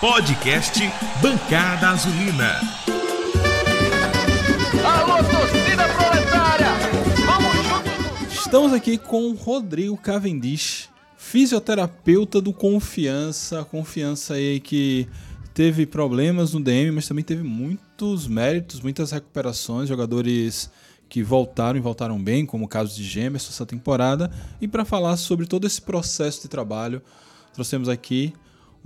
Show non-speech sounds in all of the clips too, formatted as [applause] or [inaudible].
Podcast Bancada Azulina. Alô, torcida proletária! Vamos juntos! Estamos aqui com Rodrigo Cavendish, fisioterapeuta do Confiança. Confiança aí que teve problemas no DM, mas também teve muitos méritos, muitas recuperações, jogadores que voltaram e voltaram bem, como o caso de Gêmeos essa temporada. E para falar sobre todo esse processo de trabalho, trouxemos aqui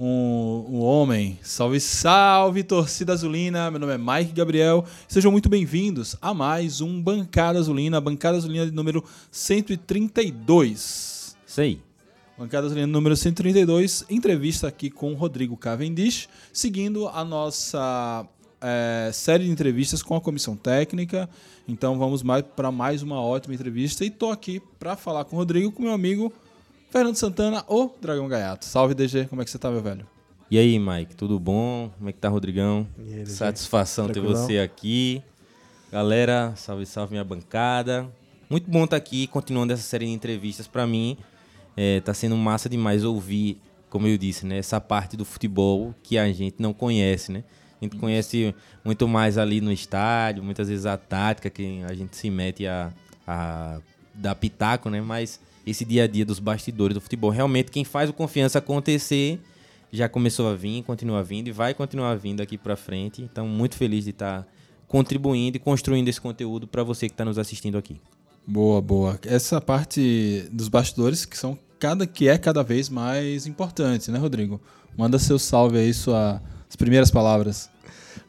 um, um, homem. Salve, salve, torcida azulina! Meu nome é Mike Gabriel. Sejam muito bem-vindos a mais um Bancada Azulina, Bancada Azulina de número 132. Sei. Bancada Azulina número 132, entrevista aqui com o Rodrigo Cavendish, seguindo a nossa é, série de entrevistas com a comissão técnica. Então vamos mais para mais uma ótima entrevista. E tô aqui para falar com o Rodrigo, com meu amigo Fernando Santana, o Dragão Gaiato. Salve, DG, como é que você tá, meu velho? E aí, Mike, tudo bom? Como é que tá, Rodrigão? Aí, Satisfação ter você aqui. Galera, salve, salve minha bancada. Muito bom estar tá aqui, continuando essa série de entrevistas. Para mim, é, tá sendo massa demais ouvir, como eu disse, né, essa parte do futebol que a gente não conhece, né? A gente conhece muito mais ali no estádio, muitas vezes a tática que a gente se mete a, a dar pitaco, né? Mas esse dia a dia dos bastidores do futebol. Realmente, quem faz o confiança acontecer já começou a vir, continua vindo e vai continuar vindo aqui para frente. Então, muito feliz de estar tá contribuindo e construindo esse conteúdo para você que está nos assistindo aqui. Boa, boa. Essa parte dos bastidores que são cada que é cada vez mais importante, né, Rodrigo? Manda seu salve aí, suas primeiras palavras.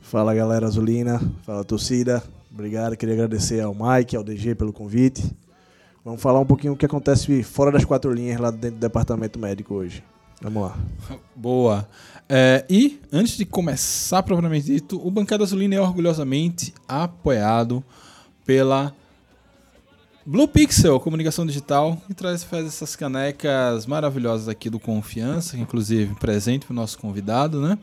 Fala galera azulina, fala torcida. Obrigado, queria agradecer ao Mike, ao DG pelo convite. Vamos falar um pouquinho o que acontece fora das quatro linhas lá dentro do departamento médico hoje. Vamos lá. [laughs] Boa. É, e, antes de começar propriamente dito, o Bancada Azulina é orgulhosamente apoiado pela Blue Pixel Comunicação Digital, que traz faz essas canecas maravilhosas aqui do Confiança, inclusive presente para o nosso convidado, né?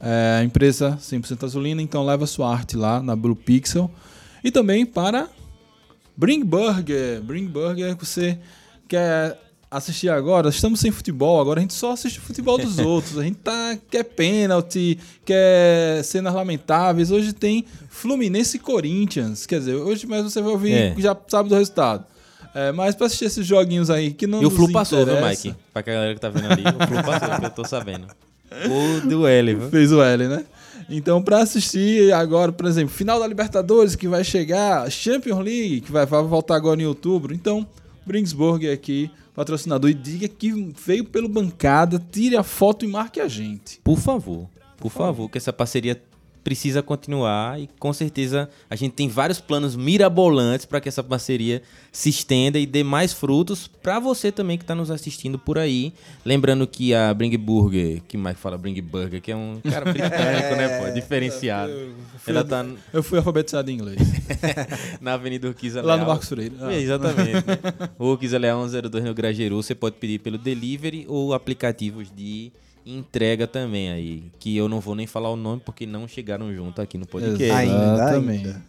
É, a empresa 100% azulina, então leva sua arte lá na Blue Pixel. E também para Bring Burger. Bring Burger, você quer assistir agora? Estamos sem futebol, agora a gente só assiste o futebol dos [laughs] outros. A gente tá, quer pênalti, quer cenas lamentáveis. Hoje tem Fluminense e Corinthians. Quer dizer, hoje mais você vai ouvir, é. já sabe do resultado. É, mas pra assistir esses joguinhos aí que não E o Flu passou, viu, Mike? Pra galera que tá vendo ali, o Flu passou, que eu tô sabendo. [laughs] O do L, viu? Fez o L, né? Então, para assistir agora, por exemplo, final da Libertadores que vai chegar, Champions League que vai, vai voltar agora em outubro. Então, Bringsburg aqui, patrocinador, e diga que veio pelo bancada, tire a foto e marque a gente. Por favor, por, favor, que essa parceria precisa continuar e com certeza a gente tem vários planos mirabolantes para que essa parceria se estenda e dê mais frutos para você também que está nos assistindo por aí. Lembrando que a Bring Burger, que mais fala Bring Burger, que é um cara [laughs] britânico, né, pô, diferenciado. Eu fui, Ela tá eu fui alfabetizado em inglês. [laughs] Na Avenida Urquiza Leal. Lá no Marcos Freire. Ah. É, exatamente. Né? Urquiza Leal 102 no Grageru, você pode pedir pelo delivery ou aplicativos de entrega também aí, que eu não vou nem falar o nome porque não chegaram junto aqui no podcast. Exatamente. Ainda,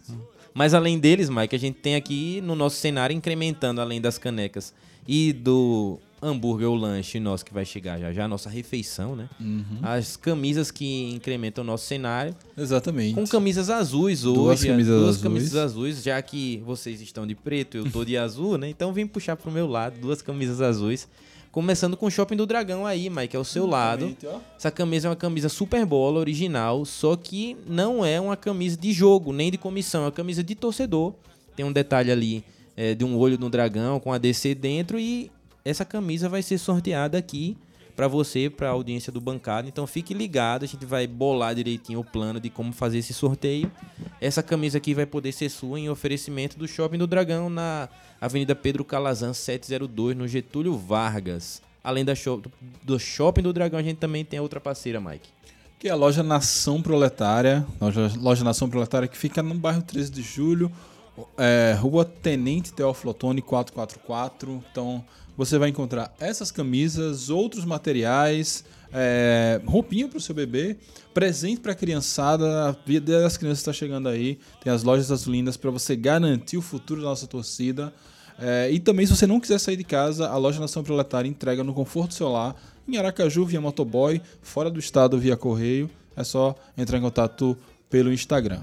Mas além deles, Mike, a gente tem aqui no nosso cenário incrementando além das canecas e do hambúrguer ou lanche nosso que vai chegar já já, a nossa refeição, né? Uhum. As camisas que incrementam o nosso cenário. Exatamente. Com camisas azuis hoje. Duas camisas duas azuis. camisas azuis, já que vocês estão de preto, eu tô de [laughs] azul, né? Então vem puxar pro meu lado duas camisas azuis. Começando com o Shopping do Dragão aí, Mike, ao seu lado. Essa camisa é uma camisa Super Bola original, só que não é uma camisa de jogo, nem de comissão, é uma camisa de torcedor. Tem um detalhe ali é, de um olho no dragão com a DC dentro e essa camisa vai ser sorteada aqui para você, para a audiência do bancado. Então fique ligado, a gente vai bolar direitinho o plano de como fazer esse sorteio. Essa camisa aqui vai poder ser sua em oferecimento do Shopping do Dragão na Avenida Pedro Calazan 702, no Getúlio Vargas. Além da shop, do Shopping do Dragão, a gente também tem a outra parceira, Mike. Que é a loja Nação Proletária, loja, loja Nação Proletária que fica no bairro 13 de Julho, é, Rua Tenente Teófilo Otoni 444. Então, você vai encontrar essas camisas, outros materiais, é, roupinha para o seu bebê, presente para a criançada. A vida das crianças está chegando aí. Tem as lojas azulinas para você garantir o futuro da nossa torcida. É, e também, se você não quiser sair de casa, a loja Nação Proletária entrega no conforto do seu lar Em Aracaju, via motoboy. Fora do estado, via correio. É só entrar em contato pelo Instagram.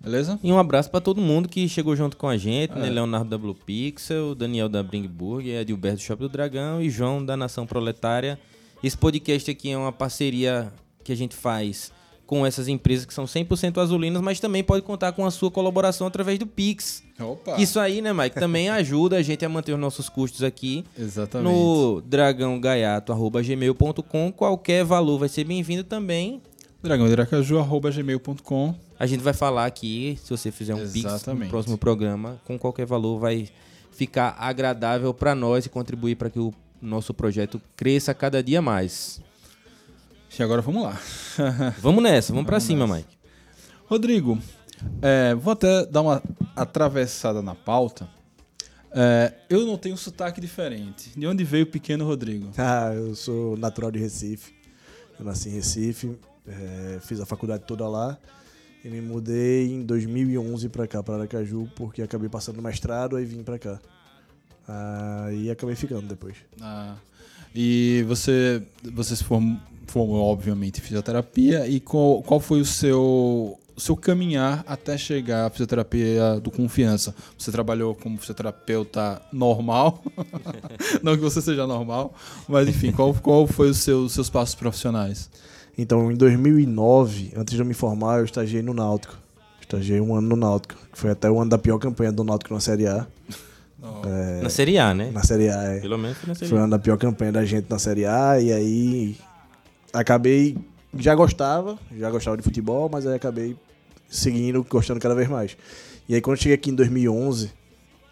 Beleza? E um abraço pra todo mundo que chegou junto com a gente, É. né? Leonardo da Blue Pixel, Daniel da Bringburg, Edilberto do Shopping do Dragão e João da Nação Proletária. Esse podcast aqui é uma parceria que a gente faz com essas empresas que são 100% azulinas, mas também pode contar com a sua colaboração através do Pix. Opa! Isso aí, né, Mike? Também [laughs] ajuda a gente a manter os nossos custos aqui Exatamente. no dragãogaiato.gmail.com. Qualquer valor vai ser bem-vindo também. dragãoderacaju.gmail.com A gente vai falar aqui, se você fizer um Pix no Exatamente. próximo programa, com qualquer valor vai ficar agradável para nós e contribuir para que o nosso projeto cresça cada dia mais. E agora vamos lá. [laughs] Vamos nessa, vamos, pra Vamos cima, nessa. Mike. Rodrigo, é, vou até dar uma atravessada na pauta. É, eu não tenho um sotaque diferente. De onde veio o pequeno Rodrigo? Ah, eu sou natural de Recife. Eu nasci em Recife, eh, fiz a faculdade toda lá e me mudei em 2011 pra cá, pra Aracaju, porque acabei passando no mestrado e vim pra cá. Aí acabei ficando depois. Ah, e você, você se formou, formou, obviamente, em fisioterapia. E qual, qual foi o seu, seu caminhar até chegar à fisioterapia do Confiança? Você trabalhou como fisioterapeuta normal? [laughs] Não que você seja normal, mas enfim, qual, qual foi os seus, seus passos profissionais? Então, em 2009, antes de eu me formar, eu estagiei no Náutico. Estagiei um ano no Náutico, que foi até o ano da pior campanha do Náutico na Série A. É, Na Série A, né? na Série A, é. Pelo menos foi na Série Foi o A. ano da pior campanha da gente na Série A e aí acabei já gostava, já gostava de futebol, mas aí acabei seguindo, gostando cada vez mais. E aí quando cheguei aqui em 2011,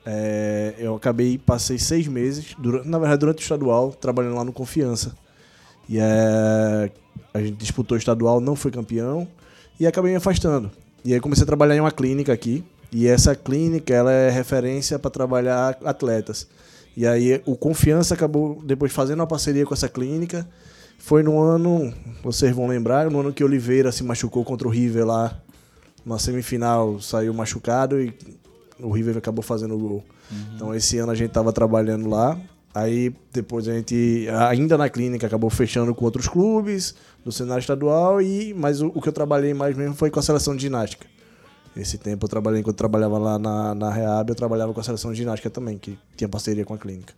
é, eu acabei passei seis meses, durante, na verdade durante o estadual, trabalhando lá no Confiança. E é, a gente disputou o estadual, não foi campeão e acabei me afastando. E aí comecei a trabalhar em uma clínica aqui. E essa clínica ela é referência para trabalhar atletas. E aí o Confiança acabou depois fazendo uma parceria com essa clínica. Foi no ano, vocês vão lembrar, no ano que Oliveira se machucou contra o River lá. Na semifinal saiu machucado e o River acabou fazendo o gol. Então esse ano a gente tava trabalhando lá. Aí depois a gente, ainda na clínica, acabou fechando com outros clubes do cenário estadual. e Mas o, o que eu trabalhei mais mesmo foi com a seleção de ginástica. Esse tempo eu trabalhei, enquanto eu trabalhava lá na, na Reab, eu trabalhava com a seleção de ginástica também, que tinha parceria com a clínica.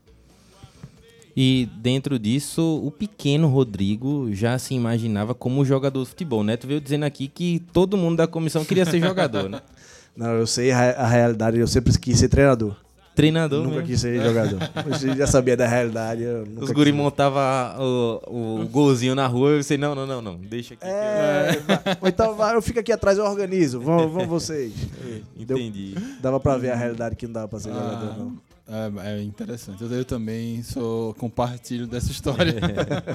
E dentro disso, o pequeno Rodrigo já se imaginava como jogador de futebol, né? Tu veio dizendo aqui que todo mundo da comissão queria ser jogador, né? [laughs] Não, eu sei a, realidade, eu sempre quis ser treinador. Treinador nunca mesmo. quis ser jogador. [laughs] Eu já sabia da realidade. Eu Os guri montavam o, o golzinho na rua e eu sei, não, não, não, não, deixa aqui. É, ou então eu fico aqui atrás eu organizo. Vão, vão vocês. [laughs] Deu- Entendi. dava pra ver a realidade que não dava pra ser jogador, não. É, é interessante. Eu, eu também sou compartilho dessa história.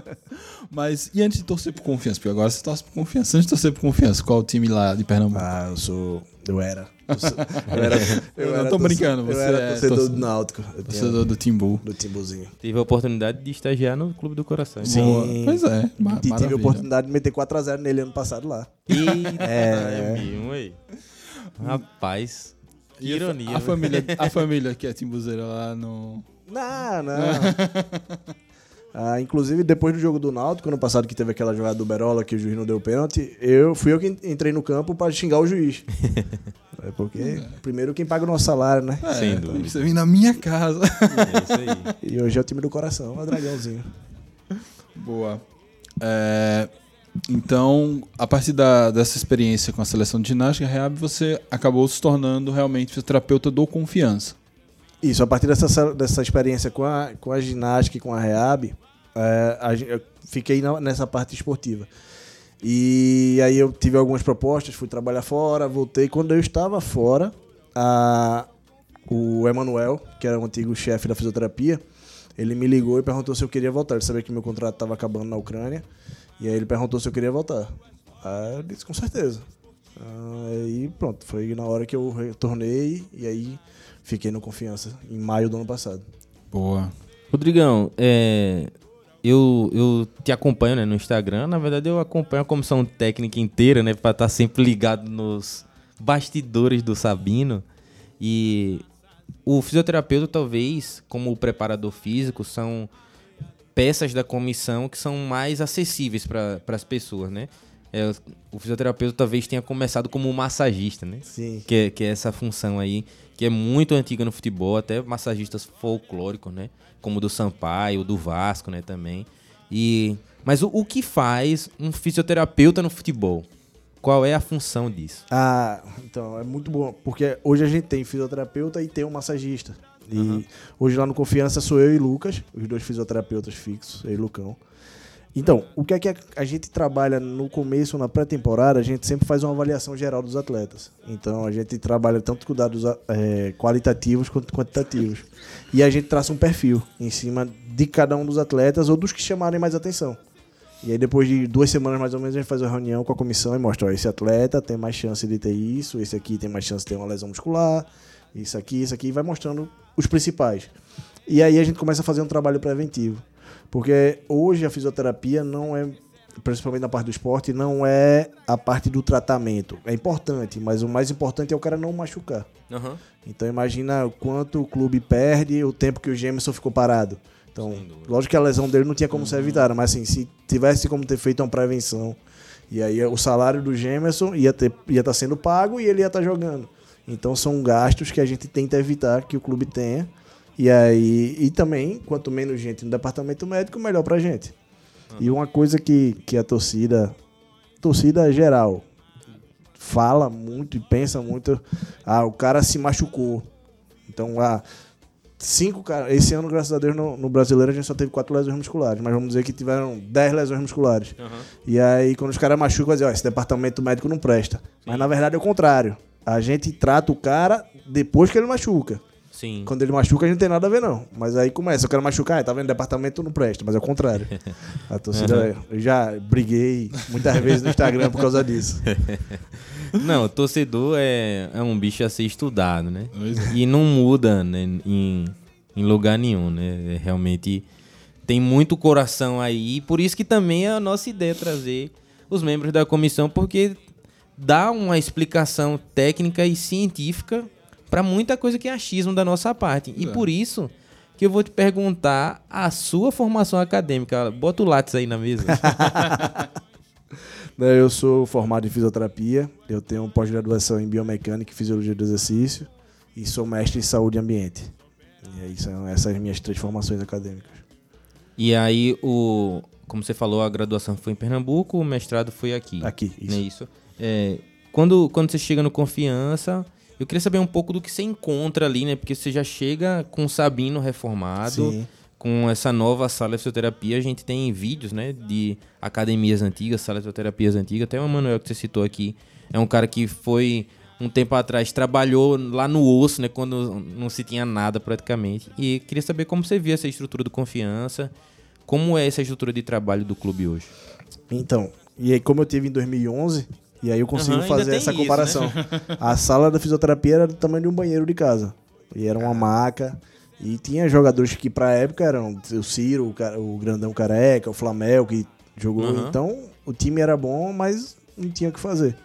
[laughs] Mas e antes de torcer por confiança? Porque agora você torce por confiança. Antes de torcer por confiança, qual o time lá de Pernambuco? Ah, eu sou. Eu era. Eu, sou- eu era. [laughs] Eu não era tô brincando, Eu você era é torcedor torce- do Náutico. Eu tinha- Torcedor do Timbu. do Timbuzinho. Tive a oportunidade de estagiar no Clube do Coração. Sim. Boa. Pois é. ma- E tive a oportunidade de meter 4x0 nele ano passado lá. Eita, É. é aí. Rapaz, que E ironia. A, né? família, a [laughs] família que é timbuzeira lá no. Não, não. [laughs] Ah, inclusive, depois do jogo do Náutico, ano passado que teve aquela jogada do Berola que o juiz não deu pênalti, eu fui eu que entrei no campo pra xingar o juiz. [laughs] É porque primeiro quem paga o nosso salário, né? Sem É, dúvida. Você vem na minha casa. É isso aí. E hoje é o time do coração, é o dragãozinho. Boa. É, então, a partir da- dessa experiência com a seleção de ginástica, Reab, você acabou se tornando realmente fisioterapeuta do confiança. Isso, a partir dessa, dessa experiência com a, com a ginástica e com a Reab, é, a eu fiquei na- nessa parte esportiva. E aí eu tive algumas propostas, fui trabalhar fora, voltei. Quando eu estava fora, a- o Emanuel, que era o antigo chefe da fisioterapia, ele me ligou e perguntou se eu queria voltar. Ele sabia que meu contrato estava acabando na Ucrânia. E aí ele perguntou se eu queria voltar. Aí eu disse com certeza. Aí pronto, foi na hora que eu retornei e aí fiquei no Confiança, em maio do ano passado. Boa. Rodrigão, é, eu, eu te acompanho né, no Instagram. Na verdade, eu acompanho a comissão técnica inteira, né? Pra estar sempre ligado nos bastidores do Sabino. E o fisioterapeuta, talvez, como o preparador físico, são peças da comissão que são mais acessíveis para as pessoas, né? É, o fisioterapeuta talvez tenha começado como massagista, né? Sim. Que, é- que é essa função aí, que é muito antiga no futebol, até massagistas folclóricos, né? Como o do Sampaio, o do Vasco, né, também. E, mas o, o que faz um fisioterapeuta no futebol? Qual é a função disso? Ah, então, é muito bom. Porque hoje a gente tem fisioterapeuta e tem um massagista. E hoje lá no Confiança sou eu e Lucas, os dois fisioterapeutas fixos, eu e Lucão. Então, o que é que a- gente trabalha no começo, na pré-temporada, a gente sempre faz uma avaliação geral dos atletas. Então, a gente trabalha tanto com dados eh, qualitativos quanto quantitativos. E a gente traça um perfil em cima de cada um dos atletas ou dos que chamarem mais atenção. E aí, depois de duas semanas mais ou menos, a gente faz uma reunião com a comissão e mostra: ó, esse atleta tem mais chance de ter isso, esse aqui tem mais chance de ter uma lesão muscular, isso aqui, isso aqui, e vai mostrando os principais. E aí a gente começa a fazer um trabalho preventivo. Porque hoje a fisioterapia não é, principalmente na parte do esporte, não é a parte do tratamento. É importante, mas o mais importante é o cara não machucar. Então imagina o quanto o clube perde o tempo que o Gemerson ficou parado. Então, lógico que a lesão dele não tinha como ser evitada, mas assim, se tivesse como ter feito uma prevenção, e aí o salário do Gemerson ia estar ia tá sendo pago e ele ia estar jogando. Então são gastos que a gente tenta evitar que o clube tenha. E aí, e também, quanto menos gente no departamento médico, melhor pra gente. E uma coisa que, que a torcida, torcida geral, fala muito e pensa muito. Ah, o cara se machucou. Então, ah, cinco caras. Esse ano, graças a Deus, no, no brasileiro a gente só teve quatro lesões musculares. Mas vamos dizer que tiveram dez lesões musculares. E aí, quando os caras machucam, vai dizer, ó, esse departamento médico não presta. Mas na verdade é o contrário. A gente trata o cara depois que ele machuca. Sim. Quando ele machuca, a gente não tem nada a ver, não. Mas aí começa, eu quero machucar, tá vendo? Departamento não presta, mas é o contrário. [laughs] A torcida, eu já briguei muitas vezes no Instagram por causa disso. [laughs] Não, o torcedor é, é um bicho a ser estudado, né? Pois é. E não muda né, em, em lugar nenhum, né? É, Realmente tem muito coração aí. E por isso que também é a nossa ideia trazer os membros da comissão, porque dá uma explicação técnica e científica para muita coisa que é achismo da nossa parte. E É. por isso que eu vou te perguntar a sua formação acadêmica. Bota o lápis aí na mesa. [laughs] Eu sou formado em fisioterapia, eu tenho pós-graduação em biomecânica e fisiologia do exercício e sou mestre em saúde e ambiente. E aí são essas minhas três formações acadêmicas. E aí, o, como você falou, a graduação foi em Pernambuco, o mestrado foi aqui. Aqui, isso. É isso? É, quando, quando você chega no Confiança, eu queria saber um pouco do que você encontra ali, né? Porque você já chega com o Sabino reformado, Sim. com essa nova sala de fisioterapia. A gente tem vídeos, né? De academias antigas, salas de fisioterapia antigas. Até o Manuel que você citou aqui é um cara que foi um tempo atrás trabalhou lá no osso, né? Quando não se tinha nada praticamente. E queria saber como você via essa estrutura do Confiança. Como é essa estrutura de trabalho do clube hoje? Então, e aí como eu tive em 2011, e aí eu consigo ainda fazer essa isso, né? comparação. [laughs] A sala da fisioterapia era do tamanho de um banheiro de casa. E era uma maca. E tinha jogadores que pra época eram o Ciro, o, o Grandão Careca, o Flamel, que jogou. Aham. Então, o time era bom, mas não tinha o que fazer.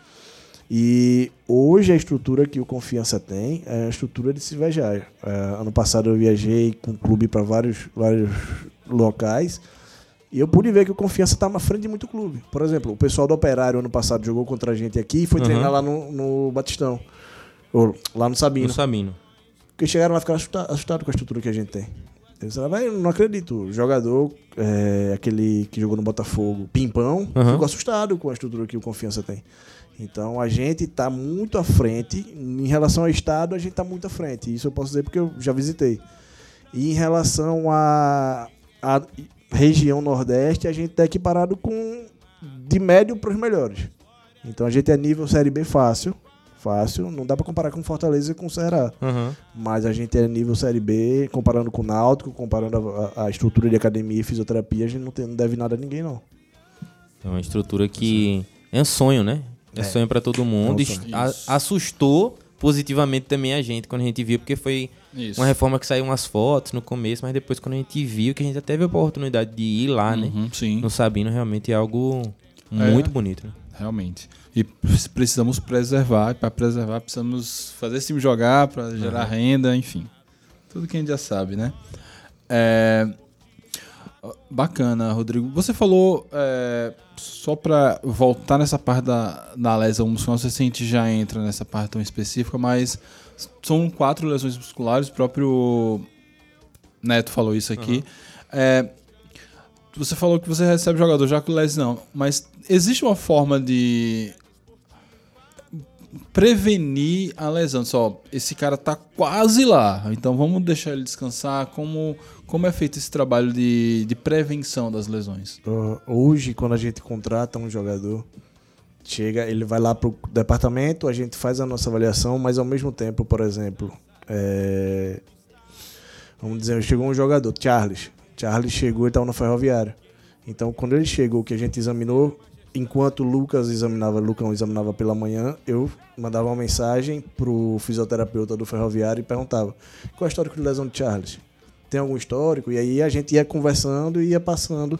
E hoje a estrutura que o Confiança tem é a estrutura de se viajar. É, ano passado eu viajei com o clube para vários, vários locais e eu pude ver que o Confiança está na frente de muito clube. Por exemplo, o pessoal do Operário ano passado jogou contra a gente aqui e foi Aham. treinar lá no, no Batistão. Ou lá no Sabino. No Sabino. Porque chegaram lá e ficaram assusta- assustados com a estrutura que a gente tem. Eles falaram, "Vai, eu não acredito. O jogador, é, aquele que jogou no Botafogo, Pimpão, Aham. ficou assustado com a estrutura que o Confiança tem. Então a gente está muito à frente. Em relação ao Estado, a gente está muito à frente. Isso eu posso dizer porque eu já visitei. E em relação à à região Nordeste, a gente está equiparado com de médio para os melhores. Então a gente é nível Série B fácil. Fácil. Não dá para comparar com Fortaleza e com Ceará. Aham. Mas a gente é nível Série B, comparando com o Náutico, comparando a, a- estrutura de academia e fisioterapia, a gente não, tem, não deve nada a ninguém, não. É uma estrutura que é um sonho, né? É, sonho pra todo mundo. É um assustou positivamente também a gente quando a gente viu, porque foi Isso. uma reforma que saiu umas fotos no começo, mas depois quando a gente viu, que a gente até teve a oportunidade de ir lá, né? Uhum, sim, No Sabino, realmente é algo É. muito bonito, né? realmente. E pre- precisamos preservar, e para preservar precisamos fazer esse time jogar para gerar renda, enfim. Tudo que a gente já sabe, né? É, Bacana, Rodrigo. Você falou, é, só pra voltar nessa parte da, da lesão muscular, não sei se a gente já entra nessa parte tão específica, mas são quatro lesões musculares, o próprio Neto falou isso aqui. É, você falou que você recebe jogador já com lesão, mas existe uma forma de prevenir a lesão. Só, esse cara tá quase lá, então vamos deixar ele descansar. Como, como é feito esse trabalho de, de prevenção das lesões? Uh, hoje, quando a gente contrata um jogador, chega, ele vai lá pro departamento, a gente faz a nossa avaliação, mas ao mesmo tempo, por exemplo, é, vamos dizer, chegou um jogador, Charles. Charles chegou e estava no ferroviário. Então, quando ele chegou, que a gente examinou, enquanto o Lucas examinava, Lucão examinava pela manhã, eu mandava uma mensagem pro fisioterapeuta do ferroviário e perguntava: qual é o histórico de lesão de Charles? Tem algum histórico? E aí a gente ia conversando e ia passando.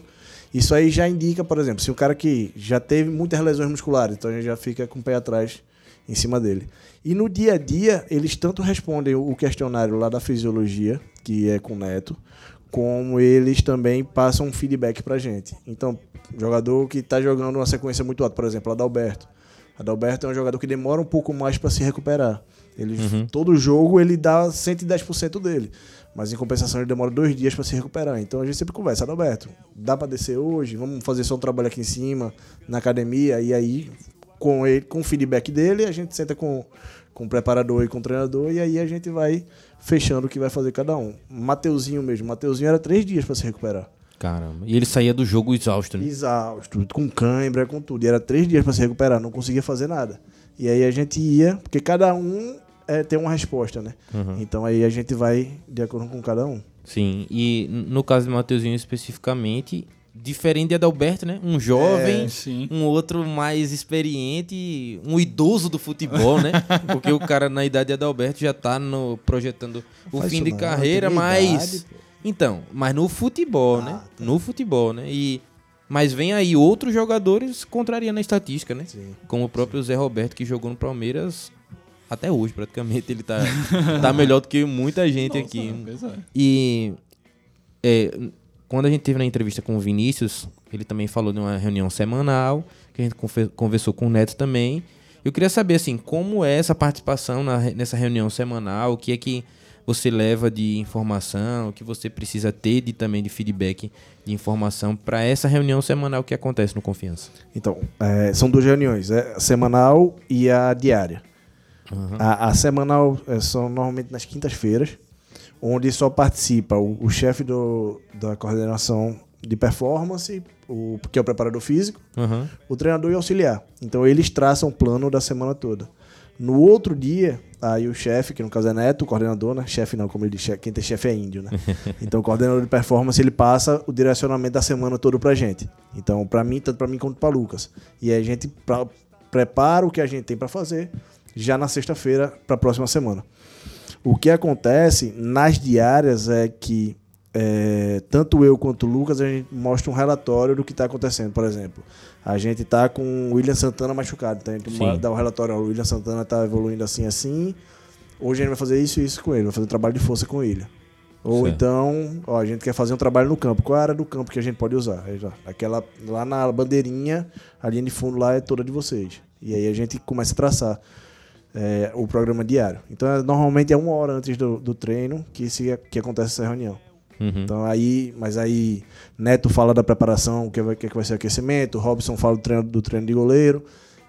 Isso aí já indica, por exemplo, se um cara que já teve muitas lesões musculares, então a gente já fica com o pé atrás em cima dele. E no dia a dia, eles tanto respondem o questionário lá da fisiologia, que é com o Neto, como eles também passam um feedback pra gente. Então, jogador que está jogando uma sequência muito alta, por exemplo, Adalberto. Adalberto é um jogador que demora um pouco mais para se recuperar. Ele, Todo jogo ele dá 110% dele. Mas em compensação ele demora dois dias para se recuperar. Então a gente sempre conversa, Adalberto, dá para descer hoje? Vamos fazer só um trabalho aqui em cima, na academia. E aí, com, ele, com o feedback dele, a gente senta com, com o preparador e com o treinador. E aí a gente vai fechando o que vai fazer cada um. Mateuzinho mesmo. Mateuzinho era três dias para se recuperar. Caramba. E ele saía do jogo exausto, né? Exausto, com cãibra, com tudo. E era três dias para se recuperar, não conseguia fazer nada. E aí a gente ia, porque cada um é, tem uma resposta, né? Uhum. Então aí a gente vai de acordo com cada um. Sim. E no caso de Mateuzinho especificamente, diferente de Adalberto, né? Um jovem, É, sim. um outro mais experiente, um idoso do futebol, né? [laughs] Porque o cara na idade de Adalberto já tá no, projetando o fim de não, carreira, mas. idade, então, mas no futebol, Ah, né? tá. No futebol, né? E. Mas vem aí outros jogadores contrariando a estatística, né? Sim. Como o próprio Zé Roberto, que jogou no Palmeiras até hoje, praticamente. Ele tá, tá melhor do que muita gente [laughs] aqui. Pois é. E é, quando a gente teve na entrevista com o Vinícius, ele também falou de uma reunião semanal, que a gente conversou com o Neto também. Eu queria saber, assim, como é essa participação na nessa reunião semanal, o que é que você leva de informação, o que você precisa ter de, também de feedback de informação para essa reunião semanal que acontece no Confiança. Então, é, são duas reuniões, é a semanal e a diária. A, a semanal é, são normalmente nas quintas-feiras, onde só participa o, o chefe do- da coordenação de performance, o, que é o preparador físico, Aham. o treinador e o auxiliar. Então eles traçam o plano da semana toda. No outro dia, aí o chefe, que no caso é Neto, o coordenador, né? Chefe não, como ele diz, quem tem chefe é índio, né? [laughs] Então o coordenador de performance, ele passa o direcionamento da semana toda pra gente. Então, pra mim, tanto pra mim quanto pra Lucas. E aí a gente pra- prepara o que a gente tem pra fazer já na sexta-feira pra próxima semana. O que acontece nas diárias é que é, tanto eu quanto o Lucas a gente mostra um relatório do que está acontecendo. Por exemplo, a gente tá com o William Santana machucado, então a gente Sim. dá o relatório, ó, o William Santana tá evoluindo assim assim. Hoje a gente vai fazer isso e isso com ele, vai fazer um trabalho de força com ele. Ou Certo. então, ó, a gente quer fazer um trabalho no campo. Qual é a área do campo que a gente pode usar? Aquela lá na bandeirinha, a linha de fundo lá é toda de vocês. E aí a gente começa a traçar é, o programa diário. Então, é- normalmente é uma hora antes do, do treino que, se, que acontece essa reunião. Uhum. Então aí, mas aí Neto fala da preparação, o que vai, que vai ser o aquecimento, Robson fala do treino, do treino de goleiro.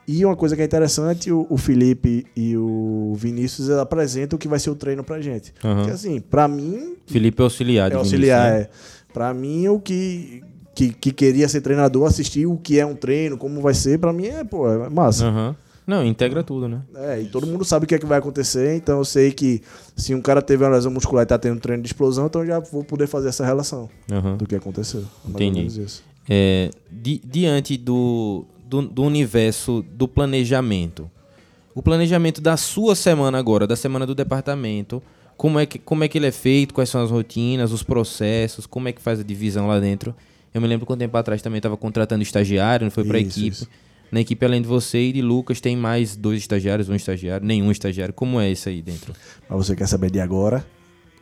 E uma coisa que é interessante, o, o Felipe e o Vinícius apresentam o que vai ser o treino pra gente. Aham. Porque assim, pra mim, Felipe é auxiliar de é Vinícius, auxiliar, né? é. Pra mim, o que, que, que queria ser treinador, assistir o que é um treino, como vai ser, pra mim é, pô, é massa. Aham. Não, integra tudo, né? É, e todo mundo sabe o que é que vai acontecer, então eu sei que se um cara teve uma lesão muscular e tá tendo treino de explosão, então eu já vou poder fazer essa relação Aham. do que aconteceu. Entendi. É, di- diante do, do, do universo do planejamento, o planejamento da sua semana agora, da semana do departamento, como é que, como é que ele é feito, quais são as rotinas, os processos, como é que faz a divisão lá dentro. Eu me lembro que um tempo atrás também estava contratando estagiário, não foi para Isso, equipe. isso. Na equipe, além de você e de Lucas, tem mais dois estagiários, um estagiário, nenhum estagiário. Como é isso aí dentro? Mas você quer saber de agora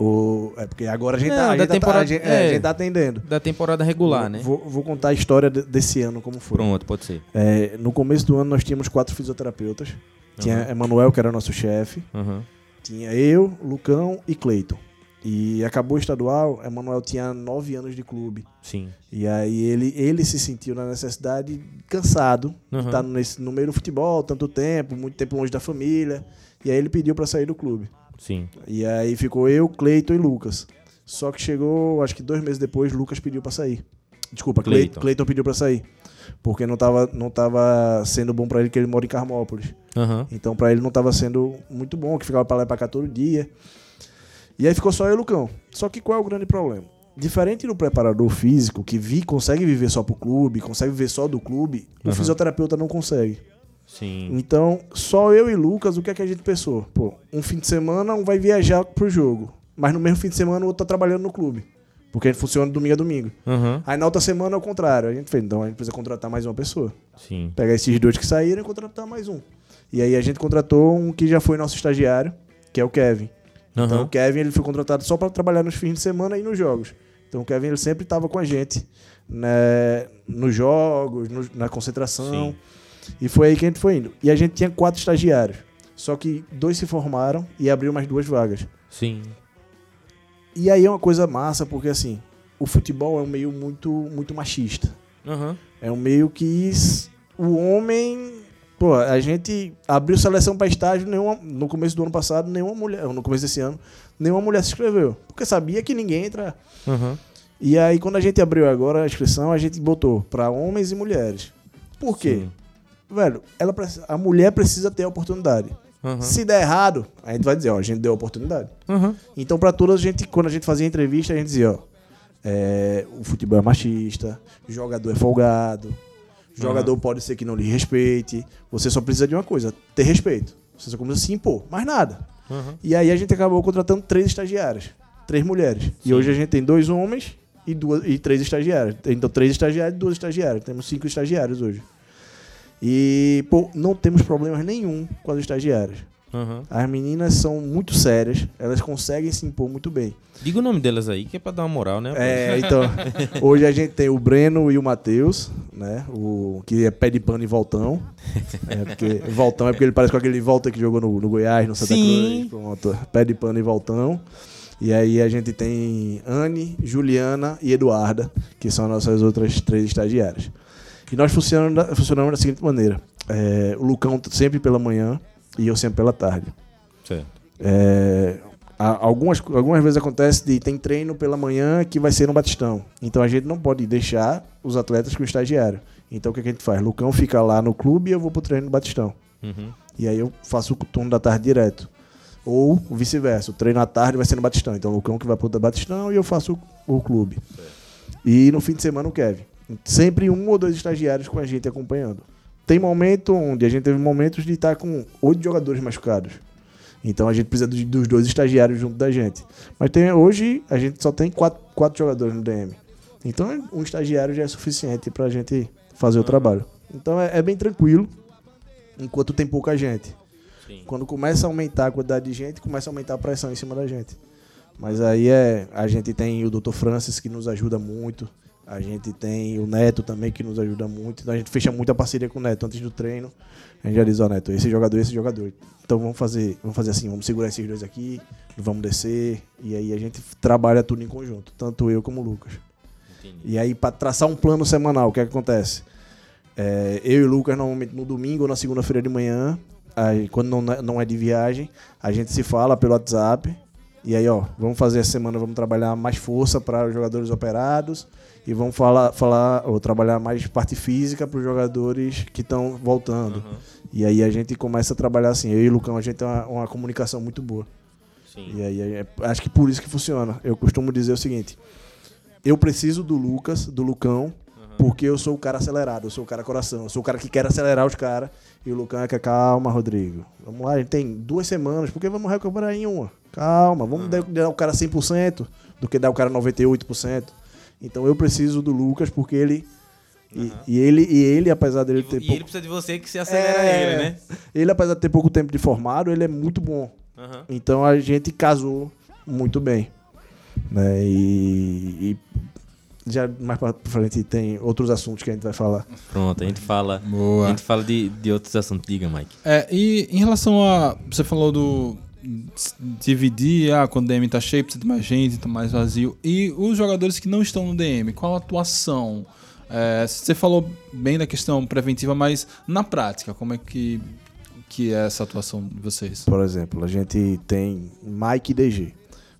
O, é porque agora a gente, Não, tá, a tá- temporada- a gente- é, a é. gente tá atendendo. Da temporada regular, né? Vou, vou contar a história de- desse ano como foi. Pronto, pode ser. É, no começo do ano nós tínhamos quatro fisioterapeutas. Tinha Emanuel, que era nosso chefe. Aham. Tinha eu, Lucão e Cleiton. E acabou o estadual, Emanuel tinha nove anos de clube. Sim. E aí ele, ele se sentiu na necessidade, cansado, de Aham. estar nesse, no meio do futebol, tanto tempo, muito tempo longe da família. E aí ele pediu pra sair do clube. Sim. E aí ficou eu, Cleiton e Lucas. Só que chegou, acho que dois meses depois, Lucas pediu pra sair. Desculpa, Cleiton, Cleiton. Pediu pra sair. Porque não tava, não tava sendo bom pra ele, que ele mora em Carmópolis. Aham. Então pra ele não tava sendo muito bom, que ficava pra lá e pra cá todo dia. E aí ficou só eu e o Lucão. Só que qual é o grande problema? Diferente do preparador físico, que vi, consegue viver só pro clube, consegue viver só do clube, o Aham. fisioterapeuta não consegue. Sim. Então, só eu e Lucas, o que é que a gente pensou? Pô, um fim de semana um vai viajar pro jogo, mas no mesmo fim de semana o outro tá trabalhando no clube. Porque a gente funciona domingo a domingo. Aham. Aí na outra semana é o contrário. A gente fez, então a gente precisa contratar mais uma pessoa. Sim. Pegar esses dois que saíram e contratar mais um. E aí a gente contratou um que já foi nosso estagiário, que é o Kevin. Então o. Kevin ele foi contratado só para trabalhar nos fins de semana e nos jogos. Então o Kevin ele sempre estava com a gente né, nos jogos, no- na concentração. Sim. E foi aí que a gente foi indo. E a gente tinha quatro estagiários. Só que dois se formaram e abriu mais duas vagas. Sim. E aí é uma coisa massa, porque assim, o futebol é um meio muito, muito machista. Aham. É um meio que o homem. Pô, a gente abriu seleção para estágio nenhuma, no começo do ano passado, nenhuma mulher, no começo desse ano, nenhuma mulher se inscreveu. Porque sabia que ninguém entra. Aham. E aí, quando a gente abriu agora a inscrição, a gente botou para homens e mulheres. Por quê? Sim. Velho, ela, a mulher precisa ter a oportunidade. Aham. Se der errado, a gente vai dizer, ó, a gente deu a oportunidade. Aham. Então, pra todas, a gente, quando a gente fazia entrevista, a gente dizia, ó, é, o futebol é machista, jogador é folgado, jogador pode ser que não lhe respeite, você só precisa de uma coisa, ter respeito. Você só precisa se impor, mais nada. Aham. E aí a gente acabou contratando três estagiárias, três mulheres. E hoje a gente tem dois homens e, duas, e três estagiários. Então, três estagiários e duas estagiárias. Temos cinco estagiários hoje. E, pô, não temos problemas nenhum com as estagiárias. Aham. As meninas são muito sérias, elas conseguem se impor muito bem. Diga o nome delas aí, que é pra dar uma moral, né? É, [laughs] então, hoje a gente tem o Breno e o Matheus, né? O que é pé de pano e voltão. É porque voltão é porque ele parece com aquele volta que jogou no, no Goiás, no Santa Sim. Cruz, pronto, pé de pano e voltão. E aí a gente tem Anne, Juliana e Eduarda, que são nossas outras três estagiárias. E nós funcionamos da, funcionamos da seguinte maneira: é, o Lucão sempre pela manhã e eu sempre pela tarde. Certo. É, algumas, algumas vezes acontece de tem treino pela manhã que vai ser no Batistão. Então a gente não pode deixar os atletas com o estagiário. Então o que, a gente faz? Lucão fica lá no clube e eu vou pro treino no Batistão. Uhum. E aí eu faço o turno da tarde direto. Ou vice-versa. O treino à tarde vai ser no Batistão. Então o Lucão que vai pro Batistão e eu faço o, o clube. E no fim de semana o Kevin. Sempre um ou dois estagiários com a gente acompanhando. Tem momento onde a gente teve momentos de estar com oito jogadores machucados. Então a gente precisa dos, dois estagiários junto da gente. Mas tem, hoje a gente só tem quatro, quatro jogadores no DM. Então um estagiário já é suficiente pra gente fazer o trabalho. Então é, é bem tranquilo enquanto tem pouca gente. Sim. Quando começa a aumentar a quantidade de gente, começa a aumentar a pressão em cima da gente. Mas aí é. A gente tem o Dr. Francis que nos ajuda muito. A gente tem o Neto também que nos ajuda muito. Então a gente fecha muita parceria com o Neto antes do treino. A gente já diz, ó, Neto, esse jogador, esse jogador. Então vamos fazer, vamos fazer assim, vamos segurar esses dois aqui, vamos descer. E aí a gente trabalha tudo em conjunto, tanto eu como o Lucas. Entendi. E aí, para traçar um plano semanal, o que, é que acontece? É, eu e o Lucas, normalmente no domingo ou na segunda-feira de manhã, aí, quando não, não é de viagem, a gente se fala pelo WhatsApp. E aí, ó, vamos fazer essa semana, vamos trabalhar mais força para os jogadores operados e vamos falar, falar ou trabalhar mais parte física para os jogadores que estão voltando. Aham. E aí a gente começa a trabalhar assim. Eu e o Lucão, a gente tem uma, uma comunicação muito boa. Sim. E aí, é- acho que por isso que funciona. Eu costumo dizer o seguinte: eu preciso do Lucas, do Lucão, porque eu sou o cara acelerado, eu sou o cara coração, eu sou o cara que quer acelerar os caras. E o Lucão é que calma, Rodrigo. Vamos lá, a gente tem duas semanas, porque vamos recuperar em uma. Calma, vamos dar, dar o cara 100% do que dar o cara 98%. Então eu preciso do Lucas porque ele. E, e ele, e ele, apesar dele E, ter e pouco, ele precisa de você que se acelera É. ele, né? ele, apesar de ter pouco tempo de formado, ele é muito bom. Aham. Então a gente casou muito bem. Né? E, e já mais pra frente tem outros assuntos que a gente vai falar. Pronto, a gente fala. Boa. A gente fala de, de outros assuntos. Diga, Mike. É, e em relação a. Você falou do. Dividir, ah, quando o DM tá cheio, precisa de mais gente, tá mais vazio. E os jogadores que não estão no DM, qual a atuação? É, você falou bem da questão preventiva, mas na prática, como é que, que é essa atuação de vocês? Por exemplo, a gente tem Mike e DG.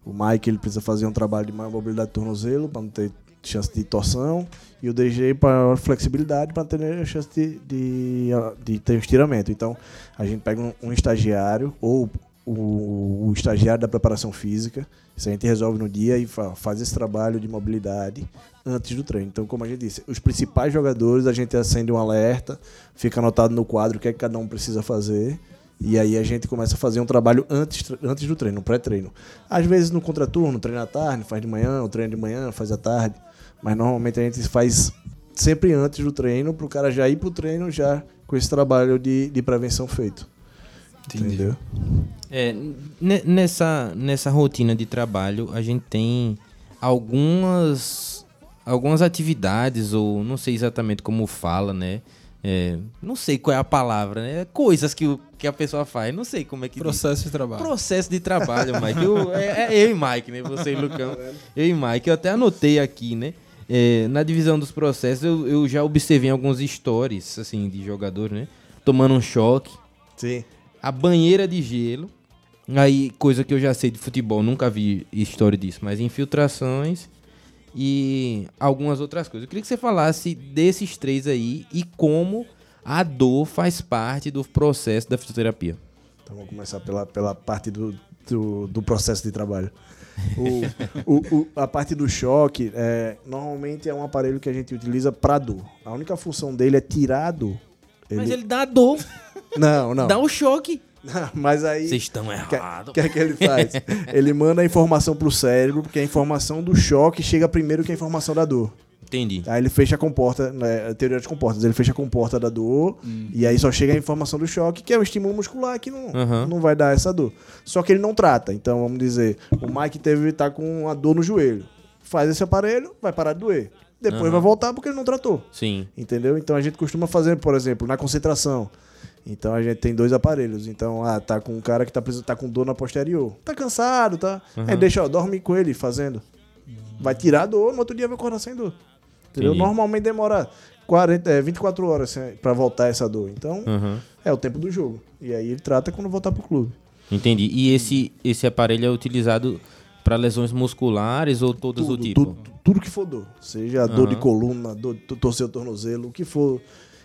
O Mike ele precisa fazer um trabalho de maior mobilidade de tornozelo para não ter chance de torção e o DG para flexibilidade para ter chance de, de, de, ter um estiramento. Então a gente pega um, um estagiário ou o, o, estagiário da preparação física, isso a gente resolve no dia e fa faz esse trabalho de mobilidade antes do treino. Então, como a gente disse, os principais jogadores a gente acende um alerta, fica anotado no quadro o que, é que cada um precisa fazer. E aí a gente começa a fazer um trabalho antes, antes do treino, pré-treino. Às vezes no contraturno, treina à tarde, faz de manhã, o treino de manhã, faz à tarde. Mas normalmente a gente faz sempre antes do treino, para o cara já ir pro treino já com esse trabalho de, de prevenção feito. Entendi. Entendeu? É, ne- nessa, nessa rotina de trabalho, a gente tem algumas, algumas atividades, ou não sei exatamente como fala, né? É, não sei qual é a palavra, né? Coisas que, o- que a pessoa faz, não sei como é que diz. Processo de trabalho. Processo de trabalho, Mike. Eu- é, é eu e Mike, né? Você e Lucão. Eu e Mike. Eu até anotei aqui, né? É, na divisão dos processos, eu, eu já observei alguns stories, assim, de jogadores, né? Tomando um choque. Sim. A banheira de gelo. Aí, coisa que eu já sei de futebol, nunca vi história disso, mas infiltrações e algumas outras coisas. Eu queria que você falasse desses três aí e como a dor faz parte do processo da fisioterapia. Então vamos começar pela, pela parte do, do, do processo de trabalho. O, [laughs] o, o- a parte do choque, é, normalmente é um aparelho que a gente utiliza para dor. A única função dele é tirar a dor. Mas ele dá dor, Não, não. dá o choque. [laughs] Mas aí. Vocês estão O que, errados. que é que ele faz? [laughs] Ele manda a informação pro cérebro, porque a informação do choque chega primeiro que a informação da dor. Entendi. Aí ele fecha a comporta, né, a teoria de comportas, ele fecha a comporta da dor e aí só chega a informação do choque, que é um estímulo muscular que não, Aham. não vai dar essa dor. Só que ele não trata. Então, vamos dizer, o Mike teve tá com uma dor no joelho. Faz esse aparelho, vai parar de doer. Depois Aham. vai voltar porque ele não tratou. Sim. Entendeu? Então a gente costuma fazer, por exemplo, na concentração. Então a gente tem dois aparelhos. Então, ah, tá com um cara que tá, tá com dor na posterior. Tá cansado, tá? Aí deixa, ó, dorme com ele fazendo. Vai tirar a dor, no outro dia vai acordar sem dor. Entendeu? Entendi. Normalmente demora 40, é, 24 horas sem- pra voltar essa dor. Então, Aham. é o tempo do jogo. E aí ele trata quando voltar pro clube. Entendi. E esse, esse aparelho é utilizado para lesões musculares ou todas do Tudo, tipo? tudo, tudo que for dor. Seja dor de coluna, dor de torcer o tornozelo, o que for.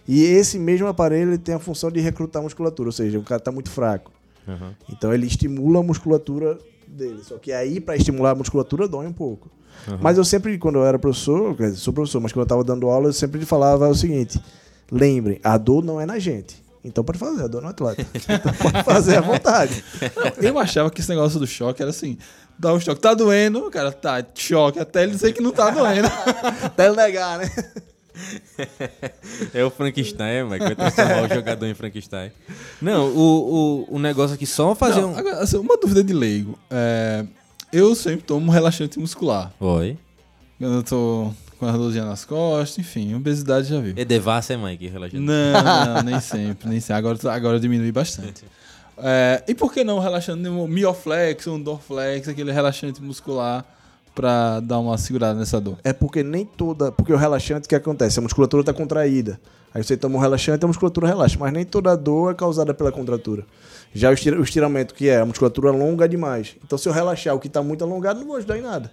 E esse mesmo aparelho ele tem a função de recrutar musculatura, ou seja, o cara tá muito fraco. Aham. Então ele estimula a musculatura dele. Só que aí, para estimular a musculatura, dói um pouco. Mas eu sempre, quando eu era professor, quer dizer, sou professor, mas quando eu tava dando aula, eu sempre falava o seguinte: lembrem, a dor não é na gente. Então pode fazer, a dor no atleta. [laughs] Então pode fazer à vontade. Eu achava que esse negócio do choque era assim: dá um choque, tá doendo, o cara tá choque, até ele dizer que não tá doendo. [laughs] Até ele negar, né? [laughs] É o Frankenstein, mas vai transformar o jogador em Frankenstein. Não, o, o, o negócio aqui só fazer Não, um. agora, assim, uma dúvida de leigo. É, eu sempre tomo um relaxante muscular. Oi. Quando eu tô com as dorzinhas nas costas, enfim, obesidade já viu. É devassa, é mãe, que relaxante. Não, não, nem sempre, nem sempre. Agora, agora eu diminui bastante. É, e por que não relaxante, mioflex, dorflex, aquele relaxante muscular pra dar uma segurada nessa dor? É porque nem toda. Porque o relaxante, o que acontece? A musculatura está contraída. Aí você toma um relaxante, a musculatura relaxa. Mas nem toda dor é causada pela contratura. Já o estira- o estiramento, que é a musculatura alonga demais. Então, se eu relaxar o que está muito alongado, não vou ajudar em nada.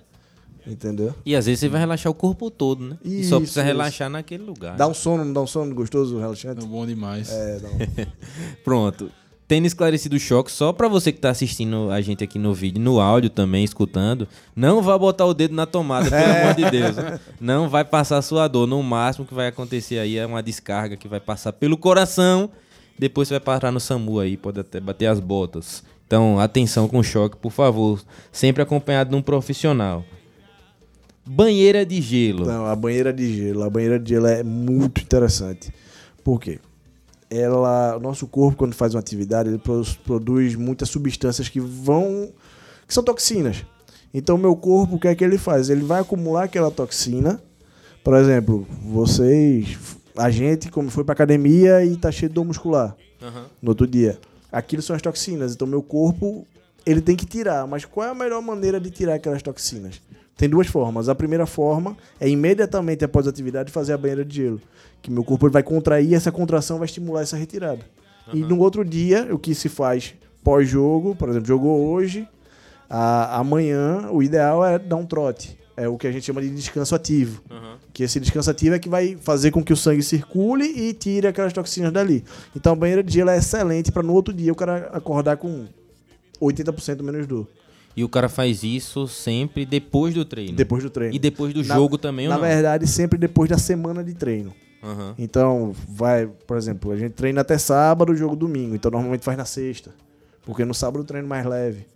Entendeu? E às vezes você vai relaxar o corpo todo, né? e só Isso, precisa isso. relaxar naquele lugar. Dá um sono, não dá um sono gostoso o relaxante? É bom demais. É, dá um... [laughs] Pronto. Tendo esclarecido o choque, só pra você que tá assistindo a gente aqui no vídeo, no áudio também, escutando, não vá botar o dedo na tomada, pelo amor de Deus. Não vai passar sua dor. No máximo que vai acontecer aí é uma descarga que vai passar pelo coração. Depois você vai parar no SAMU aí, pode até bater as botas. Então, atenção com o choque, por favor. Sempre acompanhado de um profissional. Banheira de gelo. Não, a banheira de gelo. A banheira de gelo é muito interessante. Por quê? Ela, o nosso corpo, quando faz uma atividade, ele pro- produz muitas substâncias que vão. que são toxinas. Então, meu corpo, o que é que ele faz? Ele vai acumular aquela toxina. Por exemplo, vocês, a gente, como foi pra academia e tá cheio de dor muscular Aham. no outro dia. Aquilo são as toxinas. Então, meu corpo, ele tem que tirar. Mas qual é a melhor maneira de tirar aquelas toxinas? Tem duas formas. A primeira forma é imediatamente após a atividade fazer a banheira de gelo. Que meu corpo vai contrair e essa contração vai estimular essa retirada. E no outro dia, o que se faz pós-jogo, por exemplo, jogou hoje, a- amanhã o ideal é dar um trote. É o que a gente chama de descanso ativo. Aham. Que esse descanso ativo é que vai fazer com que o sangue circule e tire aquelas toxinas dali. Então a banheira de gelo é excelente para no outro dia o cara acordar com 80% menos dor. E o cara faz isso sempre depois do treino. Depois do treino. E depois do Na- jogo também Na verdade, sempre depois da semana de treino. Aham. Então, vai, por exemplo, a gente treina até sábado, jogo domingo. Então, normalmente faz na sexta. Porque no sábado o treino é mais leve.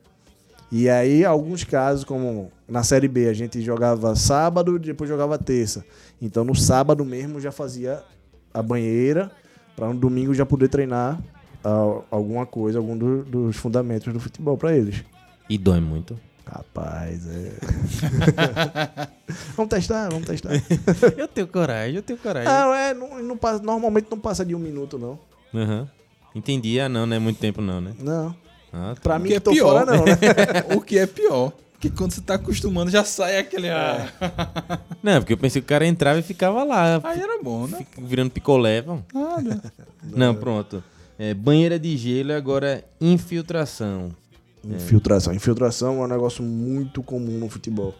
E aí, alguns casos, como na Série B, a gente jogava sábado e depois jogava terça. Então, no sábado mesmo, já fazia a banheira, para no domingo já poder treinar ah, alguma coisa, algum do- dos fundamentos do futebol para eles. E dói muito. Rapaz, é. [laughs] vamos testar, vamos testar. [laughs] eu tenho coragem, eu tenho coragem. Não, é, não, não passa, normalmente não passa de um minuto, não. Aham. Entendi. Ah, não, não é muito tempo não, né? Não. Ah, tá. Pra mim que que é tô pior. fora, não, né? [laughs] o que é pior. Porque quando você tá acostumando, já sai aquele. Ah, Não, porque eu pensei que o cara entrava e ficava lá, aí era bom, né? fica virando picolé. Vamos. Nada. Não, pronto. É, banheira de gelo e agora infiltração. Infiltração. Infiltração é um negócio muito comum no futebol.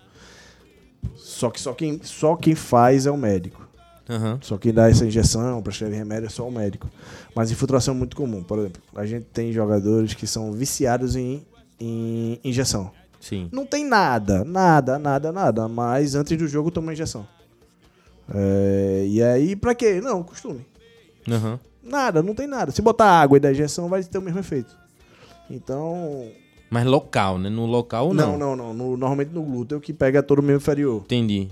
Só que só quem, só quem faz é o médico. Aham. Só quem dá essa injeção, prescreve remédio é só o médico. Mas infiltração é muito comum. Por exemplo, a gente tem jogadores que são viciados em, em injeção. Sim. Não tem nada, nada, nada, nada. Mas antes do jogo toma injeção. É, e aí, pra quê? Não, costume. Aham. Nada, não tem nada. Se botar água e dar injeção, vai ter o mesmo efeito. Então. Mas local, né? No local Não, não. não, não. No- normalmente no glúteo que pega todo o membro inferior. Entendi.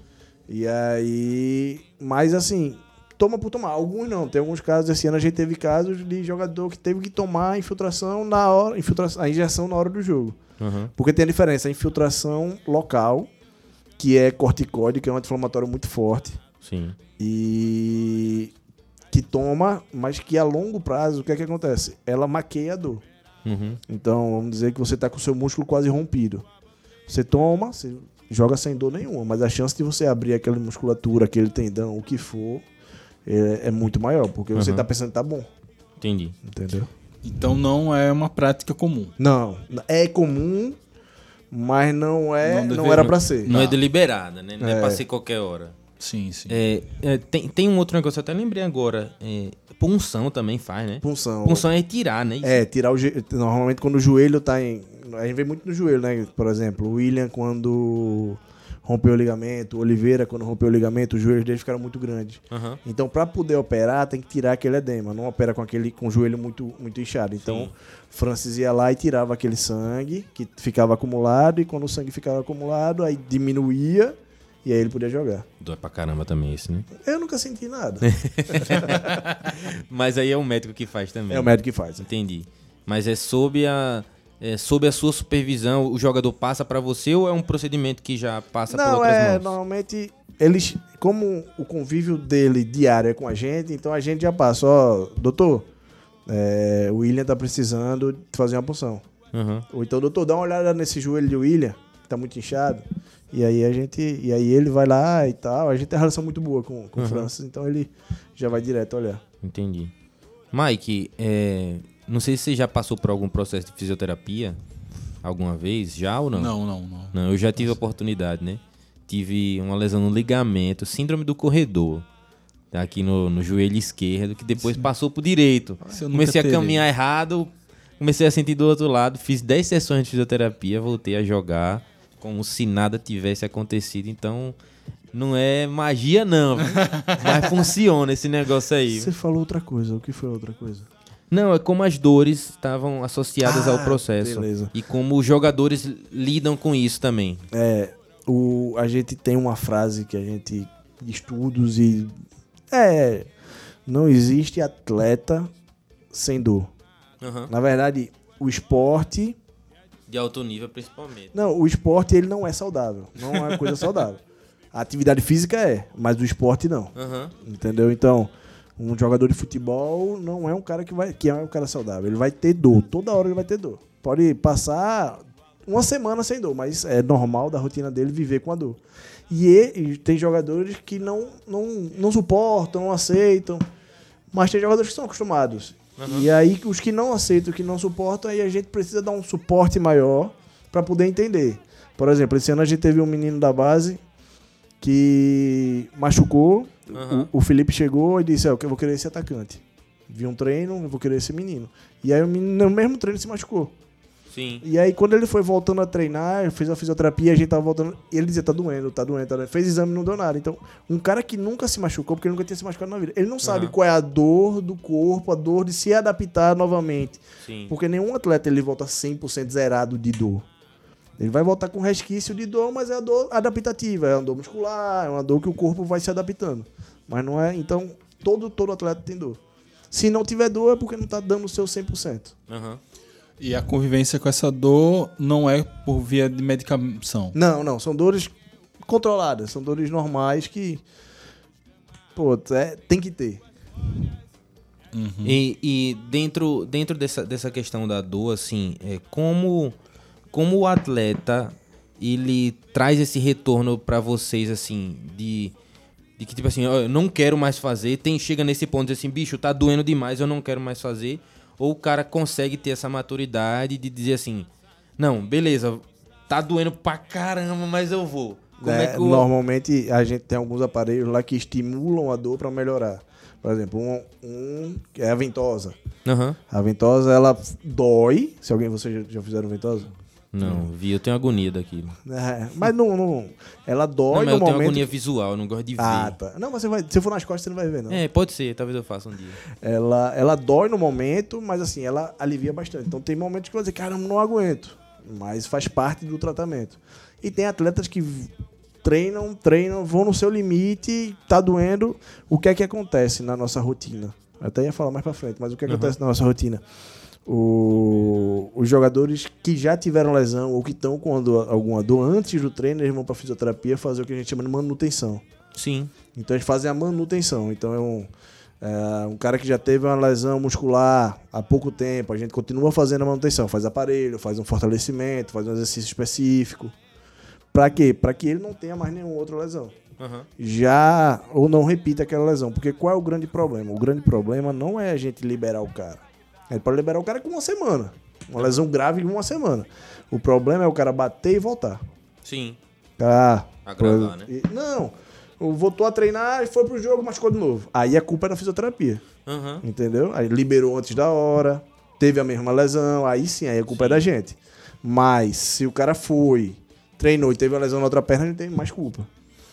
E aí. Mas assim, toma por tomar. Alguns não. Tem alguns casos, esse ano a gente teve casos de jogador que teve que tomar a infiltração na hora. Infiltração, a injeção na hora do jogo. Aham. Porque tem a diferença, a infiltração local, que é corticóide, que é um anti-inflamatório muito forte. Sim. E que toma, mas que a longo prazo, o que é que acontece? Ela maqueia a dor. Uhum. Então, vamos dizer que você tá com o seu músculo quase rompido. Você toma, você joga sem dor nenhuma, mas a chance de você abrir aquela musculatura, aquele tendão, o que for, é, é muito maior, porque você Uhum. tá pensando que tá bom, Entendi. entendeu? Então não é uma prática comum. Não, é comum, mas não é, Não não, era pra ser. Não é deliberada, né? Não é, É. pra ser qualquer hora. Sim, sim. É, é, tem, tem um outro negócio, eu até lembrei agora. É, punção também faz, né? Punção. Punção é tirar, né? Isso. É, tirar o normalmente quando o joelho tá em, a gente vê muito no joelho, né? Por exemplo, o William quando rompeu o ligamento, o Oliveira quando rompeu o ligamento, os joelhos dele ficaram muito grandes. Aham. Então, pra poder operar, tem que tirar aquele edema. Não opera com aquele com o joelho muito, muito inchado. Então, Sim. Francis ia lá e tirava aquele sangue que ficava acumulado. E quando o sangue ficava acumulado, aí diminuía e aí ele podia jogar. Dói pra caramba também esse, né? Eu nunca senti nada. [laughs] Mas aí é o médico que faz também. é o médico que faz. Entendi. Mas é sob a, é sob a sua supervisão, o jogador passa pra você ou é um procedimento que já passa por Não, outras é, mãos? normalmente eles, como o convívio dele diário é com a gente, então a gente já passa, ó, doutor, é, o William tá precisando de fazer uma punção. Aham. Ou então, doutor, dá uma olhada nesse joelho de William, que tá muito inchado. E aí a gente. E aí ele vai lá e tal. A gente tem uma relação muito boa com, com o Uhum. Francis, então ele já vai direto olhar. Entendi. Mike, é, não sei se você já passou por algum processo de fisioterapia alguma vez, já ou não? Não, não, não. Não, eu já tive a oportunidade, né? Tive uma lesão no ligamento, síndrome do corredor. Tá aqui no, no joelho esquerdo, que depois passou pro direito. Comecei a caminhar errado, comecei a sentir do outro lado, fiz 10 sessões de fisioterapia, voltei a jogar como se nada tivesse acontecido. Então, não é magia não, [laughs] mas funciona esse negócio aí. Você falou outra coisa. O que foi outra coisa? Não, é como as dores estavam associadas ao Ah, processo. beleza. E como os jogadores lidam com isso também. É, o, a gente tem uma frase que a gente estudos e é não existe atleta sem dor. Aham. Na verdade, o esporte De alto nível, principalmente. Não, o esporte ele não é saudável. Não é uma coisa saudável. A atividade física é, mas o esporte não. Aham. Entendeu? Então, um jogador de futebol não é um cara que vai que é um cara saudável. Ele vai ter dor. Toda hora ele vai ter dor. Pode passar uma semana sem dor, mas é normal da rotina dele viver com a dor. E, e- e tem jogadores que não, não, não suportam, não aceitam. Mas tem jogadores que são acostumados. E aí, os que não aceitam, que não suportam, aí a gente precisa dar um suporte maior para poder entender. Por exemplo, esse ano a gente teve um menino da base que machucou. Aham. O, o Felipe chegou e disse: é, Eu vou querer esse atacante. Vi um treino, eu vou querer esse menino. E aí o menino, no mesmo treino, se machucou. Sim. E aí, quando ele foi voltando a treinar, fez a fisioterapia, a gente tava voltando. E ele dizia: Tá doendo, tá doendo, tá doendo. Fez exame e não deu nada. Então, um cara que nunca se machucou, porque ele nunca tinha se machucado na vida, ele não sabe Aham. qual é a dor do corpo, a dor de se adaptar novamente. Sim. Porque nenhum atleta ele volta 100% zerado de dor. Ele vai voltar com resquício de dor, mas é a dor adaptativa, é uma dor muscular, é uma dor que o corpo vai se adaptando. Mas não é, então todo todo atleta tem dor. Se não tiver dor é porque não tá dando o seu 100%. Aham. E a convivência com essa dor não é por via de medicação. Não, não, são dores controladas, são dores normais que pô, é, tem que ter. E, e dentro, dentro dessa, dessa questão da dor, assim, é, como, como o atleta ele traz esse retorno pra vocês, assim, de, de que, tipo assim, ó, eu não quero mais fazer, tem, chega nesse ponto de assim, bicho, tá doendo demais, eu não quero mais fazer, ou o cara consegue ter essa maturidade de dizer assim, não, beleza, tá doendo pra caramba, mas eu vou. Como é, né? que o... Normalmente a gente tem alguns aparelhos lá que estimulam a dor para melhorar. Por exemplo, um, um é a ventosa. Aham. A ventosa, ela dói. Se alguém, vocês já, já fizeram ventosa? Não, vi, eu tenho agonia daquilo. É, mas não, não. Ela Não, dói mas no eu tenho momento. agonia visual, eu não gosto de ver. Ah, tá. Não, mas você vai. Se for nas costas, você não vai ver, não. É, pode ser, talvez eu faça um dia. Ela, ela dói no momento, mas assim, ela alivia bastante. Então tem momentos que você dizer, caramba, não aguento. Mas faz parte do tratamento. E tem atletas que treinam, treinam, vão no seu limite, tá doendo. O que é que acontece na nossa rotina? Eu até ia falar mais pra frente, mas o que acontece na nossa rotina? O- os jogadores que já tiveram lesão ou que estão com dor- alguma dor antes do treino, eles vão pra fisioterapia fazer o que a gente chama de manutenção. Sim. Então eles fazem a manutenção. Então é um, é um cara que já teve uma lesão muscular há pouco tempo, a gente continua fazendo a manutenção, faz aparelho, faz um fortalecimento, faz um exercício específico. Pra quê? Pra que ele não tenha mais nenhuma outra lesão. Aham. Já ou não repita aquela lesão. Porque qual é o grande problema? O grande problema não é a gente liberar o cara. Gente pode liberar o cara com uma semana. Uma lesão grave em uma semana. O problema é o cara bater e voltar. Sim. Ah, Agravar, né? Não. Voltou a treinar e foi pro jogo, machucou de novo. Aí a culpa é da fisioterapia. Aham. Entendeu? Aí liberou antes da hora, teve a mesma lesão, aí sim, aí a culpa é da gente. Mas se o cara foi, treinou e teve uma lesão na outra perna, a gente tem mais culpa.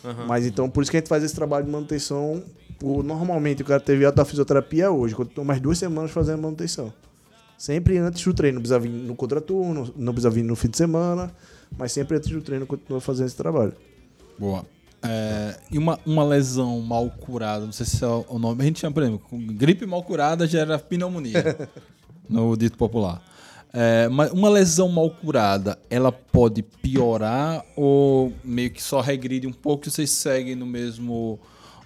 Aham. Mas então, por isso que a gente faz esse trabalho de manutenção. O- normalmente o cara teve alta fisioterapia hoje, continua mais duas semanas fazendo manutenção. Sempre antes do treino, não precisa vir no contraturno, não precisa vir no fim de semana, mas sempre antes do treino continua fazendo esse trabalho. Boa. É, e uma, uma lesão mal curada, não sei se é o nome. A gente chama, por exemplo, gripe mal curada gera pneumonia, [laughs] no dito popular. É, mas uma lesão mal curada, ela pode piorar ou meio que só regride um pouco e vocês seguem no mesmo,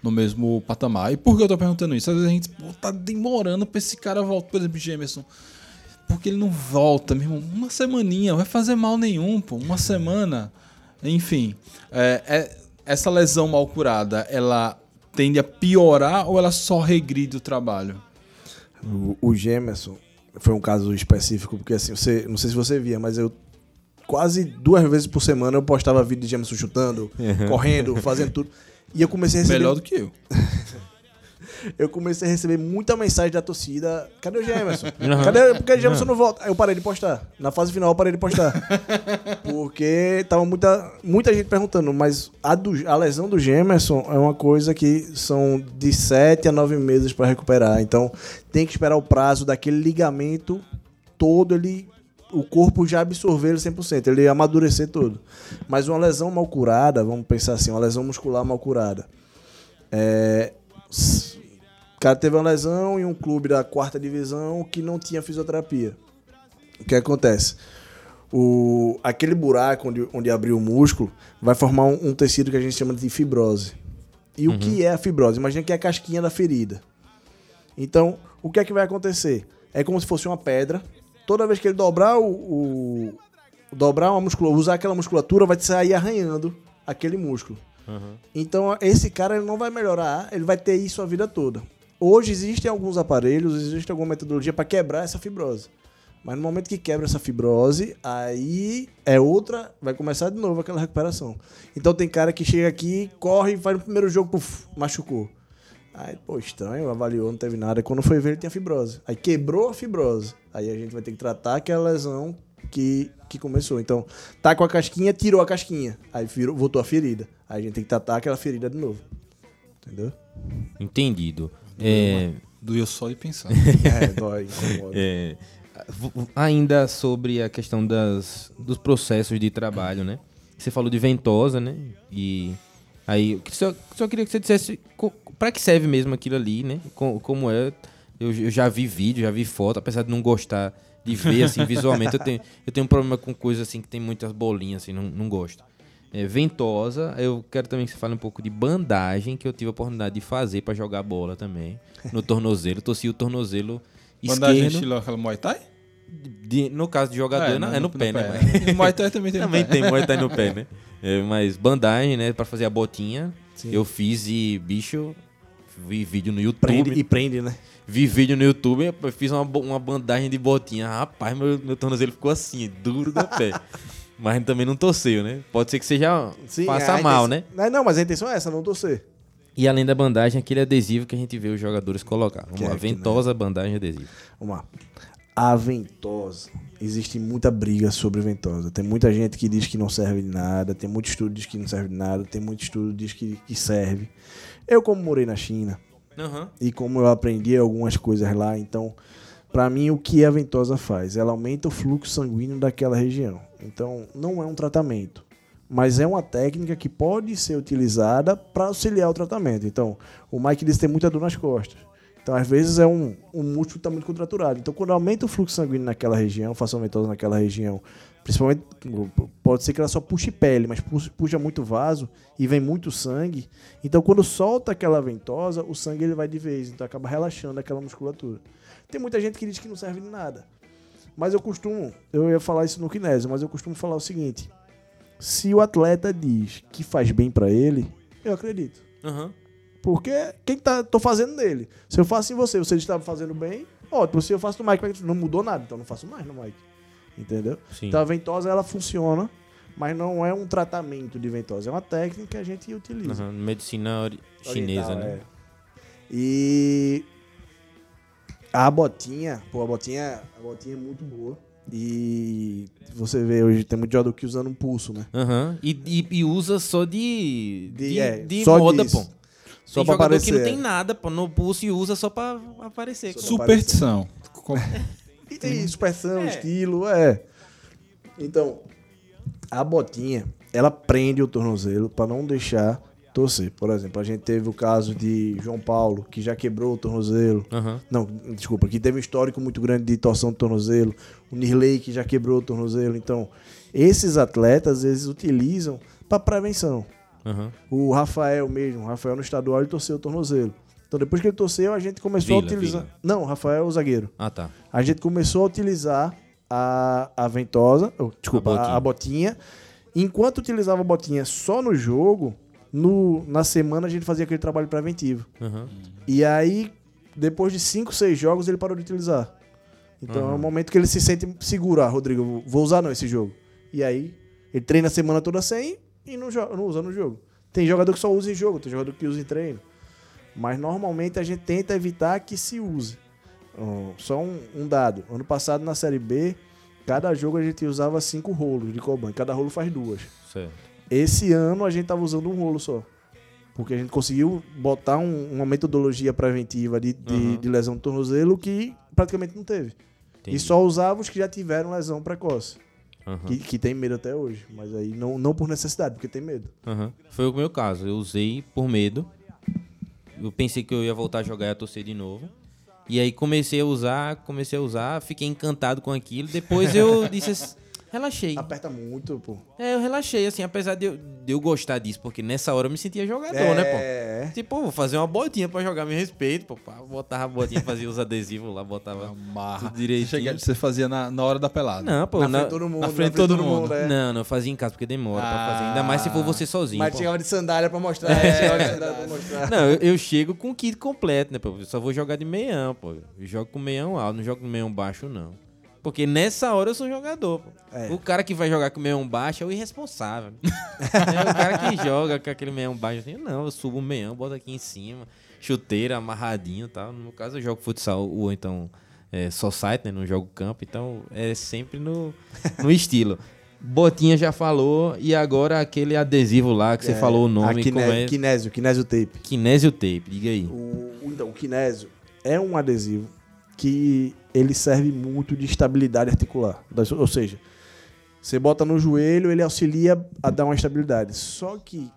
no mesmo patamar? E por que eu tô perguntando isso? Às vezes a gente pô, tá demorando pra esse cara voltar, por exemplo, Gemerson. Porque ele não volta, meu irmão. Uma semaninha, não vai fazer mal nenhum, pô. Uma semana. Enfim. é, é- essa lesão mal curada, ela tende a piorar ou ela só regride o trabalho? O, o Gemerson foi um caso específico, porque assim, você, não sei se você via, mas eu quase duas vezes por semana eu postava vídeo de Gemerson chutando, correndo, fazendo tudo. [laughs] E eu comecei a receber. Melhor do que eu. [laughs] Eu comecei a receber muita mensagem da torcida. Cadê o Gemerson? Uhum. [laughs] Cadê? Porque o Gemerson não volta. Aí eu parei de postar. Na fase final eu parei de postar. [laughs] Porque tava muita, muita gente perguntando, mas a, do- a lesão do Gemerson é uma coisa que são de 7 a 9 meses para recuperar. Então tem que esperar o prazo daquele ligamento todo ele. O corpo já absorver ele 100%, ele amadurecer todo. Mas uma lesão mal curada, vamos pensar assim, uma lesão muscular mal curada. É, o cara teve uma lesão em um clube da quarta divisão que não tinha fisioterapia. O que acontece? o, aquele buraco onde, onde abriu o músculo vai formar um, um tecido que a gente chama de fibrose. E o que é a fibrose? Imagina que é a casquinha da ferida. Então, o que é que vai acontecer? É como se fosse uma pedra. Toda vez que ele dobrar o, o- dobrar uma musculatura, usar aquela musculatura, vai sair arranhando aquele músculo. Então, esse cara ele não vai melhorar, ele vai ter isso a vida toda. Hoje existem alguns aparelhos, existe alguma metodologia para quebrar essa fibrose. Mas no momento que quebra essa fibrose, aí é outra, vai começar de novo aquela recuperação. Então tem cara que chega aqui, corre, vai no primeiro jogo, puf, machucou. Aí, pô, estranho, avaliou, não teve nada. Quando foi ver, ele tinha fibrose. Aí quebrou a fibrose. Aí a gente vai ter que tratar aquela lesão que, que começou. Então, tá com a casquinha, tirou a casquinha. Aí virou, voltou a ferida. Aí a gente tem que tratar aquela ferida de novo. Entendeu? Entendido. É, Doeu só de pensar. [laughs] É, dói, incomoda. [laughs] é, ainda sobre a questão das, dos processos de trabalho, né? Você falou de ventosa, né? E aí, só, só queria que você dissesse pra que serve mesmo aquilo ali, né? Co- Como é. Eu, eu já vi vídeo, já vi foto, apesar de não gostar de ver assim [laughs] visualmente, eu tenho, eu tenho um problema com coisas assim que tem muitas bolinhas, assim, não, não gosto. É, ventosa, eu quero também que você fale um pouco de bandagem, que eu tive a oportunidade de fazer pra jogar bola também, no tornozelo. Torci o tornozelo [laughs] Bandagem esquerdo. estilo aquela Muay Thai? De- no caso de jogador, é, no, é no pé, né? mas- E [laughs] Muay Thai também tem no Também pé. tem Muay Thai no pé, né? É, mas bandagem, né? Pra fazer a botinha. Eu fiz e, bicho, vi vídeo no YouTube. Prende, e prende, né? Vi vídeo no YouTube, eu fiz uma, uma bandagem de botinha. Rapaz, meu, meu tornozelo ficou assim, duro do pé. [laughs] Mas também não torceu, né? Pode ser que seja. faça a mal, né? Não, mas a intenção é essa, não torcer. E além da bandagem, aquele adesivo que a gente vê os jogadores colocar. Vamos Que é lá, né? ventosa, bandagem e adesivo. Vamos lá. A ventosa. Existe muita briga sobre ventosa. Tem muita gente que diz que não serve de nada, tem muito estudo que diz que não serve de nada, tem muito estudo que diz que, que serve. Eu, como morei na China, Aham. e como eu aprendi algumas coisas lá, então, pra mim, o que a ventosa faz? Ela aumenta o fluxo sanguíneo daquela região. Então, não é um tratamento, mas é uma técnica que pode ser utilizada para auxiliar o tratamento. Então, o Mike disse que tem muita dor nas costas. Então, às vezes, é um, um músculo que está muito contraturado. Então, quando aumenta o fluxo sanguíneo naquela região, faça ventosa naquela região, principalmente, pode ser que ela só puxe pele, mas puxa, muito vaso e vem muito sangue. Então, quando solta aquela ventosa, o sangue ele vai de vez. Então, acaba relaxando aquela musculatura. Tem muita gente que diz que não serve de nada. Mas eu costumo, eu ia falar isso no kinésio, mas eu costumo falar o seguinte: se o atleta diz que faz bem pra ele, eu acredito. Aham. Porque quem tá tô fazendo nele. Se eu faço em você, você estava fazendo bem, ótimo. Se eu faço no Mike, não mudou nada, então não faço mais no Mike. Entendeu? Sim. Então a ventosa ela funciona, mas não é um tratamento de ventosa, é uma técnica que a gente utiliza. Aham, Medicina chinesa, Oriental, né? é. E a botinha, pô, a botinha, a botinha é muito boa. E você vê hoje tem muito jogador que usando um pulso, né? Aham. E, e, e usa só de. De- De, é, de só moda, disso. pô. Só tem pra jogador aparecer. que não tem nada, pô, no pulso e usa só pra aparecer. Só. Superstição. E [laughs] tem expressão, É. estilo, é. Então, a botinha, ela prende o tornozelo pra não deixar torcer. Por exemplo, a gente teve o caso de João Paulo, que já quebrou o tornozelo. Aham. Não, desculpa, que teve um histórico muito grande de torção de tornozelo. O Nirley, que já quebrou o tornozelo. Então, esses atletas, eles utilizam para prevenção. Aham. O Rafael mesmo, o Rafael no estadual, ele torceu o tornozelo. Então, depois que ele torceu, a gente começou Vila, a utilizar. Vila. Não, o Rafael é o zagueiro. Ah, tá. A gente começou a utilizar a, a ventosa, oh, desculpa, A a botinha. Enquanto utilizava a botinha só no jogo, no, na semana a gente fazia aquele trabalho preventivo. Aham. E aí, depois de 5, 6 jogos, ele parou de utilizar. Então é o momento que ele se sente seguro. Ah, Rodrigo, vou usar não esse jogo. E aí, ele treina a semana toda sem e não, não usa no jogo. Tem jogador que só usa em jogo, tem jogador que usa em treino. Mas normalmente a gente tenta evitar que se use. Só um, um dado. Ano passado na Série B, cada jogo a gente usava cinco rolos de Coban. Cada rolo faz duas. Certo. Esse ano a gente tava usando um rolo só. Porque a gente conseguiu botar um- uma metodologia preventiva de, de, Uhum. de lesão do tornozelo que praticamente não teve. Entendi. E só usava os que já tiveram lesão precoce. Aham. Que, que tem medo até hoje. Mas aí não, não por necessidade, porque tem medo. Aham. Foi o meu caso. Eu usei por medo. Eu pensei que eu ia voltar a jogar e ia torcer de novo. E aí comecei a usar, comecei a usar, fiquei encantado com aquilo. Depois eu [laughs] disse assim, Relaxei. Aperta muito, pô. É, eu relaxei, assim, apesar de eu, de eu gostar disso, porque nessa hora eu me sentia jogador, né, pô? É. Tipo, vou fazer uma botinha pra jogar, me respeito, pô. Botava a botinha, fazia os adesivos lá, botava [laughs] Amarra. tudo direitinho. Chega- Você fazia na, na hora da pelada. Não, pô, Na na- frente de todo mundo. na frente de todo mundo. é. Não, não, eu fazia em casa porque demora pra Ah. fazer. Ainda mais se for você sozinho. Mas pô. chegava de sandália pra mostrar. É, chegava de sandália pra mostrar. Não, eu, eu chego com o kit completo, né, pô? Eu só vou jogar de meião, pô. Eu jogo com meião alto, não jogo com meião baixo, não. Porque nessa hora eu sou jogador. É. O cara que vai jogar com meião baixo é o irresponsável. [laughs] é o cara que joga com aquele meião baixo assim, não, eu subo o meião, boto aqui em cima, chuteira, amarradinho e tal. No meu caso eu jogo futsal ou então é, só site, né? Não jogo campo, então é sempre no, [laughs] no estilo. Botinha já falou, e agora aquele adesivo lá que você É, falou o nome, a como é? Kinésio, kinésio tape. Kinésio Tape, diga aí. O, o- então, o kinésio é um adesivo que ele serve muito de estabilidade articular. Ou seja, você bota no joelho, ele auxilia a dar uma estabilidade. Só que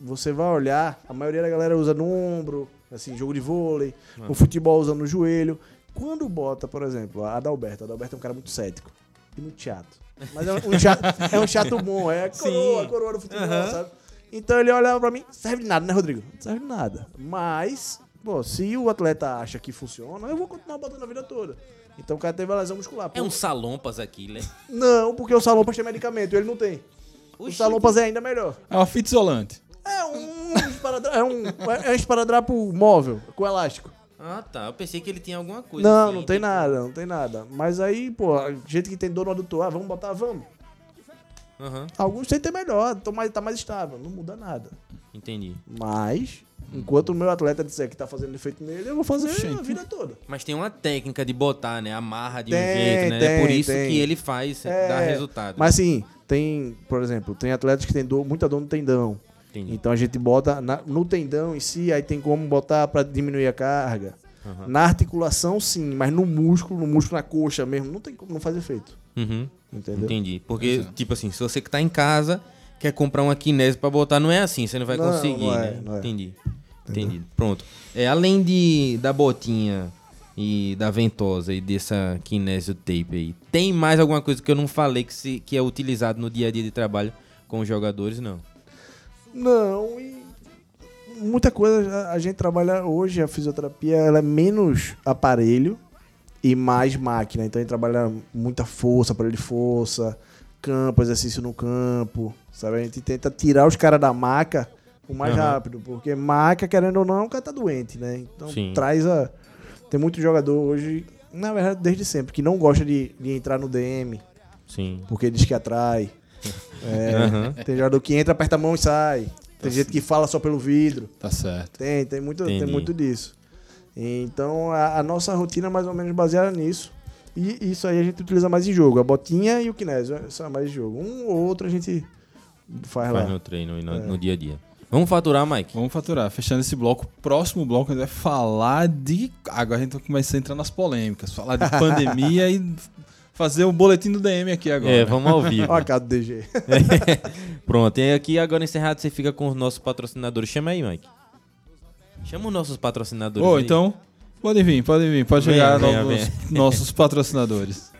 você vai olhar, a maioria da galera usa no ombro, assim, jogo de vôlei, o futebol usa no joelho. Quando bota, por exemplo, a Adalberto, a Adalberto é um cara muito cético e muito chato. Mas é um chato, é um chato bom, é a coroa, Sim. a coroa do futebol, sabe? Então ele olhava pra mim, serve de nada, né, Rodrigo? Não serve de nada. Mas, pô, se o atleta acha que funciona, eu vou continuar botando a vida toda. Então o cara teve a lesão muscular. É Pô, um salompas aqui, né? Não, porque o Salompas tem medicamento e ele não tem. O Oxi. Salompas é ainda melhor. É uma fita isolante. É um esparadrapo, é um, é um esparadrapo móvel, com elástico. Ah, tá. Eu pensei que ele tinha alguma coisa. Não, assim, não tem tipo- nada, não tem nada. Mas aí, pô, a gente que tem dor no adutor, ah, vamos botar, vamos. Aham, Alguns sentem melhor, tão mais, tá mais estável, não muda nada. entendi. Mas, enquanto o meu atleta disser que tá fazendo efeito nele, eu vou fazer a Gente. vida toda. Mas tem uma técnica de botar, né? Amarra de um Tem, jeito, né? é por tem, isso tem. que ele faz, É, dá resultado. Mas assim, tem, por exemplo, tem atletas que tem dor, muita dor no tendão. Entendi. Então a gente bota na- no tendão em si, aí tem como botar pra diminuir a carga. Aham. Na articulação, sim, mas no músculo, no músculo na coxa mesmo, não tem como, não faz efeito. Uhum, Entendeu? entendi. Porque, tipo assim, se você que tá em casa quer comprar uma kinese pra botar, não é assim, você não vai Não, conseguir, não é, né? não é. Entendi. Entendi. Pronto. É, além de, da botinha e da ventosa e dessa kinésio tape aí, tem mais alguma coisa que eu não falei que, se, que é utilizado no dia a dia de trabalho com os jogadores? Não. Não, e muita coisa. a- A gente trabalha hoje, a fisioterapia, ela é menos aparelho e mais máquina. Então a gente trabalha muita força, aparelho de força, campo, exercício no campo. Sabe? A gente tenta tirar os caras da maca o mais Aham. rápido, porque maca, querendo ou não, o cara tá doente, né? Então Sim. traz a. Tem muito jogador hoje, na verdade, desde sempre, que não gosta de, de entrar no DM, Sim. porque diz que atrai. [laughs] É, Aham. Tem jogador que entra, aperta a mão e sai. Tem gente que fala só pelo vidro. Tá certo. Tem, tem muito, tem muito disso. Então a, a nossa rotina é mais ou menos baseada nisso. E isso aí a gente utiliza mais em jogo. A botinha e o kinésio são mais em jogo. Um ou outro a gente faz, Faz lá. no treino e no, É. no dia a dia. Vamos faturar, Mike? Vamos faturar. Fechando esse bloco, próximo bloco a gente vai falar de. Agora a gente vai começar a entrar nas polêmicas. Falar de pandemia [laughs] e fazer o boletim do DM aqui agora. É, vamos ao vivo. Olha a cara do DG. [laughs] Pronto, e aqui agora encerrado você fica com os nossos patrocinadores. Chama aí, Mike. Chama os nossos patrocinadores. Ô, aí. então, pode vir, pode vir. Pode chegar venha, novos- [laughs] nossos patrocinadores.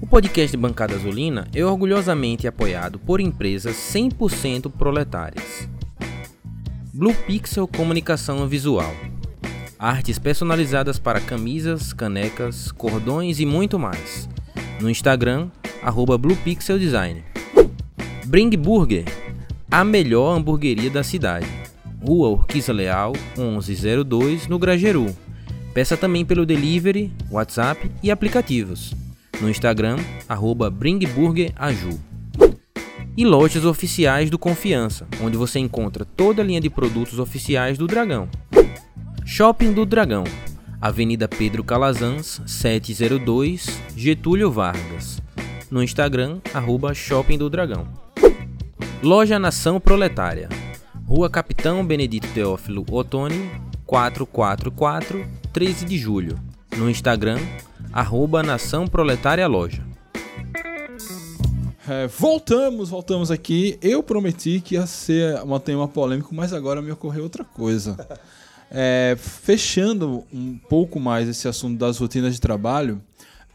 O podcast Bancada Azulina é orgulhosamente apoiado por empresas 100% proletárias. Blue Pixel Comunicação Visual. Artes personalizadas para camisas, canecas, cordões e muito mais. No Instagram, arroba Blue Pixel Design. Bring Burger, a melhor hamburgueria da cidade. Rua Urquiza Leal, 1102, no Grageru. Peça também pelo delivery, WhatsApp e aplicativos. No Instagram, arroba bringburgeraju. E lojas oficiais do Confiança, onde você encontra toda a linha de produtos oficiais do Dragão. Shopping do Dragão, Avenida Pedro Calazans, 702, Getúlio Vargas. No Instagram, arroba Shopping do Dragão. Loja Nação Proletária, Rua Capitão Benedito Teófilo Otoni, 444, 13 de julho. No Instagram, arroba Nação Proletária Loja. É, voltamos, voltamos aqui. Eu prometi que ia ser uma tema polêmica, mas agora me ocorreu outra coisa. É, fechando um pouco mais esse assunto das rotinas de trabalho,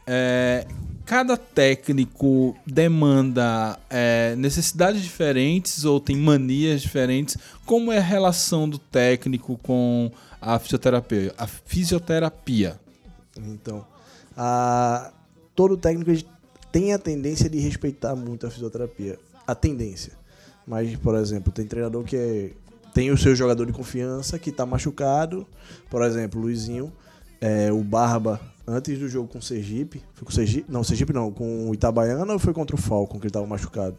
é, cada técnico demanda é, necessidades diferentes ou tem manias diferentes? Como é a relação do técnico com a fisioterapia? A fisioterapia. Então, a- todo técnico tem a tendência de respeitar muito a fisioterapia. A tendência. Mas, por exemplo, tem treinador que é- tem o seu jogador de confiança que tá machucado. Por exemplo, o Luizinho, é, o Barba, antes do jogo com o Sergipe. Foi com o Sergipe? Não, Sergipe não. Com o Itabaiana ou foi contra o Falcon que ele tava machucado?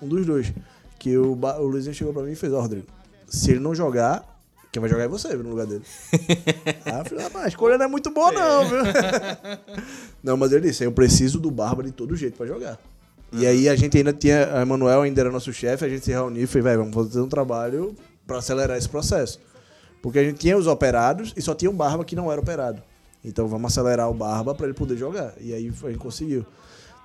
Um dos dois. Que o, Ba- o Luizinho chegou pra mim e fez: Ó, Rodrigo, se ele não jogar, quem vai jogar é você, no lugar dele. [laughs] Ah, filho, rapaz, a escolha não é muito boa, não, viu? [laughs] não, mas ele disse: eu preciso do Barba de todo jeito pra jogar. E aí a gente ainda tinha. A Emanuel ainda era nosso chefe, a gente se reuniu e velho, vamos fazer um trabalho pra acelerar esse processo. Porque a gente tinha os operados e só tinha um Barba que não era operado. Então vamos acelerar o Barba pra ele poder jogar. E aí a gente conseguiu.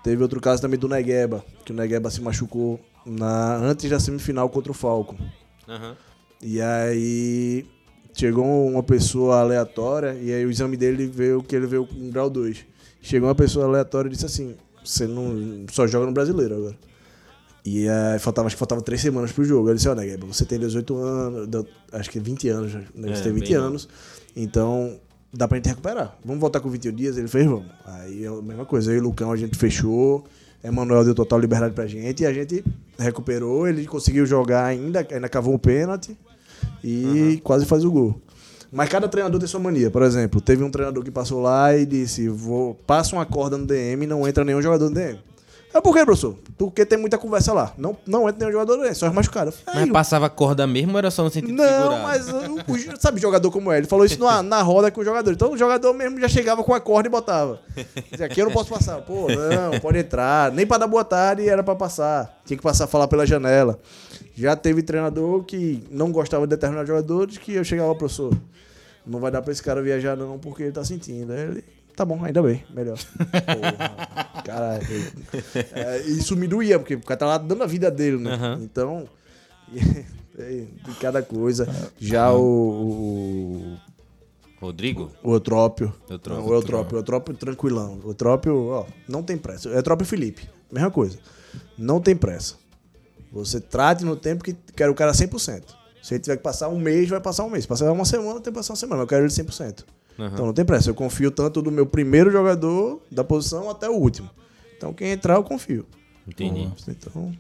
Teve outro caso também do Negueba, que o Negueba se machucou na, antes da semifinal contra o Falcon. E aí chegou uma pessoa aleatória e aí o exame dele veio que ele veio com grau 2. Chegou uma pessoa aleatória e disse assim: "Você não só joga no Brasileiro agora". E aí faltava, acho que faltava três semanas pro jogo. Ele disse: "Ó, Negueba, você tem 18 anos, acho que 20 anos, né? Você É, tem 20 bem novo. anos. Então dá pra gente recuperar. Vamos voltar com 21 dias?" Ele fez: "Vamos". Aí é a mesma coisa, eu e o Lucão a gente fechou. Emanuel deu total liberdade pra gente e a gente recuperou, ele conseguiu jogar ainda, ainda cavou um pênalti e quase faz o gol. Mas cada treinador tem sua mania. Por exemplo, teve um treinador que passou lá e disse: vou, passa uma corda no DM e não entra nenhum jogador no DM. É por quê, professor? Porque tem muita conversa lá. Não, não entra nenhum jogador DM, só os machucados. Falei, Mas passava corda mesmo ou era só no sentido não, figurado? mas uh, o, o- sabe jogador como é? Ele falou isso na, na roda com o jogador. Então o jogador mesmo já chegava com a corda e botava. Dizia, Aqui eu não posso passar. Pô, não, pode entrar. Nem pra dar boa tarde era pra passar. Tinha que passar falar pela janela. Já teve treinador que não gostava de determinados jogadores que eu chegava, professor, não vai dar pra esse cara viajar não porque ele tá sentindo. Aí ele, tá bom, ainda bem, melhor. [laughs] Porra, caralho. É, isso me doía, porque o cara tá lá dando a vida dele, né? Aham. Então, [laughs] é, de cada coisa. Já o, o, Rodrigo? o Eutrópio. Eutrópio. Não, o Eutrópio. O Eutrópio tranquilão. O Eutrópio, ó, não tem pressa. O Eutrópio e Felipe, mesma coisa. Não tem pressa. Você trate no tempo que quer o cara 100%. Se ele tiver que passar um mês, vai passar um mês. Se passar uma semana, tem que passar uma semana. Eu quero ele 100%. Então não tem pressa. Eu confio tanto do meu primeiro jogador da posição até o último. Então quem entrar, eu confio. Entendi. Então,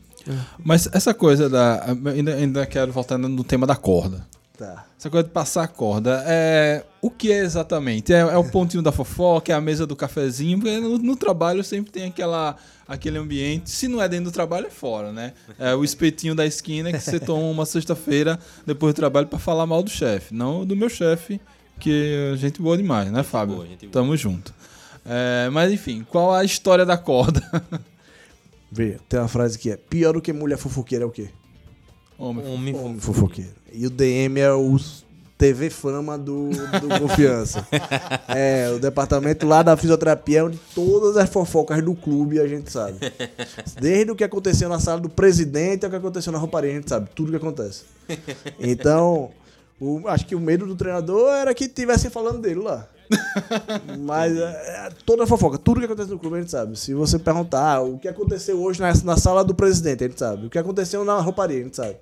Mas essa coisa da. Ainda, ainda quero voltar no tema da corda. tá. Essa coisa de passar a corda. É, o que é exatamente? É, é o pontinho da fofoca, é a mesa do cafezinho, porque no, no trabalho sempre tem aquela, aquele ambiente. Se não é dentro do trabalho, é fora, né? É o espetinho da esquina que você toma uma sexta-feira depois do trabalho pra falar mal do chefe. Não do meu chefe, que é gente boa demais, né, Fábio? boa, gente boa. Tamo junto. É, mas enfim, qual a história da corda? [laughs] Vê, tem uma frase que é: pior do que mulher fofoqueira é o quê? Homem, Homem Homem fofoqueiro. E o DM é o TV Fama do, do [laughs] Confiança. é, o departamento lá da fisioterapia é onde todas as fofocas do clube a gente sabe. Desde o que aconteceu na sala do presidente ao que aconteceu na rouparia, a gente sabe. Tudo que acontece. Então, o- acho que o medo do treinador era que estivessem falando dele lá. [laughs] Mas é, é, toda a fofoca, tudo que acontece no clube a gente sabe. Se você perguntar ah, o que aconteceu hoje na, na sala do presidente, a gente sabe. O que aconteceu na rouparia, a gente sabe.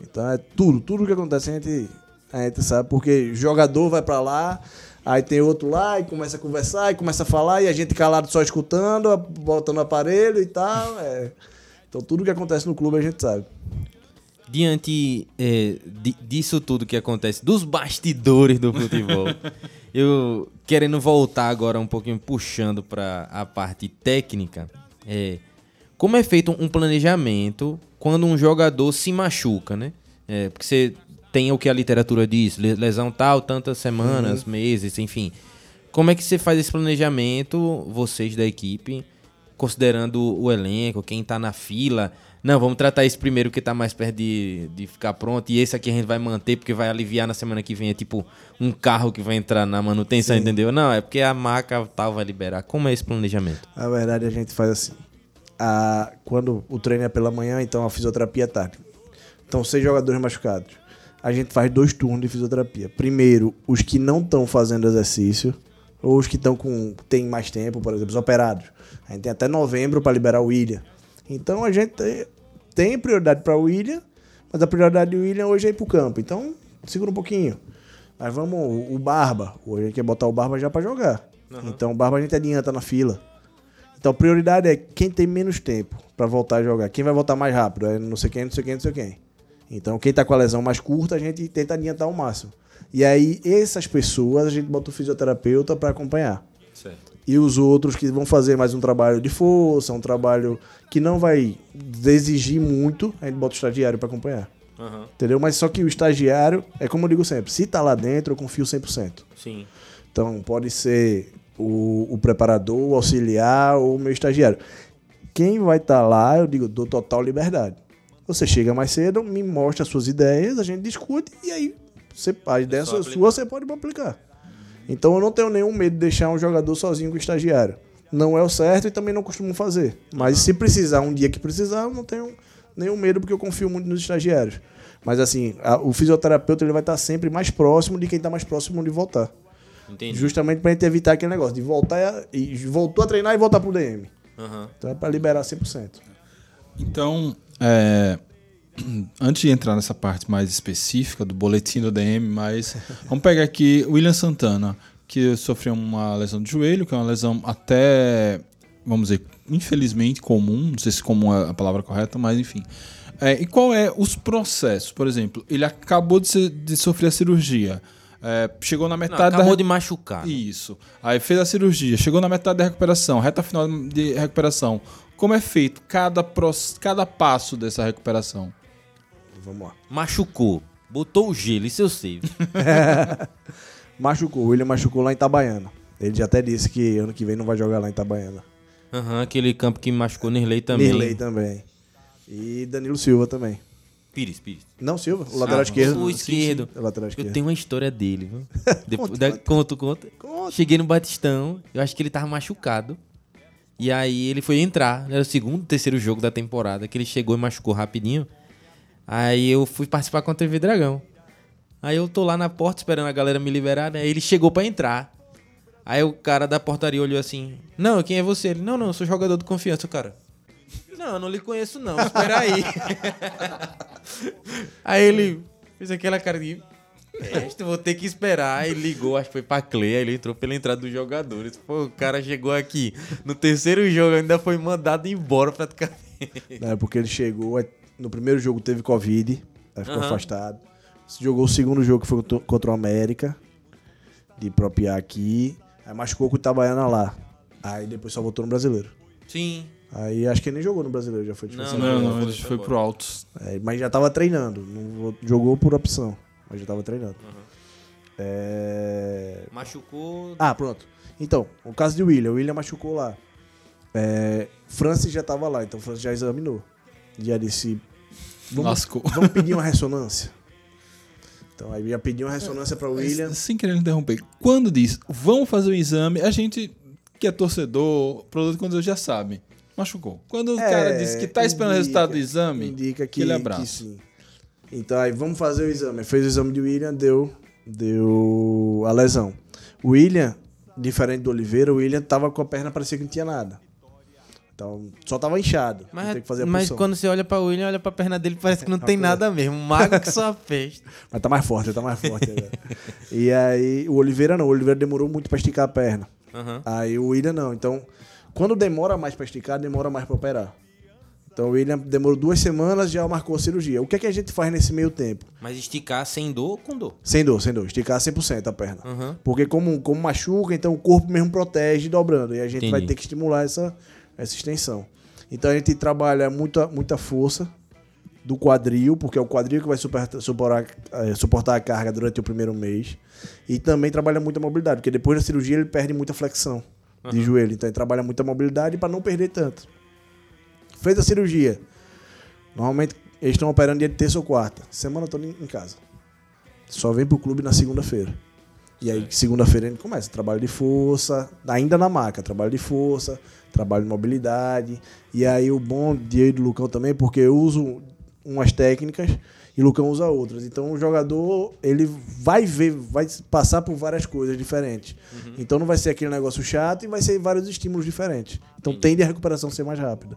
Então é tudo, tudo que acontece a gente, a gente sabe, porque jogador vai pra lá, aí tem outro lá e começa a conversar, e começa a falar, e a gente calado só escutando, botando aparelho e tal. é. Então tudo que acontece no clube a gente sabe. Diante é, di- disso tudo que acontece, dos bastidores do futebol, [laughs] eu querendo voltar agora um pouquinho puxando para a parte técnica, é, como é feito um planejamento quando um jogador se machuca, né? É, porque você tem o que a literatura diz, le- lesão tal, tantas semanas, meses, enfim. Como é que você faz esse planejamento, vocês da equipe, considerando o elenco, quem tá na fila? Não, vamos tratar esse primeiro que tá mais perto de, de ficar pronto. E esse aqui a gente vai manter porque vai aliviar na semana que vem. É tipo um carro que vai entrar na manutenção, entendeu? Não, é porque a marca tal vai liberar. Como é esse planejamento? Na verdade, a gente faz assim. A, quando o treino é pela manhã, então a fisioterapia é tarde. Então, seis jogadores machucados. A gente faz dois turnos de fisioterapia. Primeiro, os que não estão fazendo exercício, Ou os que estão com. tem mais tempo, por exemplo, os operados. A gente tem até novembro para liberar o William. Então a gente tem, prioridade para o William, mas a prioridade do William hoje é ir pro campo. Então, segura um pouquinho. Mas vamos, o o Barba. Hoje a gente quer botar o Barba já para jogar. Então o Barba a gente adianta na fila. Então a prioridade é quem tem menos tempo para voltar a jogar. Quem vai voltar mais rápido? É não sei quem, não sei quem, não sei quem. Então quem tá com a lesão mais curta, a gente tenta adiantar ao máximo. E aí essas pessoas a gente bota o fisioterapeuta para acompanhar. E os outros que vão fazer mais um trabalho de força, um trabalho que não vai exigir muito, a gente bota o estagiário para acompanhar. Aham. Entendeu? Mas só que o estagiário, é como eu digo sempre, se tá lá dentro, eu confio 100%. Sim. Então pode ser o, o preparador, o auxiliar ou o meu estagiário. Quem vai estar lá, eu digo, dou total liberdade. Você chega mais cedo, me mostra as suas ideias, a gente discute e aí você, a ideia só sua, aplicar. você pode aplicar. Então eu não tenho nenhum medo de deixar um jogador sozinho com o estagiário. Não é o certo e também não costumo fazer. Mas se precisar, um dia que precisar, eu não tenho nenhum medo porque eu confio muito nos estagiários. Mas assim, a- o fisioterapeuta ele vai estar sempre mais próximo de quem está mais próximo de voltar. Entendi. Justamente pra gente evitar aquele negócio de voltar e, e voltou a treinar e voltar pro DM. Aham. Então é pra liberar 100%. Então, é, [clears throat] antes de entrar nessa parte mais específica do boletim do DM, mas [laughs] vamos pegar aqui o William Santana, que sofreu uma lesão de joelho, que é uma lesão até, vamos dizer, infelizmente comum, não sei se comum é a palavra correta, mas enfim. É, e qual é os processos? Por exemplo, ele acabou de, ser- de sofrer a cirurgia, é, chegou na Não, metade da acabou re- de machucar. né? isso. Aí fez a cirurgia, chegou na metade da recuperação, reta final de recuperação. Como é feito cada, pros- cada passo dessa recuperação? Vamos lá. Machucou. Botou o gelo, isso eu sei. [laughs] Machucou. O William machucou lá em Itabaiana. Ele já até disse que ano que vem não vai jogar lá em Itabaiana. Aham, aquele campo que machucou Nirley também. Nirley também. E Danilo Silva também. Pires, Pires. Não, Silva, o lateral Ah, esquerdo. O esquerdo. O lateral Eu esquerdo. tenho uma história dele, viu? Depois, [laughs] Conta, da, conta. conta, conta. Cheguei no Batistão, eu acho que ele tava machucado. E aí ele foi entrar, era o segundo, terceiro jogo da temporada, que ele chegou e machucou rapidinho. Aí eu fui participar com a TV Dragão. Aí eu tô lá na porta esperando a galera me liberar, né? Ele chegou pra entrar. Aí o cara da portaria olhou assim: Não, quem é você? Ele: Não, não, sou jogador de confiança, o cara. Não, eu não lhe conheço, não. Espera aí. [laughs] aí ele fez aquela cara de. Este, vou ter que esperar. Aí ligou, acho que foi pra Clay, aí ele entrou pela entrada dos jogadores. Pô, o cara chegou aqui no terceiro jogo, ainda foi mandado embora praticamente. É, porque ele chegou, aí no primeiro jogo teve Covid, aí ficou Aham. afastado. Jogou o segundo jogo que foi contra- o América, de propiar aqui. Aí machucou com o Itabaiana lá. Aí depois só voltou no brasileiro. Sim. Aí acho que ele nem jogou no brasileiro, já foi tipo Não, assim, Não, não, ele foi pro Altos. É, mas já tava treinando. Não jogou por opção. Mas já tava treinando. É... Machucou. Ah, pronto. Então, o caso de William. O William machucou lá. É... Francis já tava lá, então Francis já examinou. Já disse. Vamos, Lascou. vamos pedir uma ressonância. Então aí ia pedir uma ressonância pra William. Sem querer interromper, quando diz vamos fazer o exame, a gente que é torcedor, produto conteúdo já sabe. Machucou. Quando o É, cara diz que tá esperando o resultado do exame, Indica que, aquele que abraço. sim. Então aí vamos fazer o exame. Fez o exame de William, deu, deu a lesão. O William, diferente do Oliveira, o William tava com a perna parecia que não tinha nada. Então só tava inchado. Mas, tem que fazer a mas quando você olha pra William, olha pra perna dele, parece que não tem nada mesmo. Mago que só fez. [laughs] Mas tá mais forte, tá mais forte agora. e aí, o Oliveira não. O Oliveira demorou muito pra esticar a perna. Aham. Aí o William não. Então, quando demora mais pra esticar, demora mais pra operar. Então o William demorou duas semanas já marcou a cirurgia. O que é que a gente faz nesse meio tempo? Mas esticar sem dor ou com dor? Sem dor, sem dor. Esticar 100% a perna. Aham. Porque como, como machuca, então o corpo mesmo protege dobrando. E a gente Entendi. vai ter que estimular essa, essa extensão. Então a gente trabalha muita, muita força do quadril, porque é o quadril que vai suportar, suportar, eh, suportar a carga durante o primeiro mês. E também trabalha muita mobilidade, porque depois da cirurgia ele perde muita flexão de joelho. Então ele trabalha muita mobilidade para não perder tanto. Fez a cirurgia. Normalmente eles estão operando dia de terça ou quarta. Semana toda em em casa. Só vem pro clube na segunda-feira. E aí, segunda-feira a gente começa. Trabalho de força, ainda na maca. Trabalho de força, trabalho de mobilidade. E aí, o bom de eu e do Lucão também, porque eu uso umas técnicas e Lucão usa outras. Então o jogador, ele vai ver, vai passar por várias coisas diferentes. Então não vai ser aquele negócio chato e vai ser vários estímulos diferentes. Então tende a recuperação ser mais rápida.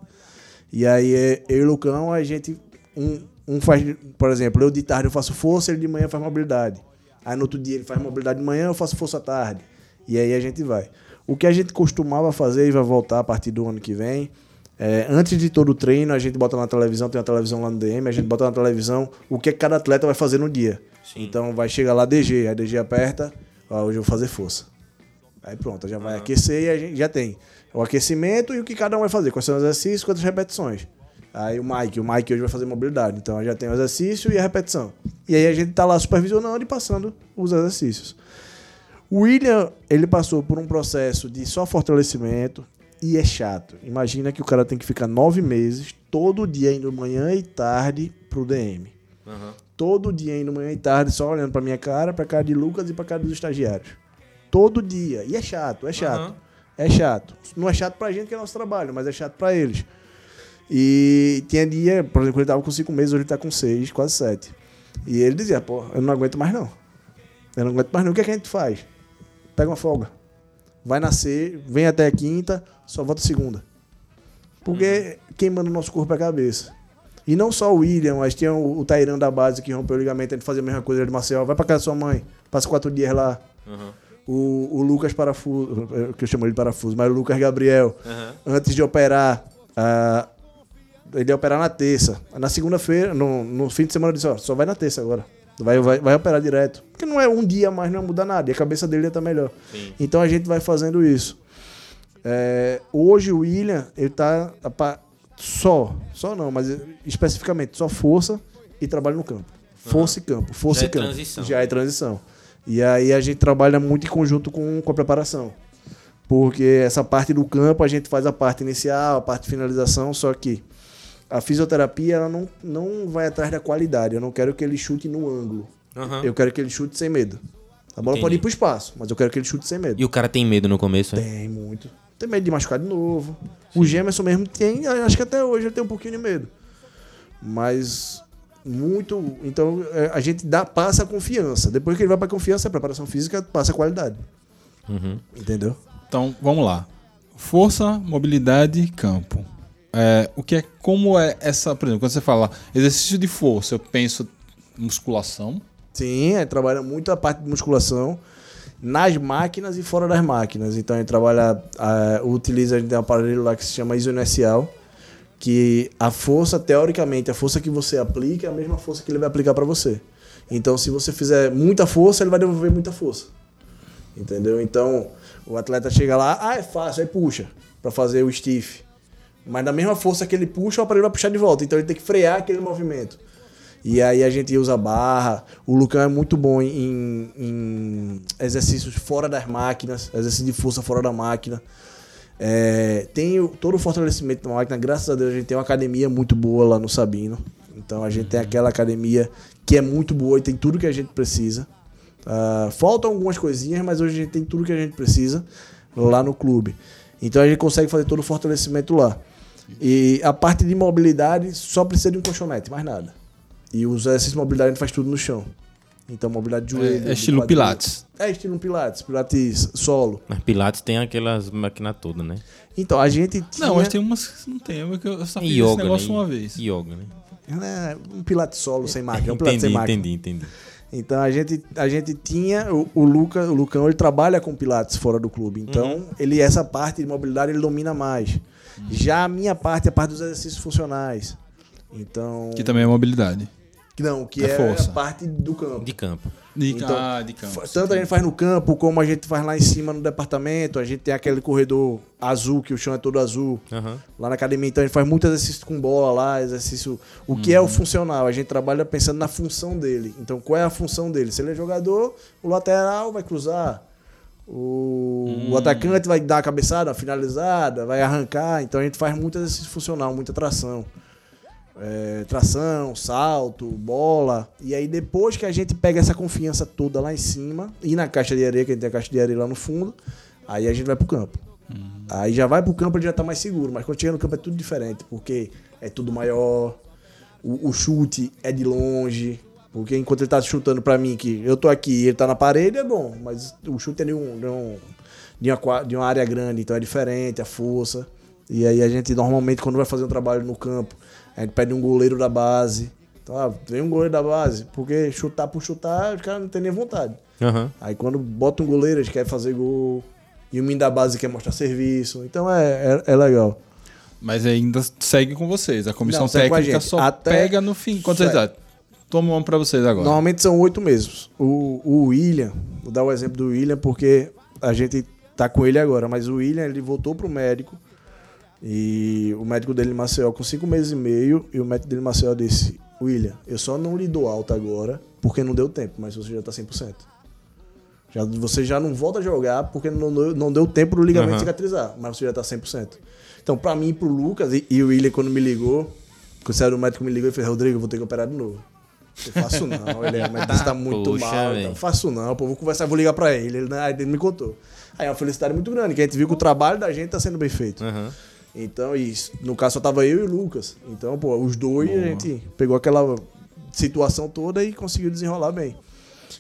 E aí é, eu e o Lucão, a gente um, um faz, por exemplo, eu de tarde eu faço força, ele de manhã faz mobilidade. Aí no outro dia ele faz mobilidade de manhã, eu faço força à tarde. E aí a gente vai. O que a gente costumava fazer e vai voltar a partir do ano que vem, é, antes de todo o treino, a gente bota na televisão, tem uma televisão lá no DM, a gente bota na televisão o que cada atleta vai fazer no dia. Então vai chegar lá DG, a DG aperta, ó, hoje eu vou fazer força. Aí pronto, já vai aquecer e a gente já tem o aquecimento e o que cada um vai fazer, quais são os exercícios, quantas repetições. Aí o Mike, o Mike hoje vai fazer mobilidade, então já tem o exercício e a repetição. E aí a gente tá lá supervisionando e passando os exercícios. O William, ele passou por um processo de só fortalecimento e é chato. Imagina que o cara tem que ficar nove meses, todo dia indo manhã e tarde pro DM. Todo dia indo manhã e tarde, só olhando pra minha cara, pra cara de Lucas e pra cara dos estagiários. Todo dia. E é chato, é chato. Aham. É chato. Não é chato pra gente que é nosso trabalho, mas é chato pra eles. E tinha dia, por exemplo, ele tava com cinco meses, hoje ele tá com seis, quase sete. E ele dizia, pô, eu não aguento mais não. Eu não aguento mais não. O que, é que a gente faz? Pega uma folga. Vai nascer, vem até a quinta, só volta segunda. Porque quem manda o nosso corpo é a cabeça. E não só o William, mas tinha o, o Tairão da base que rompeu o ligamento, a gente fazia a mesma coisa ele de Marcel. Vai pra casa da sua mãe, passa quatro dias lá. O, o Lucas Parafuso, [laughs] que eu chamo ele de Parafuso, mas o Lucas Gabriel, antes de operar, ah, ele ia operar na terça. Na segunda-feira, no, no fim de semana, ele disse: ó, só vai na terça agora. Vai, vai, vai operar direto. Porque não é um dia mais, não ia mudar nada. E a cabeça dele ia estar melhor. Então a gente vai fazendo isso. É, hoje o William, ele tá pa- só, só não, mas especificamente só força e trabalho no campo. Força e campo, força Já e é campo. transição. Já é transição. E aí a gente trabalha muito em conjunto com, com a preparação. Porque essa parte do campo a gente faz a parte inicial, a parte de finalização, só que a fisioterapia ela não, não vai atrás da qualidade. Eu não quero que ele chute no ângulo. Aham. Eu quero que ele chute sem medo. A bola Entendi. pode ir pro espaço, mas eu quero que ele chute sem medo. E o cara tem medo no começo, né? Tem muito. Tem medo de machucar de novo. O Gemerson mesmo tem, acho que até hoje ele tem um pouquinho de medo. Mas muito. Então é, a gente dá, passa a confiança. Depois que ele vai pra confiança, a preparação física passa a qualidade. Uhum. Entendeu? Então, vamos lá. Força, mobilidade, campo. É, o que é, como é essa, por exemplo, quando você fala exercício de força, eu penso musculação. Sim, gente trabalha muito a parte de musculação nas máquinas e fora das máquinas. Então gente trabalha, utiliza, a gente tem um aparelho lá que se chama isoinercial, que a força, teoricamente, a força que você aplica é a mesma força que ele vai aplicar para você. Então se você fizer muita força, ele vai devolver muita força. Entendeu? Então o atleta chega lá, ah, é fácil, aí puxa para fazer o stiff. Mas da mesma força que ele puxa, o aparelho vai puxar de volta. Então ele tem que frear aquele movimento. E aí a gente usa barra. O Lucão é muito bom em, em exercícios fora das máquinas, exercício de força fora da máquina. É, tem todo o fortalecimento da máquina. Graças a Deus a gente tem uma academia muito boa lá no Sabino. Então a gente tem aquela academia que é muito boa e tem tudo que a gente precisa. Ah, faltam algumas coisinhas, mas hoje a gente tem tudo que a gente precisa lá no clube. Então a gente consegue fazer todo o fortalecimento lá. E a parte de mobilidade só precisa de um colchonete, mais nada. E os exercícios de mobilidade a gente faz tudo no chão. Então mobilidade de joelho. É, é estilo quadril. Pilates. É estilo Pilates, Pilates solo. Mas Pilates tem aquelas máquinas todas, né? Então a gente tinha Não, mas tem umas que não tem. Eu eu só fiz E esse yoga, negócio né? uma vez. Yoga, né? né, um Pilates solo sem máquina, um Pilates entendi, sem máquina. entendi, entendi. Então a gente, a gente tinha o, o Luca, o Lucão, ele trabalha com pilates fora do clube. Então, Uhum. ele essa parte de mobilidade ele domina mais. Já a minha parte, é a parte dos exercícios funcionais. Então, Que também é mobilidade. não, que é é, força. a parte do campo. De campo. De, Então, ah, de campo. Tanto a gente faz no campo, como a gente faz lá em cima no departamento. A gente tem aquele corredor azul, que o chão é todo azul. Aham. Lá na academia, então a gente faz muito exercício com bola lá, exercício. O que Uhum. é o funcional? A gente trabalha pensando na função dele. Então, qual é a função dele? Se ele é jogador, o lateral vai cruzar. O, Hum. o atacante vai dar a cabeçada, a finalizada, vai arrancar. Então a gente faz muito exercício funcional, muita tração. É, tração, salto, bola. E aí depois que a gente pega essa confiança toda lá em cima, e na caixa de areia, que a gente tem a caixa de areia lá no fundo, aí a gente vai pro campo. Aí já vai pro campo, ele já tá mais seguro. Mas quando chega no campo é tudo diferente, porque é tudo maior, o, o chute é de longe. Porque enquanto ele tá chutando pra mim, que eu tô aqui e ele tá na parede, é bom. Mas o chute é de, um, de, um, de, uma, de uma área grande, então é diferente, a força. E aí a gente normalmente, quando vai fazer um trabalho no campo, a gente pede um goleiro da base. Então, ah, vem um goleiro da base, porque chutar por chutar, os caras não tem nem vontade. Aham. Aí quando bota um goleiro, eles querem fazer gol. E o menino da base quer mostrar serviço. Então é, é, é legal. Mas ainda segue com vocês. A comissão Não, a técnica gente. só Até- pega no fim. Segue. dá? Toma um pra vocês agora. Normalmente são oito meses. O, o William, vou dar o exemplo do William porque a gente tá com ele agora, mas o William ele voltou pro médico e o médico dele Maceió com cinco meses e meio e o médico dele Maceió disse: William, eu só não lhe dou alta agora porque não deu tempo, mas você já tá 100%. Já, você já não volta a jogar porque não deu, não deu tempo do ligamento Aham. cicatrizar, mas você já tá 100%. Então, pra mim pro Lucas, e, e o William quando me ligou, quando o médico me ligou e fez: Rodrigo, eu vou ter que operar de novo. Eu faço não, ele é, mas tá muito Poxa, mal. Então, faço não, pô, vou conversar, vou ligar pra ele. Ele, né, aí ele me contou. Aí é uma felicidade muito grande, que a gente viu que o trabalho da gente tá sendo bem feito. Aham. Então, isso, no caso só tava eu e o Lucas. Então, pô, os dois a gente pegou aquela situação toda e conseguiu desenrolar bem.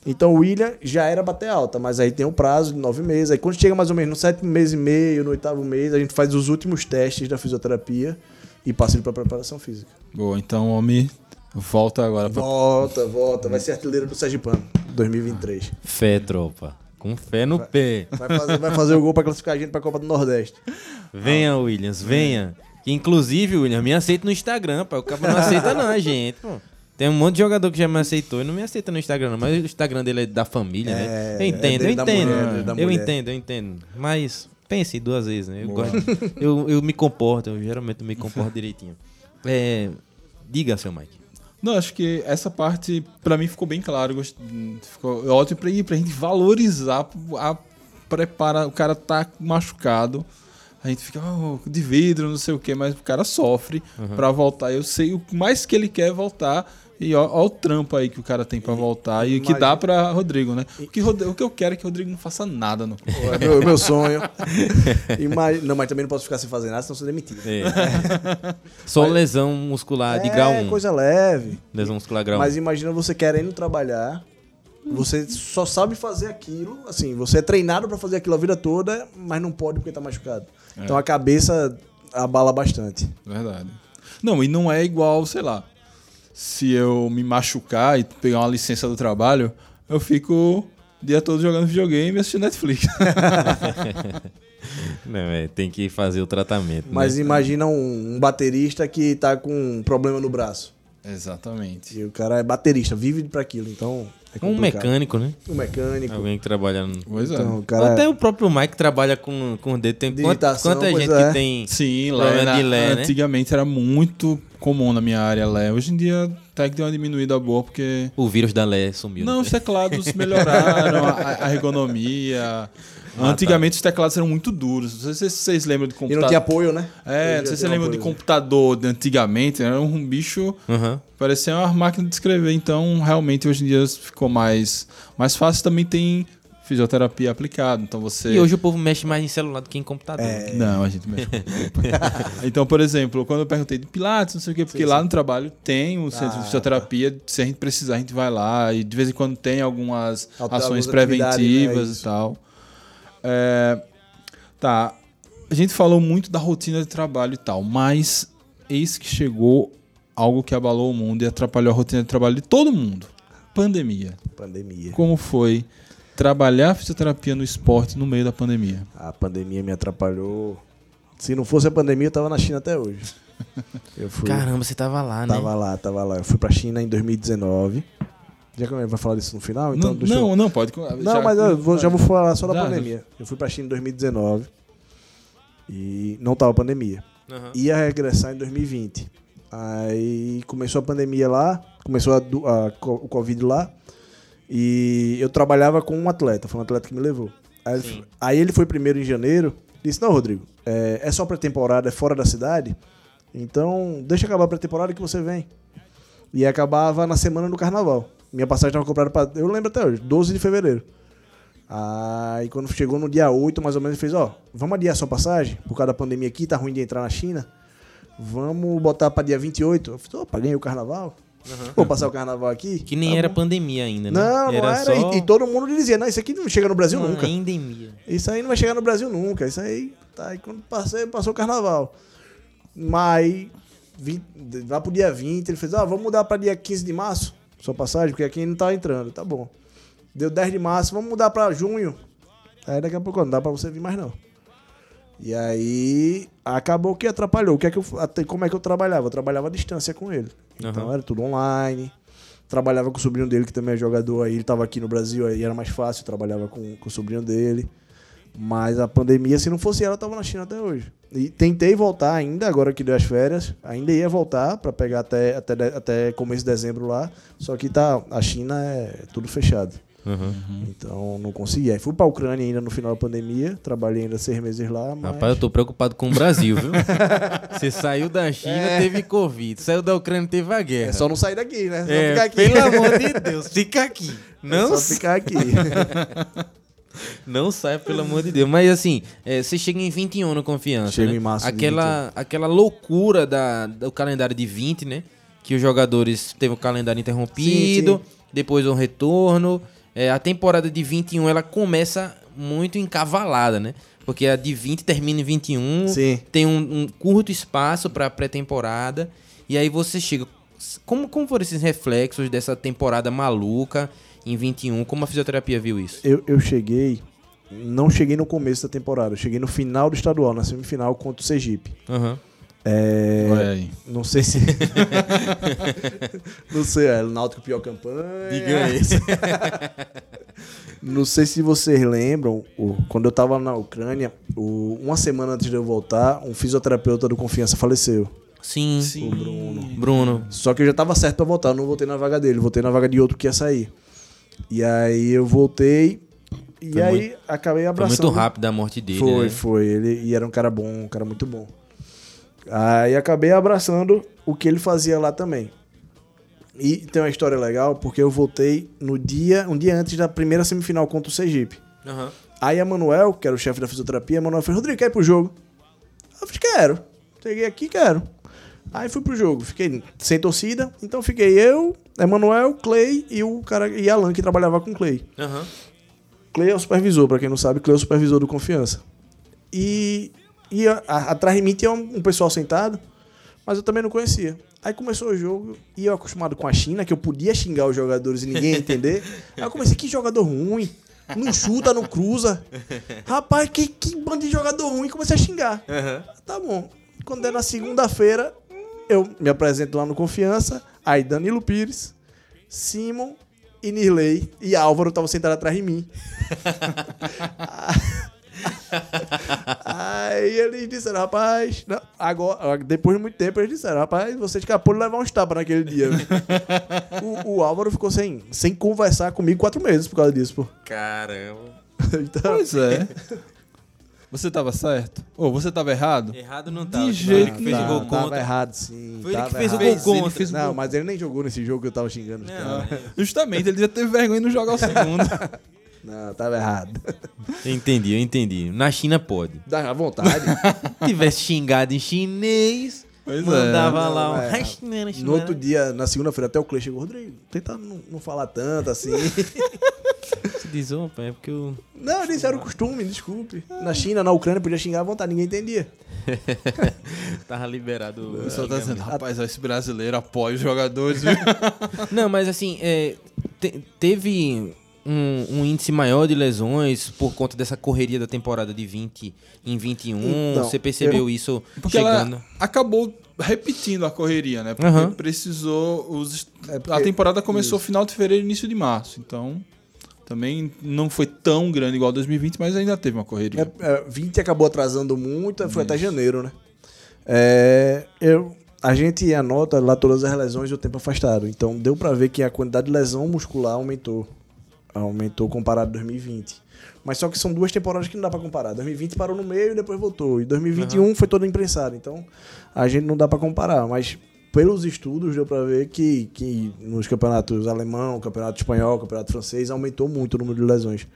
Então o William já era bater alta, mas aí tem um prazo de nove meses. Aí quando chega mais ou menos no sétimo mês e meio, no oitavo mês, a gente faz os últimos testes da fisioterapia e passa ele pra preparação física. Boa, então o homem volta agora pra... Volta, volta. Vai ser artilheiro do Sergipano, 2023. Fé, tropa. Com fé no pé. Vai fazer, vai fazer o gol pra classificar a gente pra Copa do Nordeste. Venha, Williams, venha. Que, inclusive, Williams, me aceita no Instagram, pai. O cara não aceita não, a [laughs] gente, pô. Tem um monte de jogador que já me aceitou e não me aceita no Instagram, não. Mas o Instagram dele é da família, né? É, Eu entendo, é eu da entendo. mulher, eu mulher. entendo, eu entendo. Mas pense duas vezes, né? Eu, gosto, eu, eu me comporto, eu geralmente me comporto direitinho. É, diga, seu Mike. Não, acho que essa parte pra mim ficou bem claro. Ficou ótimo pra, ir, pra gente valorizar a prepara. O cara tá machucado. A gente fica "Oh, de vidro, não sei o que, mas o cara sofre pra voltar. Eu sei o mais que ele quer voltar. E ó, ó o trampo aí que o cara tem pra voltar e, que dá pra Rodrigo, né? O que, Rod- o que eu quero é que o Rodrigo não faça nada no É meu, meu sonho. [laughs] Imag- Não, mas também não posso ficar sem fazer nada, senão sou demitido. É. [laughs] Só lesão muscular de grau 1. É, coisa leve. Lesão muscular grau 1. Mas imagina você querendo trabalhar, você só sabe fazer aquilo, assim, você é treinado pra fazer aquilo a vida toda, mas não pode porque tá machucado. Então a cabeça abala bastante. Verdade. Não, e não é igual, sei lá. Se eu me machucar e pegar uma licença do trabalho, eu fico o dia todo jogando videogame e assistindo Netflix. [laughs] Não, é, tem que fazer o tratamento. Mas né? imagina um, um baterista que tá com um problema no braço. Exatamente. E o cara é baterista, vive pra aquilo, então é Um mecânico, né? Um mecânico. Alguém que trabalha no... Pois é. Então, o cara Até o próprio Mike trabalha com, com o dedo. Tem quanta, quanta gente é. que tem Sim, Lé, problema na- de Lé, né? antigamente era muito comum na minha área Lé. Hoje em dia até que deu uma diminuída boa, porque... O vírus da Lé sumiu. Não, né? os teclados melhoraram, [laughs] a, a ergonomia. Antigamente os teclados eram muito duros. Não sei se vocês lembram de E computador. não tinha apoio, né? É, não sei se você lembra de computador de antigamente, era um bicho Aham. Parecia uma máquina de escrever, então realmente hoje em dia ficou mais, mais fácil. Também tem fisioterapia aplicada, então você... E hoje o povo mexe mais em celular do que em computador. É. Não, a gente mexe com [laughs] Então, por exemplo, quando eu perguntei de Pilates, não sei o quê, porque lá no trabalho tem o centro Ah, de fisioterapia, se a gente precisar, a gente vai lá, e de vez em quando tem algumas ações algumas atividades, preventivas né, e isso. tal. É, tá, a gente falou muito da rotina de trabalho e tal, mas eis que chegou algo que abalou o mundo e atrapalhou a rotina de trabalho de todo mundo. Pandemia. Pandemia. Como foi trabalhar fisioterapia no esporte no meio da pandemia? A pandemia me atrapalhou. Se não fosse a pandemia, eu tava na China até hoje. [laughs] Eu fui. Caramba, você tava lá, né? Tava lá, tava lá. Eu fui pra China em 2019. Já que vai falar disso no final? Então não, deixa eu- não, não, pode. Não, mas eu vou- já vou falar só da Já, pandemia. Eu fui pra China em 2019 e não tava pandemia. Aham. Ia regressar em 2020. Aí começou a pandemia lá, começou a, a o Covid lá. E eu trabalhava com um atleta, foi um atleta que me levou. Aí, ele, aí ele foi primeiro em janeiro, disse: Não, Rodrigo, é, é só pré-temporada, é fora da cidade. Então deixa acabar a pré-temporada que você vem. E acabava na semana do carnaval. Minha passagem estava comprada para. Eu lembro até hoje, 12 de fevereiro. Aí quando chegou no dia 8, mais ou menos, ele fez: Ó, vamos adiar sua passagem, por causa da pandemia aqui, tá ruim de entrar na China. vamos botar pra dia 28. Eu falei, opa, ganhei o carnaval. Vou passar o carnaval aqui. Que nem Tá era bom. pandemia ainda, né? Não, não era. só E, e todo mundo dizia, não, isso aqui não chega no Brasil uma nunca. endemia. Isso aí não vai chegar no Brasil nunca. Isso aí, tá aí quando passei, passou o carnaval. Mas, vi- lá pro dia 20, ele fez, ah, vamos mudar pra dia 15 de março, sua passagem, porque aqui não tá entrando. Tá bom. Deu 10 de março, vamos mudar pra junho. Aí daqui a pouco não dá pra você vir mais não. E aí, acabou que atrapalhou. O que é que eu, como é que eu trabalhava? Eu trabalhava à distância com ele. Então Aham. era tudo online. Trabalhava com o sobrinho dele, que também é jogador aí. Ele tava aqui no Brasil, aí era mais fácil. Trabalhava com, com o sobrinho dele. Mas a pandemia, se não fosse ela, eu tava na China até hoje. E tentei voltar ainda, agora que deu as férias. Ainda ia voltar pra pegar até, até, até começo de dezembro lá. Só que tá, a China é tudo fechado. Então não consegui. Aí fui pra Ucrânia ainda no final da pandemia. Trabalhei ainda seis meses lá. Mas... Rapaz, eu tô preocupado com o Brasil, viu? [laughs] Você saiu da China, teve Covid. Saiu da Ucrânia, teve a guerra. É só não sair daqui, né? Só É, ficar aqui. pelo amor de Deus, fica aqui. É Não, só ficar aqui. [laughs] [laughs] não sai, pelo amor de Deus. Mas assim, é, você chega em 21 no Confiança, Chego né? em março aquela, aquela loucura da, do calendário de 20, né? Que os jogadores teve o calendário interrompido, Sim, sim. depois um retorno. É, a temporada de 21, ela começa muito encavalada, né? Porque a de 20 termina em 21, Sim. tem um, um curto espaço para pré-temporada, e aí você chega... Como, como foram esses reflexos dessa temporada maluca em 21? Como a fisioterapia viu isso? Eu, eu cheguei. Não cheguei no começo da temporada. Eu cheguei no final do estadual, na semifinal contra o Sergipe. Aham. É, Olha aí. Não sei se. [laughs] não sei, é o Náutico pior campanha. isso. [laughs] Não sei se vocês lembram, o- quando eu tava na Ucrânia, uma semana antes de eu voltar, um fisioterapeuta do Confiança faleceu. Sim, O Bruno. Bruno. Só que eu já tava certo pra voltar, eu não voltei na vaga dele, voltei na vaga de outro que ia sair. E aí eu voltei e Foi aí acabei Foi abraçando. muito rápido a morte dele, Foi, né? foi. Ele, e era um cara bom, um cara muito bom. Aí acabei abraçando o que ele fazia lá também. E tem uma história legal, porque eu voltei no dia, um dia antes da primeira semifinal contra o Sergipe. Aham. Aí a Manuel, que era o chefe da fisioterapia, a Manuel falou, Rodrigo, quer ir pro jogo? Eu falei, quero. Cheguei aqui, quero. Aí fui pro jogo. Fiquei sem torcida, então fiquei eu, Emanuel, Clay e o cara e Alan, que trabalhava com Clay. Aham. Clay é o supervisor, pra quem não sabe, Clay é o supervisor do Confiança. E, e a- a- atrás de mim tinha um, um pessoal sentado, mas eu também não conhecia. Aí começou o jogo, e eu acostumado com a China, que eu podia xingar os jogadores e ninguém ia entender. [laughs] Aí eu comecei, que jogador ruim. Não chuta, não cruza. Rapaz, que, que bando de jogador ruim. Comecei a xingar. Tá bom. Quando é na segunda-feira, eu me apresento lá no Confiança. Aí Danilo Pires, Simon e Nirley e Álvaro estavam sentados atrás de mim. [laughs] Aí eles disseram, rapaz, não, agora, depois de muito tempo, eles disseram, rapaz, você escapou de levar uns tapas naquele dia. [laughs] o, o Álvaro ficou sem, sem conversar comigo quatro meses por causa disso, pô. Caramba. [laughs] Então, Pois é. Você tava certo? Ou você tava errado? Errado não De tá. jeito Ele que fez nenhum. o gol tava contra. errado, sim. Foi ele tava que fez o errado. gol Fez, ele contra. fez o Não, gol. mas ele nem jogou nesse jogo que eu tava xingando os Não, caras. é. [laughs] Justamente, ele já teve vergonha de não jogar o segundo. [laughs] Não, tava errado. Eu entendi, eu entendi. Na China pode. Dá à vontade. [laughs] Se tivesse xingado em chinês, Pois é. mandava Não, lá um. é. No outro dia, na segunda-feira, até o Clay chegou, Rodrigo, tenta não, não falar tanto assim. Diz, opa, é porque eu. não, isso era o costume, desculpe. Na China, na Ucrânia, podia xingar à vontade, ninguém entendia. [laughs] Tava liberado. O pessoal tá dizendo, rapaz, esse brasileiro apoia os jogadores, viu? [laughs] Não, mas assim, é, te- teve um, um índice maior de lesões por conta dessa correria da temporada de 20 em 21. Então, Você percebeu eu- isso Porque chegando? ela acabou repetindo a correria, né? Porque Aham. precisou. Os... É porque- A temporada começou final de fevereiro e início de março. Então, também não foi tão grande igual 2020, mas ainda teve uma correria. É, é, 20 acabou atrasando muito, foi até janeiro, né? É, eu, a gente anota lá todas as lesões do tempo afastado. Então deu pra ver que a quantidade de lesão muscular aumentou. Aumentou comparado a 2020. Mas só que são duas temporadas que não dá pra comparar. 2020 parou no meio e depois voltou. E 2021 foi todo imprensado. Então a gente não dá pra comparar. Mas pelos estudos deu pra ver que, que nos campeonatos alemão, campeonato espanhol, campeonato francês aumentou muito o número de lesões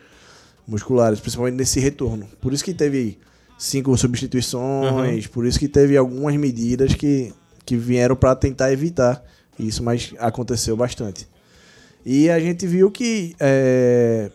musculares, principalmente nesse retorno. Por isso que teve cinco substituições, por isso que teve algumas medidas que, que vieram para tentar evitar isso, mas aconteceu bastante. E a gente viu que é,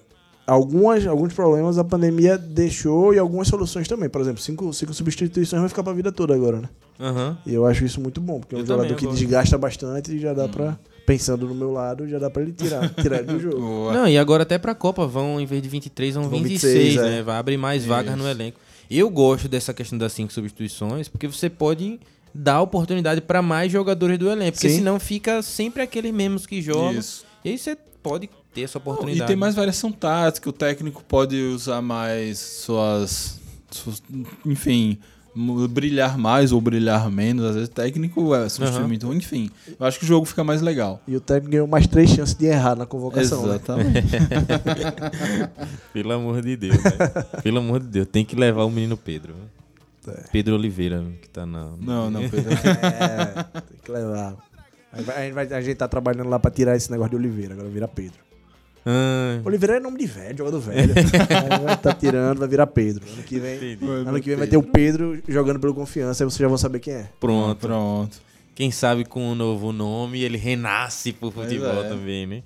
algumas, alguns problemas a pandemia deixou e algumas soluções também. Por exemplo, cinco, cinco substituições vai ficar para a vida toda agora, né? Aham. E eu acho isso muito bom, porque é um Eu jogador que desgasta bastante e já dá pra, pensando no meu lado, já dá pra ele tirar, [laughs] tirar ele do jogo. Boa. Não, e agora até pra Copa vão, em vez de 23, vão, Vão 26, 26, né? é. Vai abrir mais vagas no elenco. Eu gosto dessa questão das cinco substituições, porque você pode dar oportunidade pra mais jogadores do elenco, porque Sim. senão fica sempre aqueles mesmos que jogam. Isso. E aí você pode ter essa E oportunidade. tem mais variação tática, o técnico pode usar mais suas. suas- enfim, brilhar mais ou brilhar menos. Às vezes o técnico é muito ruim, enfim. Eu acho que o jogo fica mais legal. E o técnico ganhou mais três chances de errar na convocação. né? Exatamente. [laughs] Pelo amor de Deus, né? Pelo amor de Deus, tem que levar o menino Pedro. É. Pedro Oliveira, que tá na. Não, não, [laughs] Pedro. É, tem que levar. A gente, vai- a gente tá trabalhando lá pra tirar esse negócio de Oliveira, agora vira Pedro. Ah, Oliveira é nome de velho, jogador velho. [laughs] Tá tirando, vai virar Pedro. Ano que vem, entendi. ano que vem vai ter o Pedro jogando pelo confiança, aí vocês já vão saber quem é. Pronto. Pronto. Quem sabe com um novo nome ele renasce pro futebol é. também, né?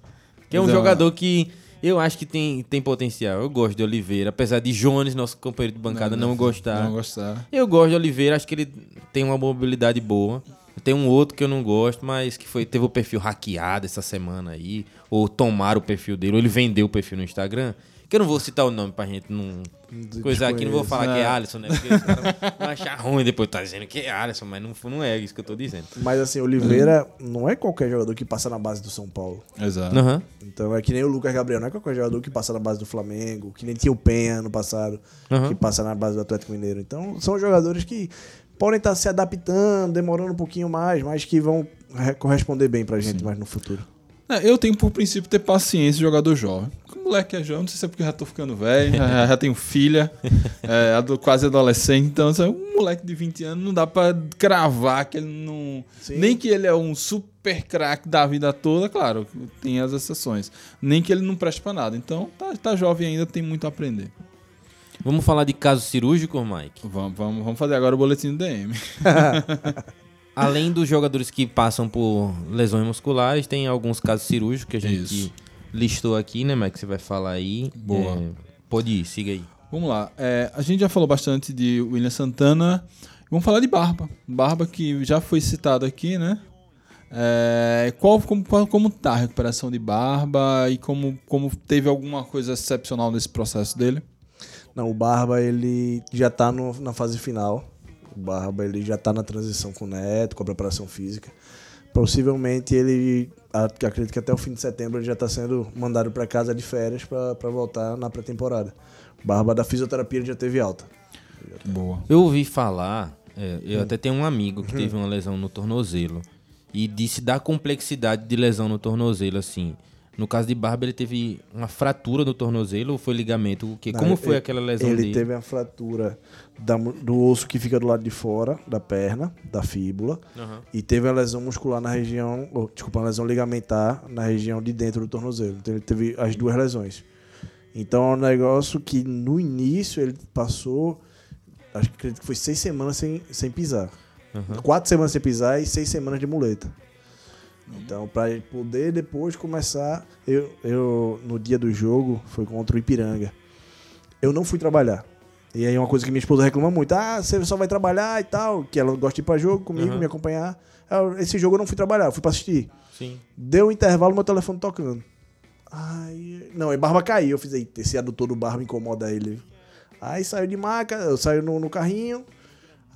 Que é um Mas é jogador que eu acho que tem, tem potencial. Eu gosto de Oliveira, apesar de Jones, nosso companheiro de bancada, não, gostar. Não gostar. Eu gosto de Oliveira, acho que ele tem uma mobilidade boa. Tem um outro que eu não gosto, mas que foi teve o perfil hackeado essa semana aí, ou tomaram o perfil dele, ou ele vendeu o perfil no Instagram. Que eu não vou citar o nome pra gente não coisar aqui, não vou falar que é. Alisson, né? Porque os caras vão achar ruim depois tá dizendo que é Alisson, mas não, não é isso que eu tô dizendo. Mas assim, Oliveira não é qualquer jogador que passa na base do São Paulo. Exato. Aham. Então é que nem o Lucas Gabriel, não é qualquer jogador que passa na base do Flamengo, que nem tinha o Penha no passado, Aham. que passa na base do Atlético Mineiro. Então são jogadores que podem estar se adaptando, demorando um pouquinho mais, mas que vão re- corresponder bem pra gente mais no futuro. É, eu tenho por princípio ter paciência de jogador jovem. O moleque é jovem, não sei se é porque já tô ficando velho, já, [laughs] já tenho filha, é, quase adolescente, então assim, um moleque de 20 anos não dá pra cravar que ele não. Sim. Nem que ele é um super craque da vida toda, claro, tem as exceções. Nem que ele não preste pra nada. Então, tá, tá jovem ainda, tem muito a aprender. Vamos falar de caso cirúrgico, Mike? Vamos, vamos, vamos fazer agora o boletim do DM. [laughs] Além dos jogadores que passam por lesões musculares, tem alguns casos cirúrgicos que a gente Isso. listou aqui, né, Mike? Você vai falar aí. Boa. É, pode ir, siga aí. Vamos lá. É, a gente já falou bastante de William Santana. Vamos falar de Barba. Barba que já foi citado aqui, né? É, qual, como, qual, como tá a recuperação de Barba e como, como teve alguma coisa excepcional nesse processo dele? Não, o Barba ele já tá no- na fase final. O Barba ele já tá na transição com o Neto, com a preparação física. Possivelmente ele, acredito que até o fim de setembro ele já tá sendo mandado para casa de férias para voltar na pré-temporada. O Barba da fisioterapia ele já teve alta. Boa. Eu ouvi falar, é, Hum. eu até tenho um amigo que teve uma lesão no tornozelo e disse da complexidade de lesão no tornozelo, assim. No caso de Barba, ele teve uma fratura no tornozelo ou foi ligamento? O que? Não, Como ele- foi aquela lesão Ele dele? teve a fratura da do osso que fica do lado de fora da perna, da fíbula, Aham. e teve a lesão muscular na região, ou, desculpa, uma lesão ligamentar na região de dentro do tornozelo. Então ele teve as duas lesões. Então é um negócio que no início ele passou, acho que acredito que foi seis semanas sem, sem pisar. Aham. Quatro semanas sem pisar e seis semanas de muleta. Então, para poder depois começar, eu, eu no dia do jogo foi contra o Ipiranga. Eu não fui trabalhar. E aí uma coisa que minha esposa reclama muito, ah, você só vai trabalhar e tal, que ela gosta de ir pra jogo comigo, Aham. me acompanhar. Esse jogo eu não fui trabalhar, eu fui pra assistir. Sim. Deu um intervalo, meu telefone tocando. Ai, não, e Barba caiu. Eu fiz, eita, esse adutor do Barba incomoda ele. Aí saiu de maca, eu saio no, no carrinho.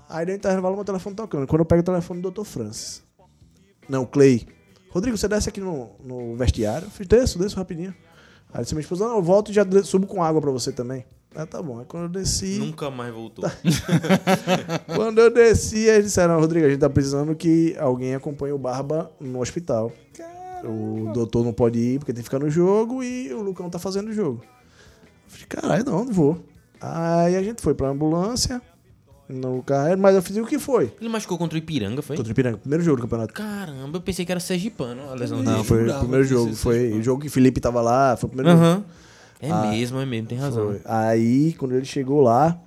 Aí deu um intervalo, meu telefone tocando. Quando eu pego o telefone do Dr. Francis. Não, Clay. Rodrigo, você desce aqui no, no vestiário? Eu fiz, desço, desço rapidinho. Aí disse minha esposa, não, eu volto e já subo com água pra você também. Ah, tá bom. Aí quando eu desci. Nunca mais voltou. Tá. [laughs] Quando eu desci, eles disseram, Rodrigo, a gente tá precisando que alguém acompanhe o Barba no hospital. O doutor não pode ir porque tem que ficar no jogo e o Lucão tá fazendo o jogo. Eu falei, caralho, não, não vou. Aí a gente foi pra ambulância, no carro, mas eu fiz o que foi? Ele machucou contra o Ipiranga, foi? Contra o Ipiranga, primeiro jogo do campeonato. Caramba, eu pensei que era sergipano a lesão Não, foi o primeiro jogo. Foi o jogo que Felipe tava lá, foi o primeiro jogo. Aham. É Ah, mesmo, é mesmo, tem razão. Foi. Aí, quando ele chegou lá,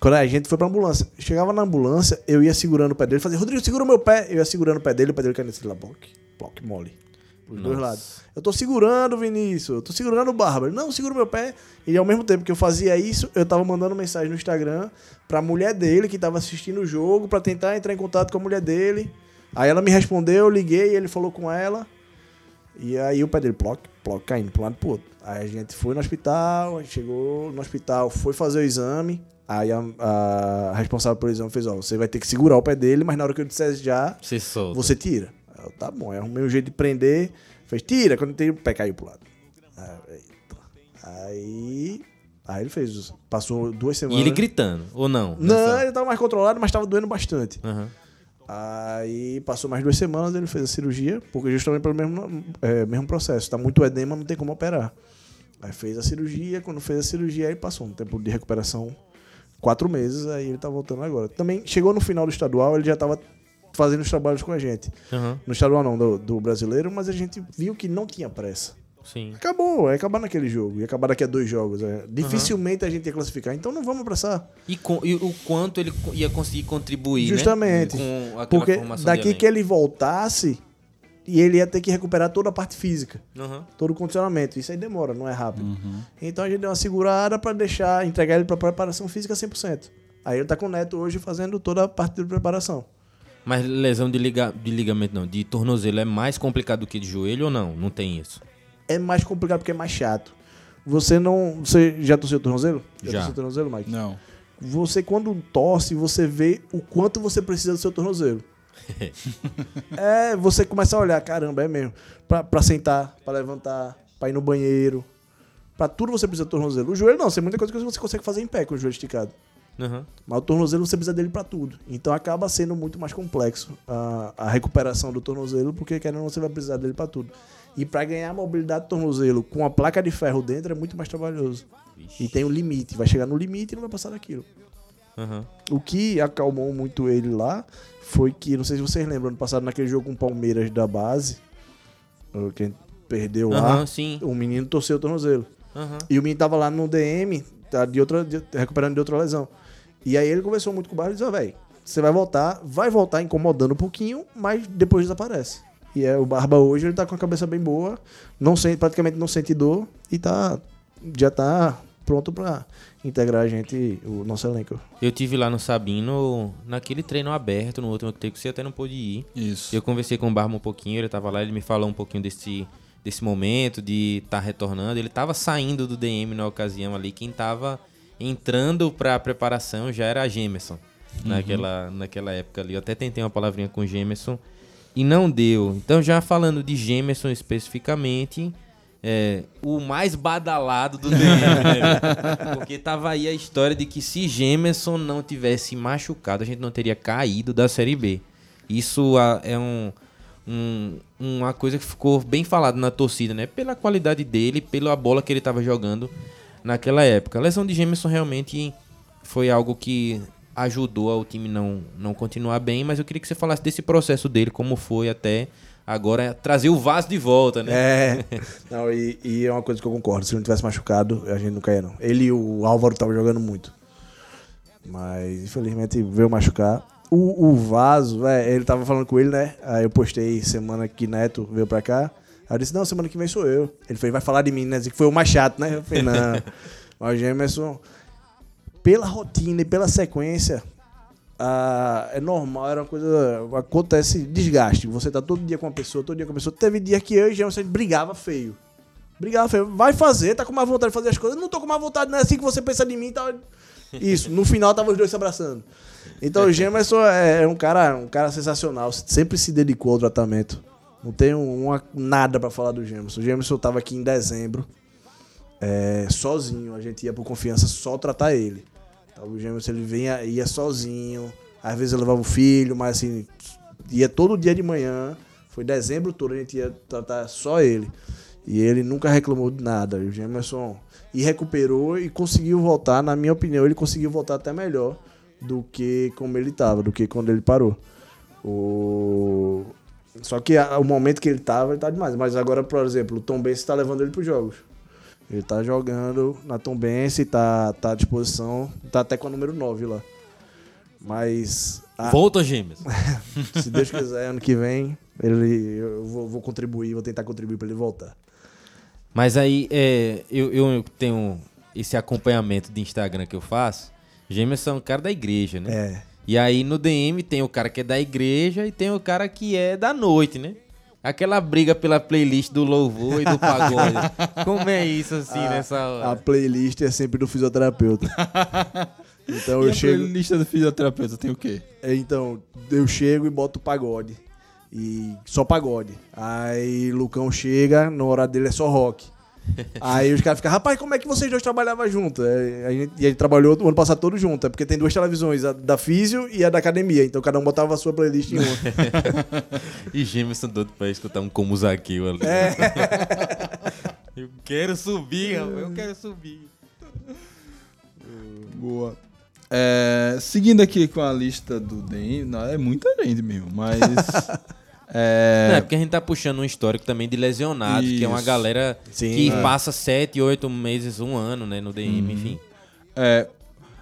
Quando a gente foi pra ambulância, chegava na ambulância, eu ia segurando o pé dele, fazia, Rodrigo, segura o meu pé. Eu ia segurando o pé dele, o pé dele caindo assim, lá, bloque, bloque, mole. Os dois Nossa. lados. Eu tô segurando, Vinícius, eu tô segurando o Bárbaro. Não, segura o meu pé. E ao mesmo tempo que eu fazia isso, eu tava mandando mensagem no Instagram pra mulher dele, que tava assistindo o jogo, pra tentar entrar em contato com a mulher dele. Aí ela me respondeu, eu liguei, ele falou com ela. E aí o pé dele, ploc, ploc, caindo pro lado e pro outro. Aí a gente foi no hospital, a gente chegou no hospital, foi fazer o exame. Aí a, a responsável pelo exame fez, ó, você vai ter que segurar o pé dele, mas na hora que eu disser já, você tira. Eu, tá bom, aí arrumei um jeito de prender, fez, tira, quando tem o pé caiu pro lado. Aí, eita. aí, aí ele fez, passou duas E semanas. ele gritando, ou não? Não, Nessa- ele tava mais controlado, mas tava doendo bastante. Aham. Aí passou mais duas semanas, ele fez a cirurgia, porque justamente pelo mesmo, é, mesmo processo. Tá muito edema, não tem como operar. Aí fez a cirurgia, quando fez a cirurgia, aí passou um tempo de recuperação, quatro meses, aí ele tá voltando agora. Também chegou no final do estadual, ele já tava fazendo os trabalhos com a gente. Aham. No estadual não, do, do brasileiro, mas a gente viu que não tinha pressa. Sim. Acabou, ia acabar naquele jogo, ia acabar daqui a dois jogos. é. Dificilmente a gente ia classificar, então não vamos apressar. E, com- e o quanto ele ia conseguir contribuir, Justamente. né? Com aquela Porque daqui que ele voltasse, e ele ia ter que recuperar toda a parte física. Aham. todo o condicionamento. Isso aí demora, não é rápido. Então a gente deu uma segurada pra deixar, entregar ele pra preparação física 100%. Aí ele tá com o Neto hoje fazendo toda a parte de preparação. Mas lesão de, liga, de ligamento, não, de tornozelo é mais complicado do que de joelho ou não? Não tem isso. É mais complicado porque é mais chato. Você não. Você já torceu o tornozelo? Já. torceu o tornozelo, Mike? Não. Você, quando torce, você vê o quanto você precisa do seu tornozelo. [laughs] é, você começa a olhar, caramba, é mesmo. Pra, pra sentar, pra levantar, pra ir no banheiro. Pra tudo você precisa do tornozelo. O joelho não, tem muita coisa que você consegue fazer em pé com o joelho esticado. Aham. Mas o tornozelo você precisa dele pra tudo. Então acaba sendo muito mais complexo a, a recuperação do tornozelo, porque querendo ou não você vai precisar dele pra tudo. E pra ganhar mobilidade do tornozelo com a placa de ferro dentro é muito mais trabalhoso. E tem um limite, vai chegar no limite e não vai passar daquilo. Aham. O que acalmou muito ele lá foi que, não sei se vocês lembram, ano passado naquele jogo com o Palmeiras da base, o que a gente perdeu lá, sim. o menino torceu o tornozelo. Aham. E o menino tava lá no DM, tá de outra, de- recuperando de outra lesão. E aí ele conversou muito com o Barro e disse, ó, velho, você vai voltar, vai voltar incomodando um pouquinho, mas depois desaparece. E é, o Barba hoje, ele tá com a cabeça bem boa, não sente, praticamente não sente dor e tá, já tá pronto pra integrar a gente, o nosso elenco. Eu tive lá no Sabino, naquele treino aberto, no último que você até não pôde ir. Isso. Eu conversei com o Barma um pouquinho, ele tava lá, ele me falou um pouquinho desse, desse momento, de estar retornando. Ele tava saindo do DM na ocasião ali, quem tava entrando pra preparação já era a Gemerson. Naquela, naquela época ali. Eu até tentei uma palavrinha com o Gemerson e não deu. Então, já falando de Gemerson especificamente, é, o mais badalado do [laughs] DM, né? Porque tava aí a história de que se Gemerson não tivesse machucado, a gente não teria caído da Série B. Isso ah, é um, um- uma coisa que ficou bem falado na torcida, né? Pela qualidade dele, pela bola que ele tava jogando naquela época. A lesão de Gemerson realmente foi algo que ajudou ao time não, não continuar bem, mas eu queria que você falasse desse processo dele, como foi até agora trazer o vaso de volta, né? É. [laughs] Não, e, e é uma coisa que eu concordo. Se não tivesse machucado, a gente não caía, não. Ele e o Álvaro estavam jogando muito. Mas, infelizmente, veio machucar. O, o Vaso, é, ele tava falando com ele, né? Aí eu postei semana que Neto veio pra cá. Eu disse, não, semana que vem sou eu. Ele fez, vai falar de mim, né? Que foi o mais chato, né? Eu falei, não. [laughs] Mas o Gemerson, pela rotina e pela sequência, ah, é normal, era uma coisa. Acontece desgaste. Você tá todo dia com uma pessoa, todo dia com uma pessoa. Teve dia que eu e gente brigava feio. Brigava feio. Vai fazer, tá com mais vontade de fazer as coisas. Não tô com mais vontade, não é assim que você pensa de mim. Tá... Isso, no final tava os dois se abraçando. Então o Gemerson é, é um cara, um cara sensacional. Sempre se dedicou ao tratamento. Não tenho uma, nada pra falar do Gemerson. O Gemerson tava aqui em dezembro, é, sozinho. A gente ia por confiança só tratar ele. Então, o Gemerson ele vinha, ia sozinho. Às vezes eu levava o filho, mas assim, ia todo dia de manhã. Foi dezembro todo, a gente ia tratar só ele. E ele nunca reclamou de nada. O Gemerson e recuperou e conseguiu voltar, na minha opinião, ele conseguiu voltar até melhor do que como ele estava, do que quando ele parou. O... Só que a- o momento que ele tava, ele tá demais. Mas agora, por exemplo, o Tom Benz tá levando ele pros jogos. Ele tá jogando na Tombense, tá, tá à disposição, tá até com a número 9 lá. Mas, a- Volta, gêmeos. [laughs] se Deus quiser, ano que vem, ele, eu vou, vou contribuir, vou tentar contribuir pra ele voltar. Mas aí, é, eu, eu tenho esse acompanhamento de Instagram que eu faço. Gêmeos são um cara da igreja, né? É. E aí no DM tem o cara que é da igreja e tem o cara que é da noite, né? Aquela briga pela playlist do louvor e do [laughs] pagode. Como é isso assim nessa A hora? playlist é sempre do fisioterapeuta. [laughs] Então E eu a chego, playlist do fisioterapeuta tem o quê? é, então eu chego e boto pagode. E só pagode. Aí Lucão chega, na hora dele é só rock. Aí os caras ficam, rapaz, como é que vocês dois trabalhavam juntos? É, a gente, e a gente trabalhou o ano passado todo junto, é porque tem duas televisões, a da físio e a da academia. Então cada um botava a sua playlist em uma. [laughs] E gêmeos são doidos pra escutar um como Zaqueu ali. É. [laughs] eu quero subir, rapaz, eu quero subir. [laughs] Boa. É, seguindo aqui com a lista do DM, não, é muita gente mesmo, mas. Não, é é, porque a gente tá puxando um histórico também de lesionados, que é uma Isso. galera Sim, que é. passa 7, 8 meses, um ano, né, no DM, Uhum. enfim. é,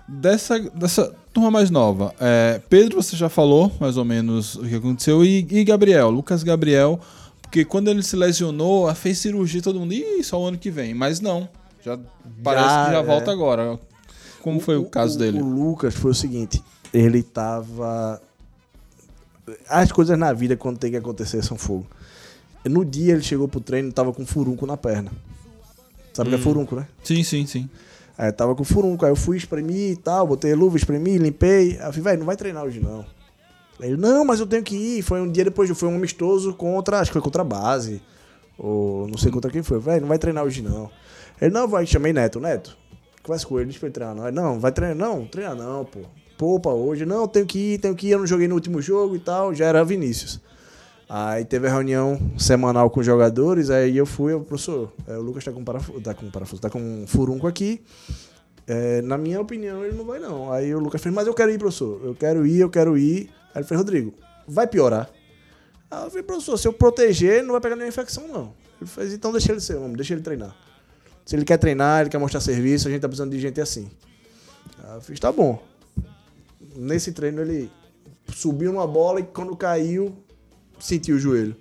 dessa, dessa turma mais nova, é, Pedro, você já falou mais ou menos o que aconteceu, e, e Gabriel, Lucas Gabriel, porque quando ele se lesionou, fez cirurgia, todo mundo, ih, só o ano que vem, mas não, já parece que já é. volta agora. Como foi o, caso dele? O Lucas foi o seguinte, ele tava. As coisas na vida, quando tem que acontecer, são fogo. No dia ele chegou pro treino, tava com furunco na perna. Sabe o que é furunco, né? Sim, sim, sim. Aí tava com furunco, aí eu fui espremi e tal, botei luva, espremi, limpei. Aí eu falei, velho, não vai treinar hoje não. Aí ele, não, mas eu tenho que ir. Foi um dia depois, foi um amistoso contra, acho que foi contra a base. Ou não sei contra quem foi. Velho, não vai treinar hoje não. Ele, não, vai, chamei Neto, Neto. Conversa com ele, pra ele treinar não. Ele, não, vai treinar, não, treinar não, pô. Poupa hoje, não, tenho que ir, tenho que ir, eu não joguei no último jogo e tal, já era Vinícius. Aí teve a reunião semanal com os jogadores, aí eu fui, eu, professor, é, o Lucas tá com parafuso, tá com parafuso, tá com um furunco aqui. É, na minha opinião, ele não vai não. Aí o Lucas fez, mas eu quero ir, professor. Eu quero ir, eu quero ir. Aí ele fez, Rodrigo, vai piorar. Aí eu falei, professor, se eu proteger, não vai pegar nenhuma infecção, não. Ele fez, então deixa ele ser homem, deixa ele treinar. Se ele quer treinar, ele quer mostrar serviço, a gente tá precisando de gente assim. Aí eu fiz, tá bom. Nesse treino ele subiu numa bola e quando caiu, sentiu o joelho.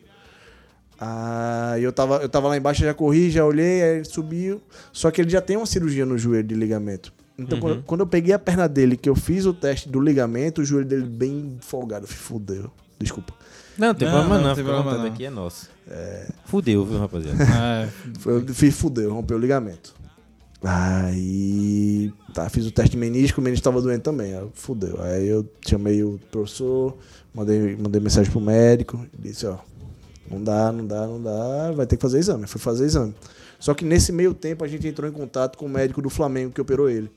Aí eu tava, eu tava lá embaixo, já corri, já olhei, aí ele subiu. Só que ele já tem uma cirurgia no joelho de ligamento. Então, quando, quando eu peguei a perna dele, que eu fiz o teste do ligamento, o joelho dele bem folgado. Fudeu. Desculpa. Não, tem Não, problema não, não, tem problema não. aqui é nosso. Fudeu, viu, rapaziada? [laughs] É, Foi, eu fiz, fudeu, rompeu o ligamento. Aí. Tá, fiz o teste de menisco, o menisco tava doente também. Aí, fudeu. Aí eu chamei o professor, mandei, mandei mensagem pro médico, disse, ó. Não dá, não dá, não dá, vai ter que fazer exame. Foi fazer exame. Só que nesse meio tempo a gente entrou em contato com o médico do Flamengo que operou ele.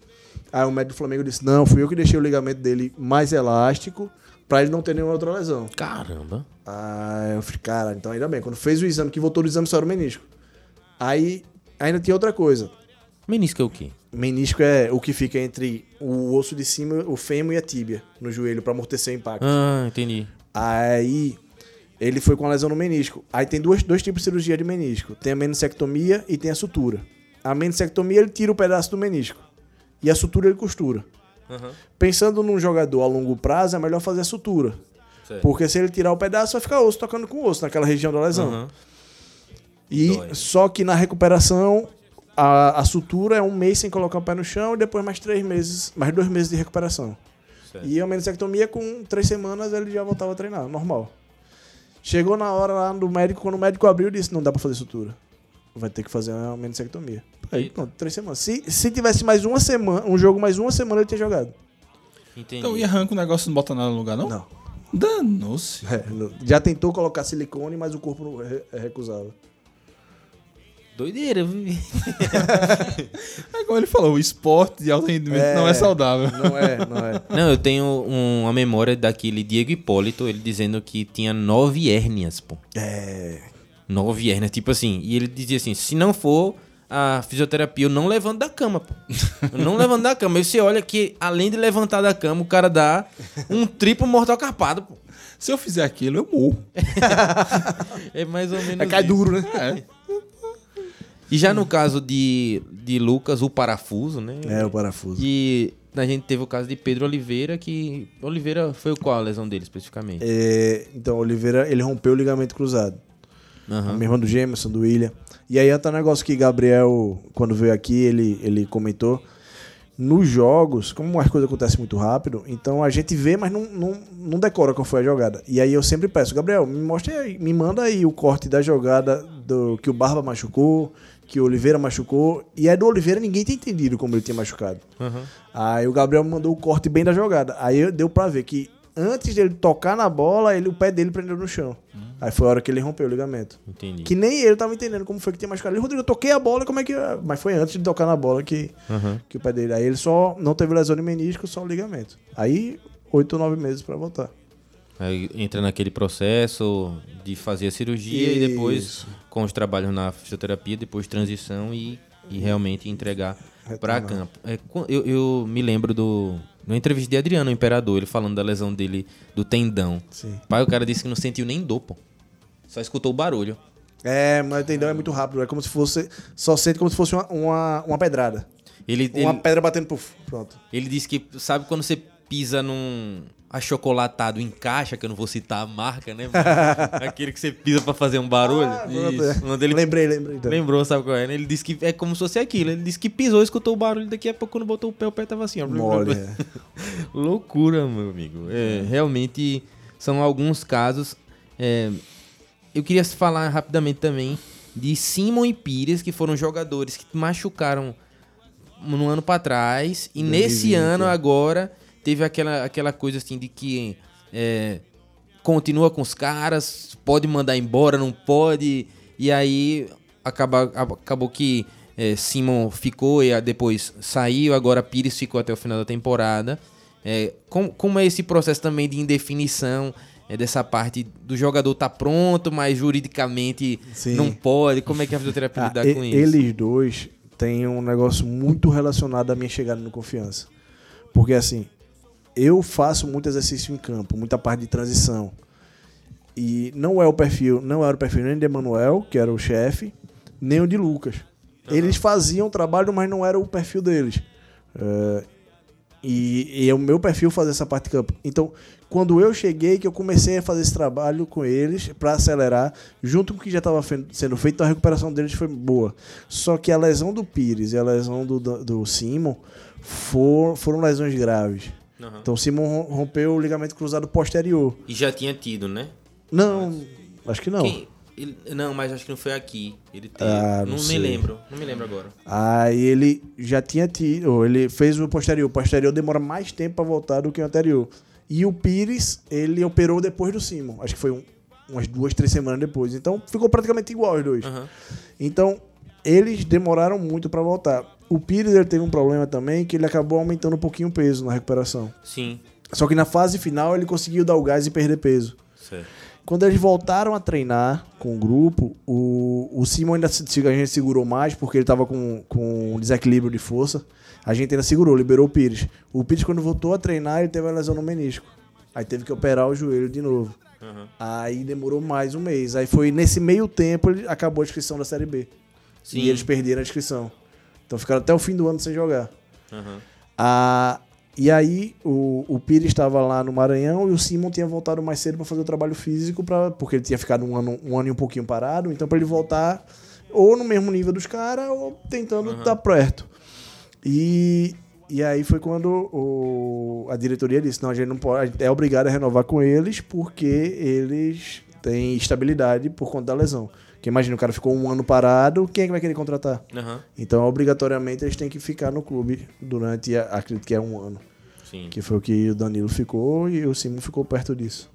Aí o médico do Flamengo disse: Não, fui eu que deixei o ligamento dele mais elástico pra ele não ter nenhuma outra lesão. Caramba. Aí eu falei, cara, então ainda bem. Quando fez o exame, que voltou do exame, só era o menisco. Aí ainda tinha outra coisa. Menisco é o quê? Menisco é o que fica entre o osso de cima, o fêmur e a tíbia no joelho pra amortecer o impacto. Ah, entendi. Aí ele foi com a lesão no menisco. Aí tem duas, dois tipos de cirurgia de menisco. Tem a meniscectomia e tem a sutura. A meniscectomia ele tira o pedaço do menisco. E a sutura ele costura. Pensando num jogador a longo prazo, é melhor fazer a sutura. Porque se ele tirar o pedaço, vai ficar osso tocando com osso naquela região da lesão. Aham. E Dói. só que na recuperação, a, a sutura é um mês sem colocar o pé no chão e depois mais três meses, mais dois meses de recuperação. Certo. E a meniscectomia, com três semanas, ele já voltava a treinar, normal. Chegou na hora lá do médico, quando o médico abriu, disse: não dá pra fazer sutura. Vai ter que fazer uma meniscectomia. Aí, Eita. pronto, três semanas. Se, se tivesse mais uma semana, um jogo mais uma semana, ele tinha jogado. Entendi. Então, e arranca o negócio e não bota nada no lugar, não? Não. Danou-se. É, já tentou colocar silicone, mas o corpo re- recusava. Doideira, viu? [laughs] É como ele falou, o esporte de alto rendimento É. não é saudável. Não é, não é. Não, eu tenho um- uma memória daquele Diego Hipólito, ele dizendo que tinha nove hérnias, pô. É. Nove hérnias, tipo assim. E ele dizia assim: se não for a fisioterapia, eu não levanto da cama, pô. [laughs] Eu não levanto da cama. Aí você olha que, além de levantar da cama, o cara dá um triplo mortal carpado, pô. Se eu fizer aquilo, eu morro. [laughs] É mais ou menos. É cai isso. duro, né? É. E já no caso de, de Lucas, o parafuso, né? É, o parafuso. E a gente teve o caso de Pedro Oliveira, que. Oliveira foi qual a lesão dele especificamente? É, então, Oliveira, ele rompeu o ligamento cruzado. Aham. A mesma do Gemerson, do William. E aí até um negócio que Gabriel, quando veio aqui, ele, ele comentou. Nos jogos, como as coisas acontecem muito rápido, então a gente vê, mas não, não, não decora qual foi a jogada. E aí eu sempre peço, Gabriel, me mostre aí, me manda aí o corte da jogada do que o Barba machucou, que o Oliveira machucou. E aí do Oliveira ninguém tem entendido como ele tinha machucado. Aham. Aí o Gabriel mandou o corte bem da jogada. Aí eu- deu pra ver que antes dele tocar na bola, ele, o pé dele prendeu no chão. Aí foi a hora que ele rompeu o ligamento. Entendi. Que nem ele tava entendendo como foi que tinha machucado. Ele, Rodrigo, eu toquei a bola, como é que. é?" Mas foi antes de tocar na bola que, Aham. que o pé dele. Aí ele só não teve lesão de menisco, só o ligamento. Aí, oito ou nove meses pra voltar. Aí entra naquele processo de fazer a cirurgia e depois Isso. Com os trabalhos na fisioterapia, depois transição e, e realmente entregar para campo. É, eu, eu me lembro do numa entrevista de Adriano, o Imperador, ele falando da lesão dele do tendão. Sim. Pai, o cara disse que não sentiu nem dor, pô. Só escutou o barulho. É, mas o tendão é muito rápido. É como se fosse. Só sente como se fosse uma, uma, uma pedrada. Ele, Uma ele, pedra batendo pro. Pronto. ele disse que, sabe quando você pisa num achocolatado em caixa, que eu não vou citar a marca, né? [laughs] Aquele que você pisa pra fazer um barulho. Ah, é. Quando ele Lembrei, lembrei. Então. Lembrou, sabe qual é? né? Ele disse que é como se fosse aquilo. Ele disse que pisou, escutou o barulho, daqui a pouco quando botou o pé, o pé tava assim, ó. Mole. [laughs] é. Loucura, meu amigo. É, realmente são alguns casos. É, eu queria falar rapidamente também de Simon e Pires, que foram jogadores que machucaram no ano pra trás. E nesse 2020, ano é. agora teve aquela, aquela coisa assim de que é, continua com os caras, pode mandar embora, não pode. E aí acaba, acabou que é, Simon ficou e depois saiu, agora Pires ficou até o final da temporada. É, como, como é esse processo também de indefinição é, dessa parte do jogador tá pronto, mas juridicamente Sim. não pode? Como é que a fisioterapia Ah, lida e- com isso? Eles dois têm um negócio muito relacionado à minha chegada no confiança. Porque assim, eu faço muito exercício em campo, muita parte de transição. E não é o perfil, não era o perfil nem de Emanuel, que era o chefe, nem o de Lucas. Eles faziam trabalho, mas não era o perfil deles. É, e, e é o meu perfil fazer essa parte de campo. Então, quando eu cheguei, que eu comecei a fazer esse trabalho com eles para acelerar, junto com o que já estava sendo feito, então a recuperação deles foi boa. Só que a lesão do Pires e a lesão do, do, do Simon for, foram lesões graves. Aham. Então o Simon rom- rompeu o ligamento cruzado posterior. E já tinha tido, né? Não, acho que não. Quem- ele- não, mas acho que não foi aqui. Ele teve. Ah, não não me lembro. Não me lembro agora. Aí ele já tinha tido, ele fez o posterior. O posterior demora mais tempo para voltar do que o anterior. E o Pires, ele operou depois do Simon. Acho que foi um- umas duas, três semanas depois. Então ficou praticamente igual os dois. Aham. Então, eles demoraram muito para voltar. O Pires ele teve um problema também que ele acabou aumentando um pouquinho o peso na recuperação. Sim. Só que na fase final ele conseguiu dar o gás e perder peso. Certo. Quando eles voltaram a treinar com o grupo, o, o Simon ainda a gente segurou mais porque ele estava com, com um desequilíbrio de força. A gente ainda segurou, liberou o Pires. O Pires, quando voltou a treinar, ele teve uma lesão no menisco. Aí teve que operar o joelho de novo. Aham. Aí demorou mais um mês. Aí foi nesse meio tempo ele acabou a inscrição da Série B. Sim. E eles perderam a inscrição. Então ficaram até o fim do ano sem jogar. Aham. Ah, e aí o, o Pires estava lá no Maranhão e o Simon tinha voltado mais cedo para fazer o trabalho físico, pra, porque ele tinha ficado um ano, um ano e um pouquinho parado. Então para ele voltar ou no mesmo nível dos caras ou tentando estar perto. E, e aí foi quando o, a diretoria disse, não, a gente não pode, a gente é obrigado a renovar com eles porque eles têm estabilidade por conta da lesão. Porque imagina, o cara ficou um ano parado, quem é que vai querer contratar? Aham. Então, obrigatoriamente, eles têm que ficar no clube durante, a- acredito que é um ano. Sim. Que foi o que o Danilo ficou e o Simon ficou perto disso.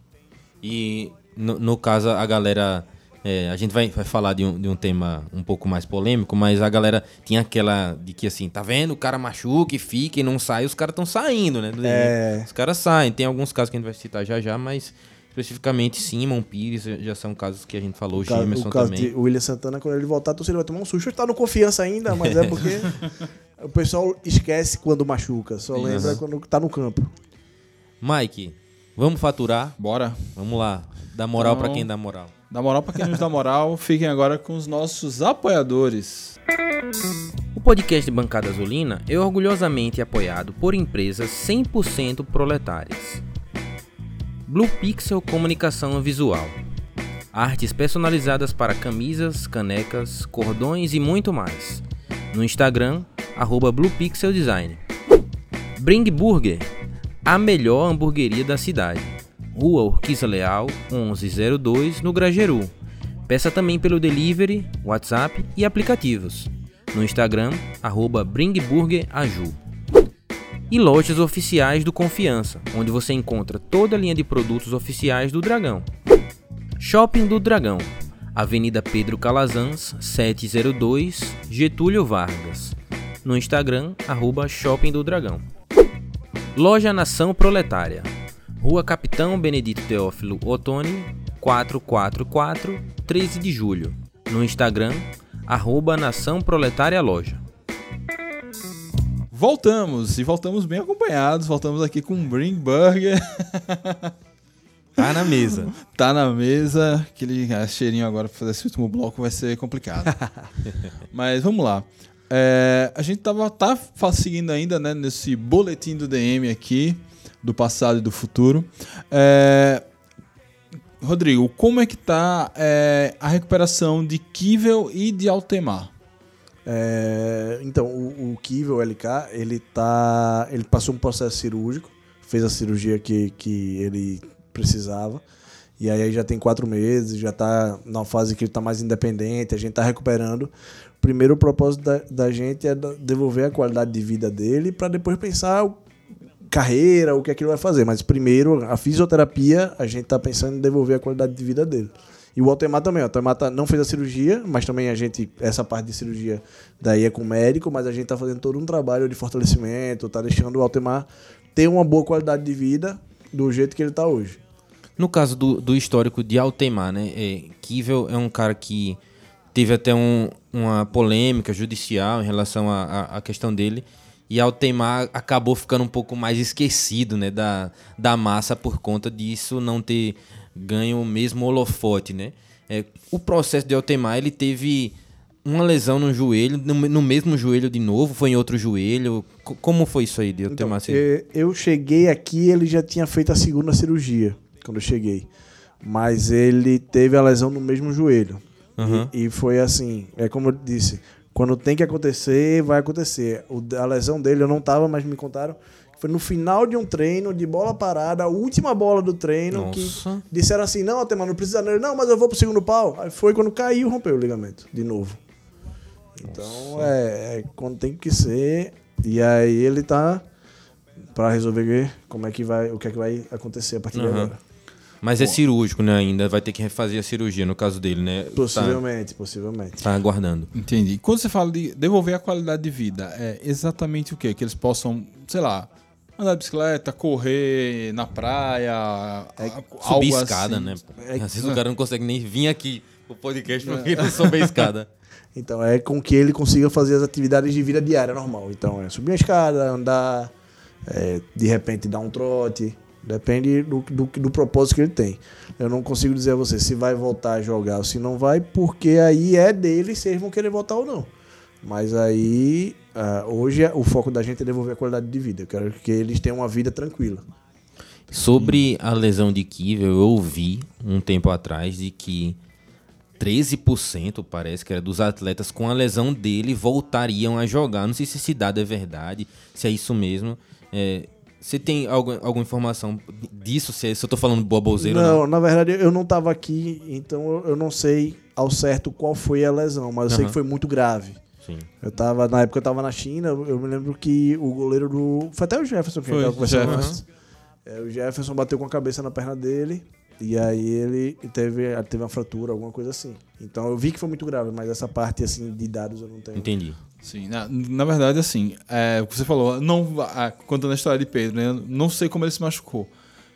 E no, no caso, a galera. é, a gente vai, vai falar de um, de um tema um pouco mais polêmico, mas a galera tinha aquela de que assim, tá vendo? O cara machuca e fica e não sai, os caras estão saindo, né? É. Os caras saem. Tem alguns casos que a gente vai citar já já, mas especificamente Simon, Pires, já são casos que a gente falou, o O caso, Jamerson o caso também. de William Santana, quando ele voltar, a torcida vai tomar um susto. Ele tá no confiança ainda, mas é [laughs] porque o pessoal esquece quando machuca. Só Isso. lembra quando tá no campo. Mike, vamos faturar? Bora. Vamos lá. Dá moral Então- pra quem dá moral. Dá moral pra quem nos dá moral. [laughs] Fiquem agora com os nossos apoiadores. O podcast Bancada Azulina é orgulhosamente apoiado por empresas 100% proletárias. Blue Pixel Comunicação Visual. Artes personalizadas para camisas, canecas, cordões e muito mais. No Instagram, arroba. Bring Burger, a melhor hamburgueria da cidade. Rua Urquiza Leal, 1102, no Grageru. Peça também pelo delivery, WhatsApp e aplicativos. No Instagram, arroba bringburgeraju. E lojas oficiais do Confiança, onde você encontra toda a linha de produtos oficiais do Dragão. Shopping do Dragão, Avenida Pedro Calazans, 702, Getúlio Vargas. No Instagram, arroba Shopping do Dragão. Loja Nação Proletária, Rua Capitão Benedito Teófilo Otoni, 444, 13 de julho. No Instagram, arroba Nação Proletária Loja. Voltamos, e voltamos bem acompanhados. Voltamos aqui com um Bring Burger. [laughs] Tá na mesa. tá na mesa. Aquele cheirinho agora pra fazer esse último bloco vai ser complicado. [laughs] Mas vamos lá. É, a gente tava, tá seguindo ainda né, nesse boletim do DM aqui, do passado e do futuro. É, Rodrigo, como é que tá é, a recuperação de Kivel e de Altemar? É, então, o, o Kivel LK, ele tá. Ele passou um processo cirúrgico, fez a cirurgia que, que ele precisava. E aí já tem quatro meses, já está na fase que ele está mais independente, a gente está recuperando. Primeiro o propósito da, da gente é devolver a qualidade de vida dele para depois pensar carreira, o que é que ele vai fazer. Mas primeiro, a fisioterapia, a gente está pensando em devolver a qualidade de vida dele. E o Altemar também, o Altemar tá, não fez a cirurgia, mas também a gente, essa parte de cirurgia daí é com o médico, mas a gente está fazendo todo um trabalho de fortalecimento, está deixando o Altemar ter uma boa qualidade de vida do jeito que ele está hoje. No caso do, do histórico de Altemar, né? É, Kivel é um cara que teve até um, uma polêmica judicial em relação à questão dele. E Altemar acabou ficando um pouco mais esquecido né, da, da massa por conta disso não ter ganho o mesmo holofote. Né? É, o processo de Altemar ele teve uma lesão no joelho, no, no, mesmo joelho de novo, foi em outro joelho. C como foi isso aí de Altemar? Então, eu cheguei aqui, ele já tinha feito a segunda cirurgia quando eu cheguei. Mas ele teve a lesão no mesmo joelho. Uhum. E, e, foi assim, é como eu disse, quando tem que acontecer, vai acontecer. O, a lesão dele, eu não tava, mas me contaram. Foi no final de um treino, de bola parada, a última bola do treino, Nossa. que disseram assim, não, Atemar, não precisa nele. Não, mas eu vou pro segundo pau. Aí foi quando caiu, rompeu o ligamento, de novo. Então, é, é, quando tem que ser. E aí ele tá para resolver como é que vai, o que é que vai acontecer a partir uhum. de agora. Mas é Bom. é cirúrgico, né? Ainda vai ter que refazer a cirurgia no caso dele, né? Possivelmente, tá, possivelmente. Tá aguardando. Entendi. Quando você fala de devolver a qualidade de vida, é exatamente o quê? Que eles possam, sei lá, andar de bicicleta, correr na praia, é, subir escada, assim. né? É, Às vezes o cara não consegue nem vir aqui o podcast porque é. não soube a escada. [laughs] Então é com que ele consiga fazer as atividades de vida diária normal. Então é subir a escada, andar, é, de repente dar um trote, Depende do, do, do, propósito que ele tem. Eu não consigo dizer a você se vai voltar a jogar ou se não vai, porque aí é dele se eles vão querer voltar ou não. Mas aí, uh, hoje, o foco da gente é devolver a qualidade de vida. Eu quero que eles tenham uma vida tranquila. Sobre a lesão de Kivel, eu ouvi um tempo atrás de que 13% parece que era dos atletas com a lesão dele voltariam a jogar. Não sei se esse dado é verdade, se é isso mesmo. É, você tem alguma, alguma informação disso? Se, se eu tô falando boa bolseira não, não, na verdade eu não tava aqui, então eu não sei ao certo qual foi a lesão, mas eu uhum. sei que foi muito grave. Sim. Eu tava, na época eu tava na China, eu me lembro que o goleiro do. Foi até o Jefferson que foi, tava conversando Jefferson. É, o Jefferson bateu com a cabeça na perna dele. E aí ele teve, teve uma fratura, alguma coisa assim. Então eu vi que foi muito grave, mas essa parte assim de dados eu não tenho. Entendi. Sim, na, na verdade, assim, é, o que você falou, não, a, contando a história de Pedro, né, não sei como ele se machucou.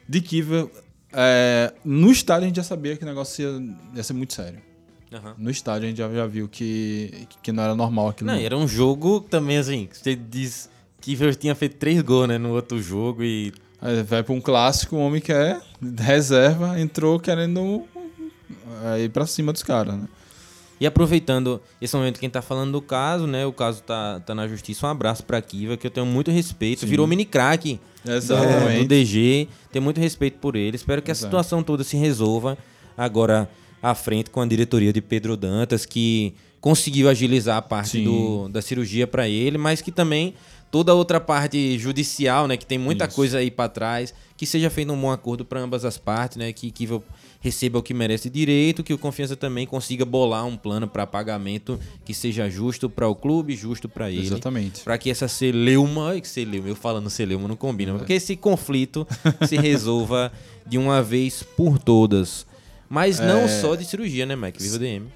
De Kiva, é, no estádio a gente já sabia que o negócio ia, ia ser muito sério. Uhum. No estádio a gente já, já viu que, que não era normal aquilo. Não, era um jogo também, assim, você diz que tinha feito três gols né, no outro jogo e Aí vai para um clássico, o homem que é reserva, entrou querendo aí pra cima dos caras, né? E aproveitando esse momento que a gente tá falando do caso, né? O caso tá, tá na justiça. Um abraço pra Kiva, que eu tenho muito respeito. Virou mini crack do, do DG. Tenho muito respeito por ele. Espero que a Exato. situação toda se resolva agora à frente com a diretoria de Pedro Dantas, que conseguiu agilizar a parte do, da cirurgia pra ele, mas que também toda a outra parte judicial, né? Que tem muita Isso. coisa aí pra trás, que seja feito um bom acordo pra ambas as partes, né? Que receba o que merece direito, que o Confiança também consiga bolar um plano para pagamento que seja justo para o clube, justo para ele. Exatamente. Para que essa celeuma, que celeuma, eu falando celeuma não combina, É. porque esse conflito se resolva de uma vez por todas. Mas não É. só de cirurgia, né, Mike? Viva DM.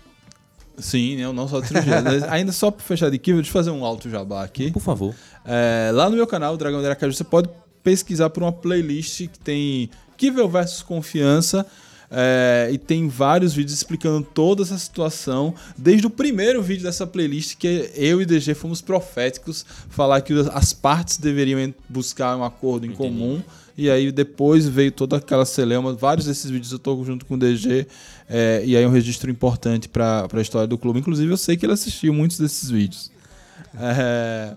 Sim, não, não só de cirurgia. [laughs] Ainda só pra fechar de aqui, deixa eu fazer um alto jabá aqui. Por favor. É, lá no meu canal, Dragão de Aracaju, você pode pesquisar por uma playlist que tem Kivel versus Confiança. é, e tem vários vídeos explicando toda essa situação. Desde o primeiro vídeo dessa playlist, que eu e DG fomos proféticos, falar que as partes deveriam buscar um acordo em comum. E aí depois veio toda aquela celeuma. Vários desses vídeos eu tô junto com o DG. é, e aí é um registro importante para a história do clube. Inclusive, eu sei que ele assistiu muitos desses vídeos. É,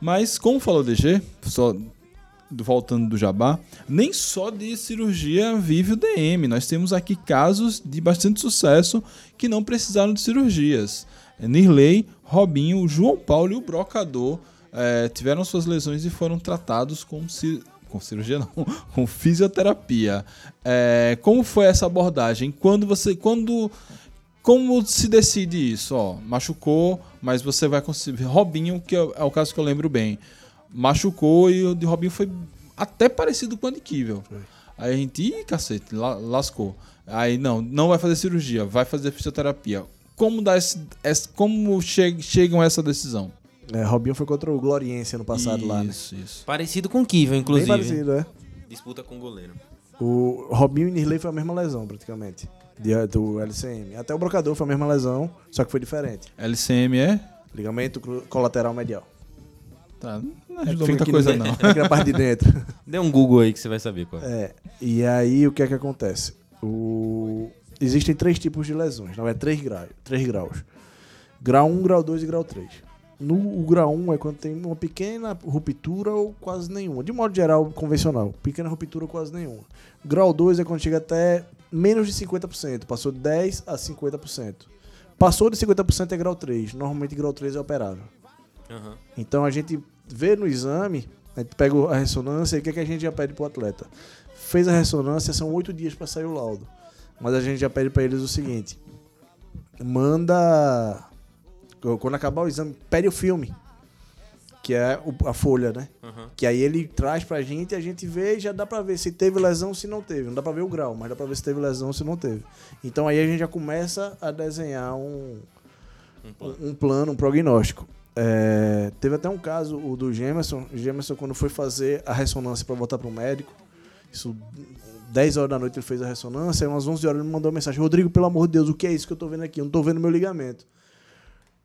mas, como falou o DG, só do- voltando do Jabá, nem só de cirurgia vive o DM. Nós temos aqui casos de bastante sucesso que não precisaram de cirurgias. É, Nirley, Robinho, João Paulo e o Brocador é, tiveram suas lesões e foram tratados com, com cirurgia não, [laughs] com fisioterapia. É, como foi essa abordagem? Quando você, quando como se decide isso? Ó, machucou, mas você vai conseguir. Robinho, que é é o caso que eu lembro bem. Machucou e o de Robinho foi até parecido com o Kivel. Aí a gente, ih, cacete, la- lascou. Aí não, não vai fazer cirurgia, vai fazer fisioterapia. Como dá esse, como che- chegam a essa decisão? É, Robinho foi contra o Gloriense ano passado lá, né? Isso, isso. Parecido com Kiva, Bem inclusive. parecido, é. Disputa com o goleiro. O Robinho e Nirley foi a mesma lesão, praticamente. do LCM. Até o Brocador foi a mesma lesão, só que foi diferente. LCM é? Ligamento colateral medial. Tá, não ajudou Fica muita aqui coisa no- não. Fica na parte de dentro. [laughs] Dê um Google aí que você vai saber qual é. É, e aí o que é que acontece? O... Existem três tipos de lesões, não é três graus, três graus. Grau 1, grau 2 e grau 3. No o grau 1 é quando tem uma pequena ruptura ou quase nenhuma. De modo geral, convencional. Pequena ruptura ou quase nenhuma. Grau 2 é quando chega até menos de 50%. Passou de 10% a 50%. Passou de 50% é grau 3. Normalmente grau 3 é operável. Aham. Então a gente vê no exame, a gente pega a ressonância e o que, é que a gente já pede pro atleta? Fez a ressonância, são oito dias para sair o laudo. Mas a gente já pede para eles o seguinte: manda. Quando acabar o exame, pede o filme. Que é o- a folha, né? Aham. Que aí ele traz pra gente e a gente vê e já dá pra ver se teve lesão se não teve. Não dá pra ver o grau, mas dá pra ver se teve lesão se não teve. Então aí a gente já começa a desenhar um, um, um plano, um prognóstico. É, teve até um caso, o do Gemerson. O Gemerson, quando foi fazer a ressonância pra voltar pro médico, isso 10 horas da noite ele fez a ressonância, aí umas 11 horas ele me mandou uma mensagem: Rodrigo, pelo amor de Deus, o que é isso que eu tô vendo aqui? Eu não tô vendo meu ligamento.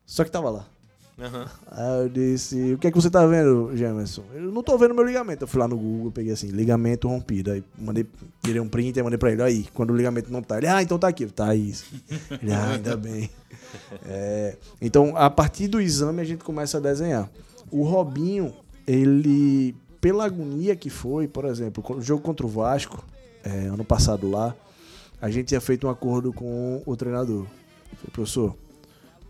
Só que tava lá. Aham. Aí eu disse, o que é que você tá vendo, Gemerson? Eu não tô vendo meu ligamento. Eu fui lá no Google, peguei assim, ligamento rompido. Aí mandei, tirei um print e mandei pra ele. Aí, quando o ligamento não tá, ele, ah, então tá aqui. Tá isso. Ele, ah, ainda [laughs] bem. É, então, a partir do exame, a gente começa a desenhar. O Robinho, ele, pela agonia que foi, por exemplo, o jogo contra o Vasco, é, ano passado lá, a gente tinha feito um acordo com o treinador. Falei, professor,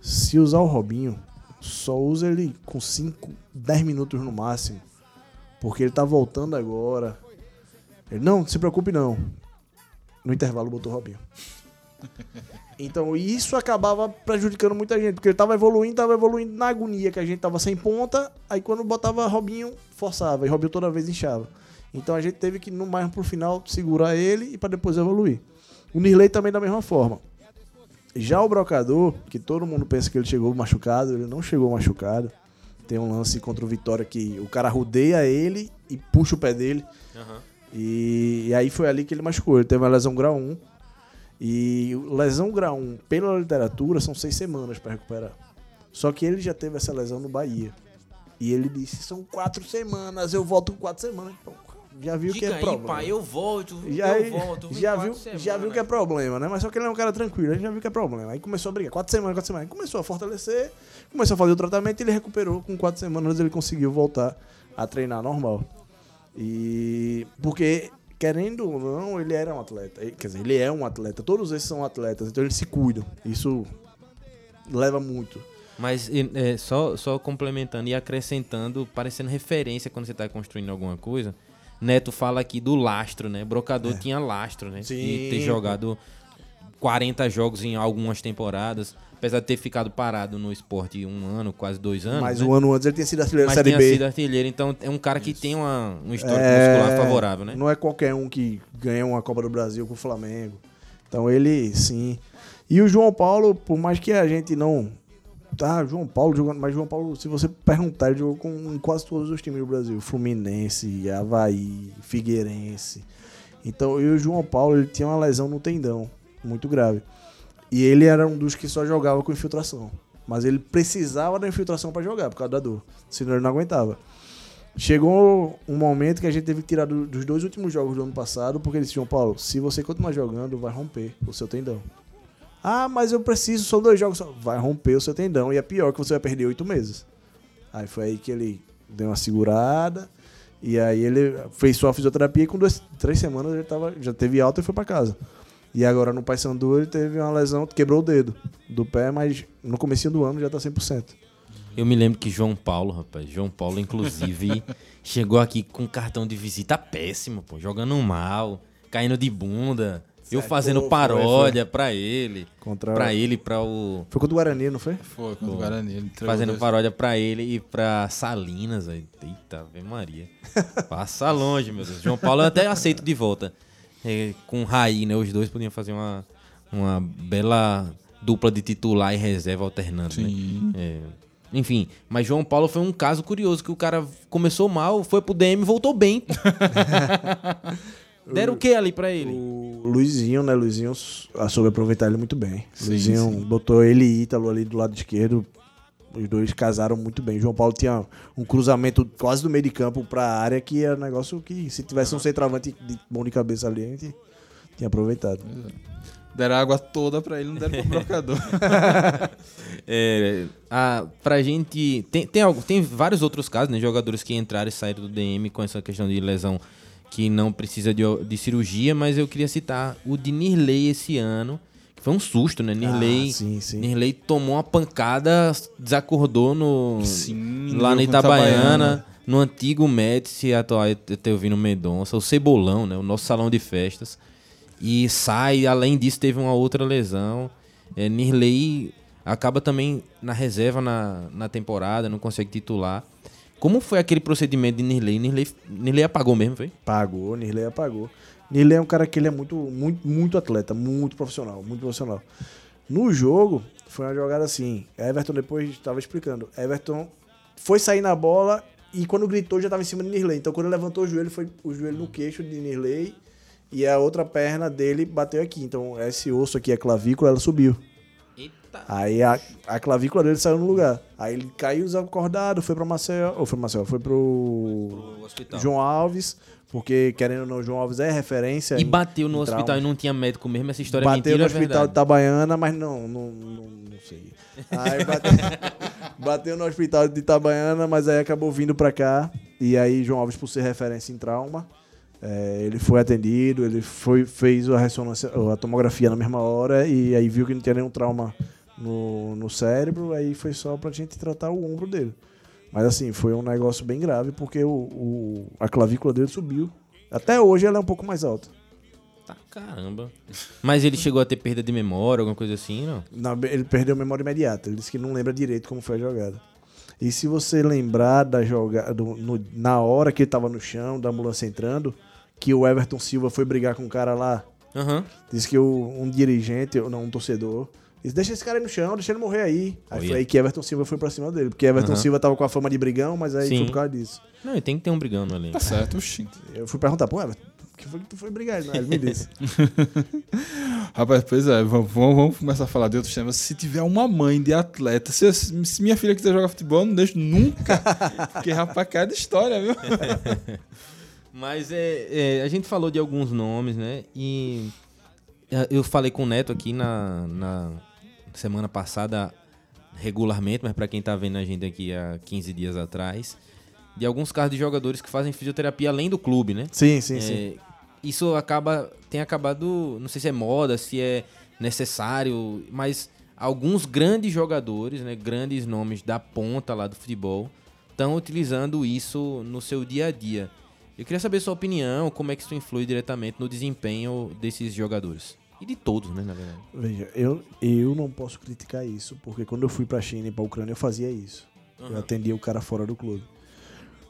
se usar o Robinho, só usa ele com 5, 10 minutos no máximo. Porque ele tá voltando agora. Ele, não, não se preocupe não. No intervalo botou o Robinho. [laughs] Então isso acabava prejudicando muita gente, porque ele tava evoluindo, tava evoluindo na agonia, que a gente tava sem ponta, aí quando botava Robinho, forçava, e Robinho toda vez inchava. Então a gente teve que, no mais pro final, segurar ele e para depois evoluir. O Nirley também da mesma forma. Já o Brocador, que todo mundo pensa que ele chegou machucado, ele não chegou machucado. Tem um lance contra o Vitória que o cara rodeia ele e puxa o pé dele. Aham. E, e aí foi ali que ele machucou. Ele teve uma lesão grau 1. E lesão grau 1, pela literatura, são seis semanas para recuperar. Só que ele já teve essa lesão no Bahia. E ele disse: são quatro semanas, eu volto com quatro semanas. Pô, já viu que Diga é aí, problema. pai, eu volto, Já, eu volto. já, viu, semanas. já viu que é problema, né? Mas só que ele é um cara tranquilo, ele já viu que é problema. Aí começou a brigar. Quatro semanas, quatro semanas. Aí Começou a fortalecer, começou a fazer o tratamento e ele recuperou. Com quatro semanas ele conseguiu voltar a treinar normal. E. Porque, querendo ou não, ele era um atleta. Quer dizer, ele é um atleta. Todos esses são atletas, então eles se cuidam. Isso leva muito. Mas é, só, só complementando e acrescentando, parecendo referência quando você tá construindo alguma coisa. Neto fala aqui do lastro, né? Brocador tinha lastro, né? É. Sim, E ter jogado 40 jogos em algumas temporadas. Apesar de ter ficado parado no esporte um ano, quase dois anos. Mas né? um ano antes ele tinha sido artilheiro Mas Série tinha B. sido artilheiro, então é um cara que tem uma, um histórico É, muscular favorável, né? Não é qualquer um que ganha uma Copa do Brasil com o Flamengo. Então ele, sim. E o João Paulo, por mais que a gente não. Tá, João Paulo jogando. Mas João Paulo, se você perguntar, ele jogou com quase todos os times do Brasil: Fluminense, Havaí, Figueirense. Então, e o João Paulo, ele tinha uma lesão no tendão, muito grave. E ele era um dos que só jogava com infiltração. Mas ele precisava da infiltração pra jogar, por causa da dor. Senão ele não aguentava. Chegou um momento que a gente teve que tirar do- dos dois últimos jogos do ano passado, porque ele disse, João Paulo, se você continuar jogando, vai romper o seu tendão. Ah, mas eu preciso, são dois jogos. Vai romper o seu tendão e é pior que você vai perder oito meses. Aí foi aí que ele deu uma segurada. E aí ele fez sua fisioterapia e com duas, três semanas ele tava, já teve alta e foi pra casa. E agora no Paysandu ele teve uma lesão, quebrou o dedo do pé, mas no comecinho do ano já tá 100%. Eu me lembro que João Paulo, rapaz, João Paulo, inclusive, [laughs] chegou aqui com cartão de visita péssimo, pô, jogando mal, caindo de bunda. Eu fazendo foi, paródia pra ele. Contra Pra ele, pra o. Foi contra o Guarani, não foi? Foi, quando o Guarani. Fazendo dois. paródia pra ele e pra Salinas. aí. Eita, Ave Maria. [laughs] Passa longe, meu Deus. João Paulo eu até aceito de volta. É, com Raí, né? Os dois podiam fazer uma, uma bela dupla de titular e reserva alternando, Sim. né? É, enfim, mas João Paulo foi um caso curioso, que o cara começou mal, foi pro DM e voltou bem. [laughs] Deram o que ali pra ele? O Luizinho, né? Luizinho ah, soube aproveitar ele muito bem. Sim, Luizinho sim. botou ele e Ítalo ali do lado esquerdo. Os dois casaram muito bem. João Paulo tinha um cruzamento quase do meio de campo pra área, que era um negócio que, se tivesse um centroavante de bom de cabeça ali, a gente tinha aproveitado. Deram a água toda pra ele, não deram pro [laughs] brocador. [laughs] É, a, pra gente. Tem, tem, algo, tem vários outros casos, né? Jogadores que entraram e saíram do DM com essa questão de lesão que não precisa de, de cirurgia, mas eu queria citar o de Nirley esse ano, que foi um susto, né? Nirley, Ah, sim, sim. Nirley tomou uma pancada, desacordou no, Sim, lá na Itabaiana, Itabaiana. no antigo Médici, atual Etelvino Mendonça, o Cebolão, né? O nosso salão de festas. E sai, além disso, teve uma outra lesão. É, Nirley acaba também na reserva na, na temporada, não consegue titular. Como foi aquele procedimento de Nirley? Nirley, Nirley apagou mesmo, foi? Pagou, Nirley apagou. Nirley é um cara que ele é muito, muito, muito atleta, muito profissional, muito profissional. No jogo, foi uma jogada assim. Everton depois estava explicando. Everton foi sair na bola e quando gritou já estava em cima de Nirley. Então quando ele levantou o joelho, foi o joelho no queixo de Nirley e a outra perna dele bateu aqui. Então esse osso aqui, a clavícula, ela subiu. Eita. Aí a, a clavícula dele saiu no lugar. Aí ele caiu desacordado, foi pra Maceió, ou foi pra Maceió, foi pro O hospital. João Alves, porque querendo ou não, João Alves é referência. E em- bateu no em hospital trauma. e não tinha médico mesmo, essa história é Bateu mentira no é hospital de? Itabaiana, mas não, não, não, não sei. Aí bateu, [laughs] bateu no hospital de Itabaiana, mas aí acabou vindo pra cá. E aí João Alves, por ser referência em trauma, é, ele foi atendido, ele foi, fez a ressonância, a tomografia na mesma hora e aí viu que não tinha nenhum trauma no, no cérebro, aí foi só pra gente tratar o ombro dele. Mas assim, foi um negócio bem grave porque o, o- a clavícula dele subiu. Até hoje ela é um pouco mais alta. Tá, caramba. Mas ele chegou a ter perda de memória, alguma coisa assim, não? Na- ele perdeu a memória imediata. Ele disse que não lembra direito como foi a jogada. E se você lembrar da jogada, do- no- na hora que ele tava no chão, da ambulância entrando, que o Everton Silva foi brigar com o cara lá, Aham. disse que o- um dirigente, ou não, um torcedor, disse: Deixa esse cara aí no chão, deixa ele morrer aí. Aí Olha. foi aí que Everton Silva foi pra cima dele. Porque Everton Aham. Silva tava com a fama de brigão, mas aí Sim. foi por causa disso. Não, e tem que ter um brigão no elenco. Tá certo, oxi. Eu fui perguntar, pô, Everton, por que foi que tu foi brigar? Ele, me disse. [laughs] Rapaz, pois é, vamos, vamos vamos começar a falar de outros temas. Se tiver uma mãe de atleta, se, se minha filha quiser jogar futebol, eu não deixo nunca. [laughs] Porque, rapaz, cada história, viu? [laughs] Mas é, é, a gente falou de alguns nomes, né? E é, eu falei com o Neto aqui na, na semana passada, regularmente, mas para quem tá vendo a gente aqui há 15 dias atrás, de alguns casos de jogadores que fazem fisioterapia além do clube, né? Sim, sim, É, sim. Isso acaba tem acabado, não sei se é moda, se é necessário, mas alguns grandes jogadores, né, grandes nomes da ponta lá do futebol, estão utilizando isso no seu dia a dia. Eu queria saber sua opinião, como é que isso influi diretamente no desempenho desses jogadores. E de todos, né, na verdade. Veja, eu, eu não posso criticar isso, porque quando eu fui pra China e pra Ucrânia eu fazia isso. Eu atendia o cara fora do clube.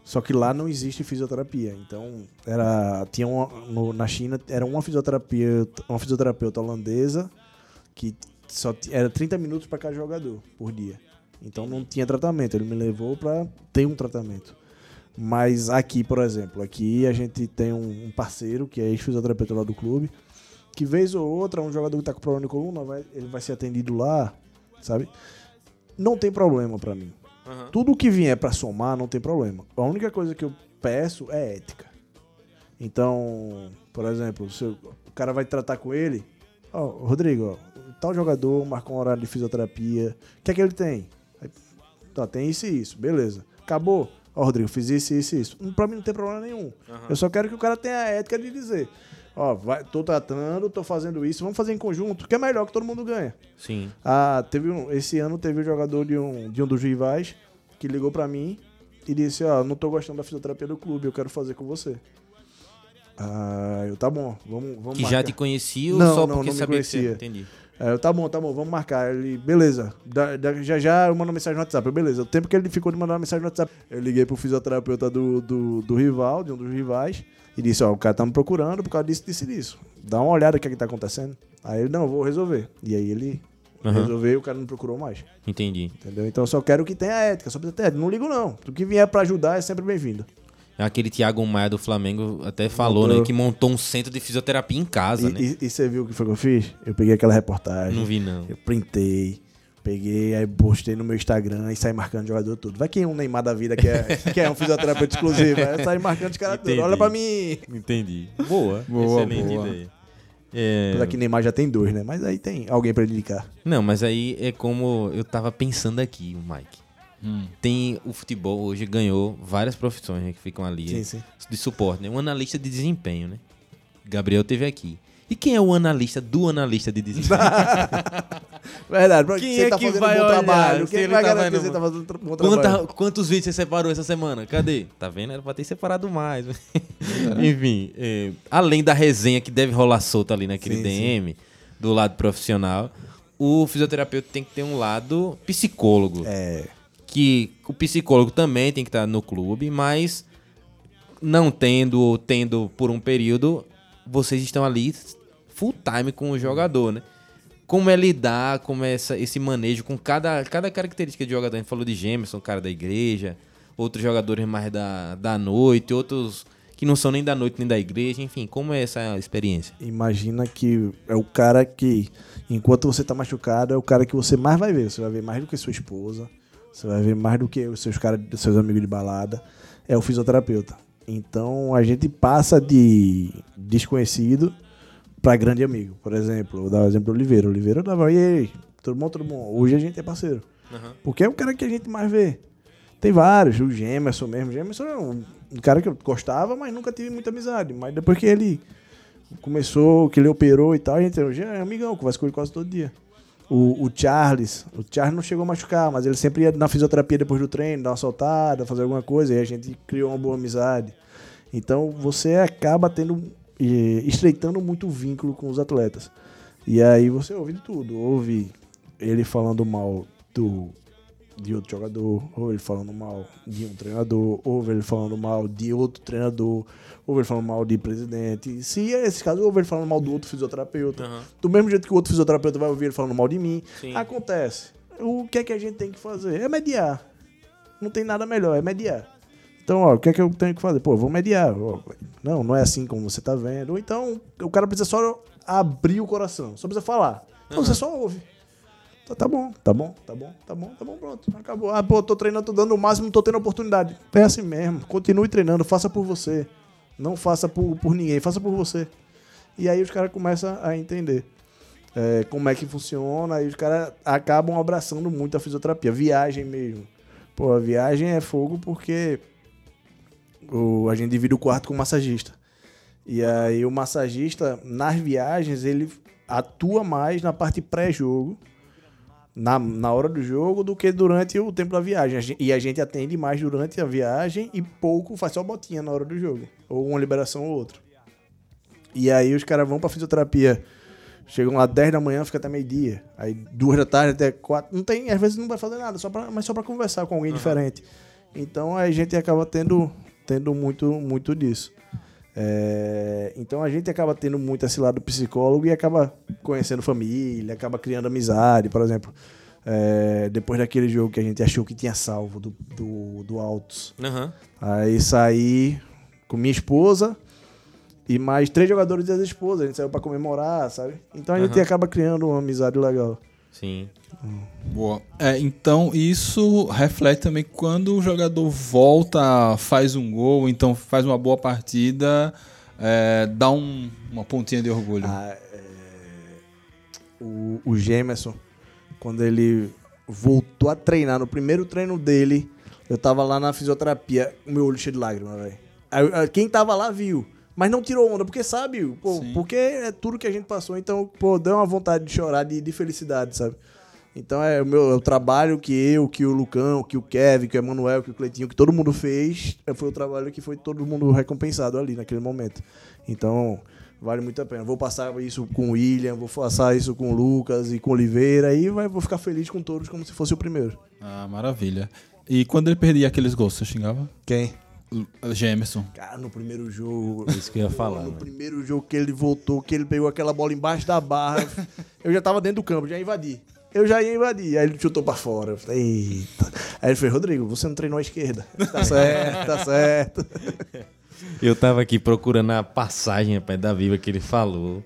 Só que lá não existe fisioterapia. Então, era tinha uma, no- na China era uma fisioterapia, uma fisioterapeuta holandesa que só era 30 minutos para cada jogador por dia. Então não tinha tratamento. Ele me levou para ter um tratamento. Mas aqui, por exemplo, aqui a gente tem um, um parceiro que é ex-fisioterapeuta lá do clube, que vez ou outra, um jogador que tá com problema de coluna, vai- ele vai ser atendido lá, sabe? Não tem problema para mim. Tudo que vier pra somar não tem problema. A única coisa que eu peço é ética. Então, por exemplo, se o cara vai tratar com ele, ó, Rodrigo, ó, tal jogador marcou um horário de fisioterapia, o que é que ele tem? Aí, Tá, tem isso e isso, beleza. Acabou. Ó, Rodrigo, fiz isso, isso e isso. Pra mim não tem problema nenhum. Eu só quero que o cara tenha a ética de dizer, ó, vai, tô tratando, tô fazendo isso, vamos fazer em conjunto, que é melhor que todo mundo ganha. Sim. Ah, teve um, esse ano teve um jogador de um, de um dos rivais que ligou pra mim e disse, ó, não tô gostando da fisioterapia do clube, eu quero fazer com você. Ah, eu, tá bom, vamos, vamos Que marcar. já te conhecia ou Não, só não, porque não sabia que você... conhecia. Entendi. É, eu, tá bom, tá bom, vamos marcar. Ele, beleza. Da- da- já já eu mando mensagem no WhatsApp. Eu, beleza. O tempo que ele ficou de mandar uma mensagem no WhatsApp, eu liguei pro fisioterapeuta do, do, do rival, de um dos rivais, e disse, ó, o cara tá me procurando por causa disso, disso e disso. Dá uma olhada o que é que tá acontecendo. Aí ele, não, vou resolver. E aí ele Aham. resolveu e o cara não procurou mais. Entendi. Entendeu? Então eu só quero que tenha ética, só precisa ter ética. Não ligo, não. Tudo que vier pra ajudar é sempre bem-vindo. Aquele Thiago Maia do Flamengo até falou, Montou. né, que montou um centro de fisioterapia em casa, E, né? e- e você viu o que foi que eu fiz? Eu peguei aquela reportagem. Não vi, não. Eu printei, peguei, aí postei no meu Instagram e saí marcando o jogador tudo. Vai que um Neymar da vida que é, que é um fisioterapeuta exclusivo. Aí eu saí marcando os caras tudo. Olha pra mim. Entendi. Boa. Boa, Excelente boa. ideia. É, Apesar que Neymar já tem dois, né? Mas aí tem alguém pra ele indicar. Não, mas aí é como eu tava pensando aqui, o Mike. Hum. Tem o futebol hoje ganhou várias profissões né, que ficam ali Sim, sim. de suporte, né? Um analista de desempenho, né? Gabriel teve aqui. E quem é o analista do analista de [laughs] desempenho? Verdade. Quem você é tá que fazendo vai um bom olhar trabalho. Quem ele vai tá garantir que você tá fazendo um bom Quanta- trabalho? quantos vídeos você separou essa semana? Cadê? Tá vendo? Era pra ter separado mais. Enfim, é, além da resenha que deve rolar solta ali naquele Sim, DM, do lado profissional, o fisioterapeuta tem que ter um lado psicólogo. É. Que o psicólogo também tem que estar no clube, mas não tendo ou tendo por um período, vocês estão ali full time com o jogador, né? Como é lidar, como é essa, esse manejo com cada, cada característica de jogador. A gente falou de Gemerson, cara da igreja, outros jogadores mais da, da noite, outros que não são nem da noite nem da igreja, enfim, como é essa experiência? Imagina que é o cara que, enquanto você tá machucado, é o cara que você mais vai ver. Você vai ver mais do que sua esposa, você vai ver mais do que os seus caras, seus amigos de balada. É o fisioterapeuta. Então a gente passa de desconhecido pra grande amigo. Por exemplo, vou dar o exemplo do Oliveira. Oliveira dava, e aí, tudo bom, tudo bom. Hoje a gente é parceiro. Porque é o cara que a gente mais vê. Tem vários, o Gemerson mesmo. O Gemerson é um, um cara que eu gostava, mas nunca tive muita amizade. Mas depois que ele começou, que ele operou e tal, a gente hoje é amigão, conversa com ele quase todo dia. O, o Charles, o Charles não chegou a machucar, mas ele sempre ia na fisioterapia depois do treino, dar uma soltada, fazer alguma coisa, e a gente criou uma boa amizade. Então você acaba tendo, eh, estreitando muito o vínculo com os atletas. E aí você ouve de tudo, ouve ele falando mal do de outro jogador, ou ele falando mal de um treinador, ou ele falando mal de outro treinador, ou ele falando mal de presidente. Se é esse caso, ou ele falando mal do outro fisioterapeuta. Do mesmo jeito que o outro fisioterapeuta vai ouvir ele falando mal de mim. Sim. Acontece. O que é que a gente tem que fazer? É mediar. Não tem nada melhor, é mediar. Então, ó, o que é que eu tenho que fazer? Pô, vou mediar. Não, não é assim como você tá vendo. Ou então, o cara precisa só abrir o coração, só precisa falar. Então, você só ouve. Tá, tá bom, tá bom, tá bom, tá bom, tá bom, pronto. Acabou. Ah, pô, tô treinando, tô dando o máximo, tô tendo oportunidade. É assim mesmo. Continue treinando, faça por você. Não faça por, por ninguém, faça por você. E aí os caras começam a entender é, como é que funciona, e os caras acabam abraçando muito a fisioterapia. Viagem mesmo. Pô, a viagem é fogo porque o, a gente divide o quarto com o massagista. E aí o massagista, nas viagens, ele atua mais na parte pré-jogo, na, na hora do jogo, do que durante o tempo da viagem. E a gente atende mais durante a viagem e pouco faz só botinha na hora do jogo. Ou uma liberação ou outra. E aí os caras vão pra fisioterapia. Chegam lá 10 da manhã, fica até meio-dia. Aí duas da tarde até quatro. Não tem, às vezes não vai fazer nada, só pra, mas só pra conversar com alguém diferente. Então a gente acaba tendo, tendo muito, muito disso. É, então a gente acaba tendo muito esse lado psicólogo e acaba conhecendo família, acaba criando amizade, por exemplo. é, depois daquele jogo que a gente achou que tinha salvo do, do, do Altos. Aham. Aí saí com minha esposa e mais três jogadores das esposas. A gente saiu pra comemorar, sabe? Então a gente Aham. acaba criando uma amizade legal. Sim. Boa. É, então isso reflete também quando o jogador volta, faz um gol, então faz uma boa partida, é, dá um- uma pontinha de orgulho. Ah, é, o, o Gemerson, quando ele voltou a treinar, no primeiro treino dele, eu tava lá na fisioterapia, o meu olho cheio de lágrimas, velho. Quem tava lá viu. Mas não tirou onda, porque sabe, pô, porque é tudo que a gente passou, então, pô, deu uma vontade de chorar de, de felicidade, sabe? Então é o meu é o trabalho que eu, que o Lucão, que o Kevin, que o Emanuel, que o Cleitinho, que todo mundo fez, é, foi o trabalho que foi todo mundo recompensado ali naquele momento. Então, vale muito a pena. Vou passar isso com o William, vou passar isso com o Lucas e com o Oliveira e vai, vou ficar feliz com todos como se fosse o primeiro. Ah, maravilha. E quando ele perdia aqueles gols, você xingava? Quem? Gemerson. Cara, no primeiro jogo. Isso que eu ia falar. No né? primeiro jogo que ele voltou, que ele pegou aquela bola embaixo da barra, [laughs] eu já tava dentro do campo, já ia invadir. Eu já ia invadir. Aí ele chutou pra fora. Eu falei, eita. Aí ele falou, Rodrigo, você não treinou a esquerda. Tá [laughs] certo, tá certo. [laughs] Eu tava aqui procurando a passagem, rapaz, da Viva que ele falou,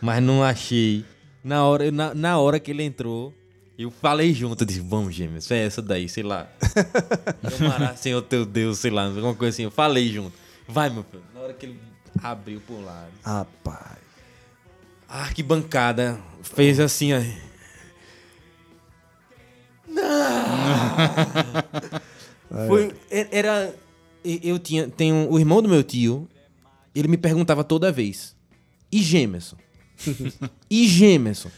mas não achei. Na hora, na, na hora que ele entrou, eu falei junto, eu disse, vamos, gêmeos, é essa daí, sei lá. [laughs] Tomará, Senhor teu Deus, sei lá, alguma coisa assim. Eu falei junto. Vai, meu filho. Na hora que ele abriu por lado. Rapaz. A arquibancada fez assim, ó. Não! [laughs] Foi, era, eu tinha, tenho o irmão do meu tio, ele me perguntava toda vez, e Gemerson? [laughs] e Gemerson?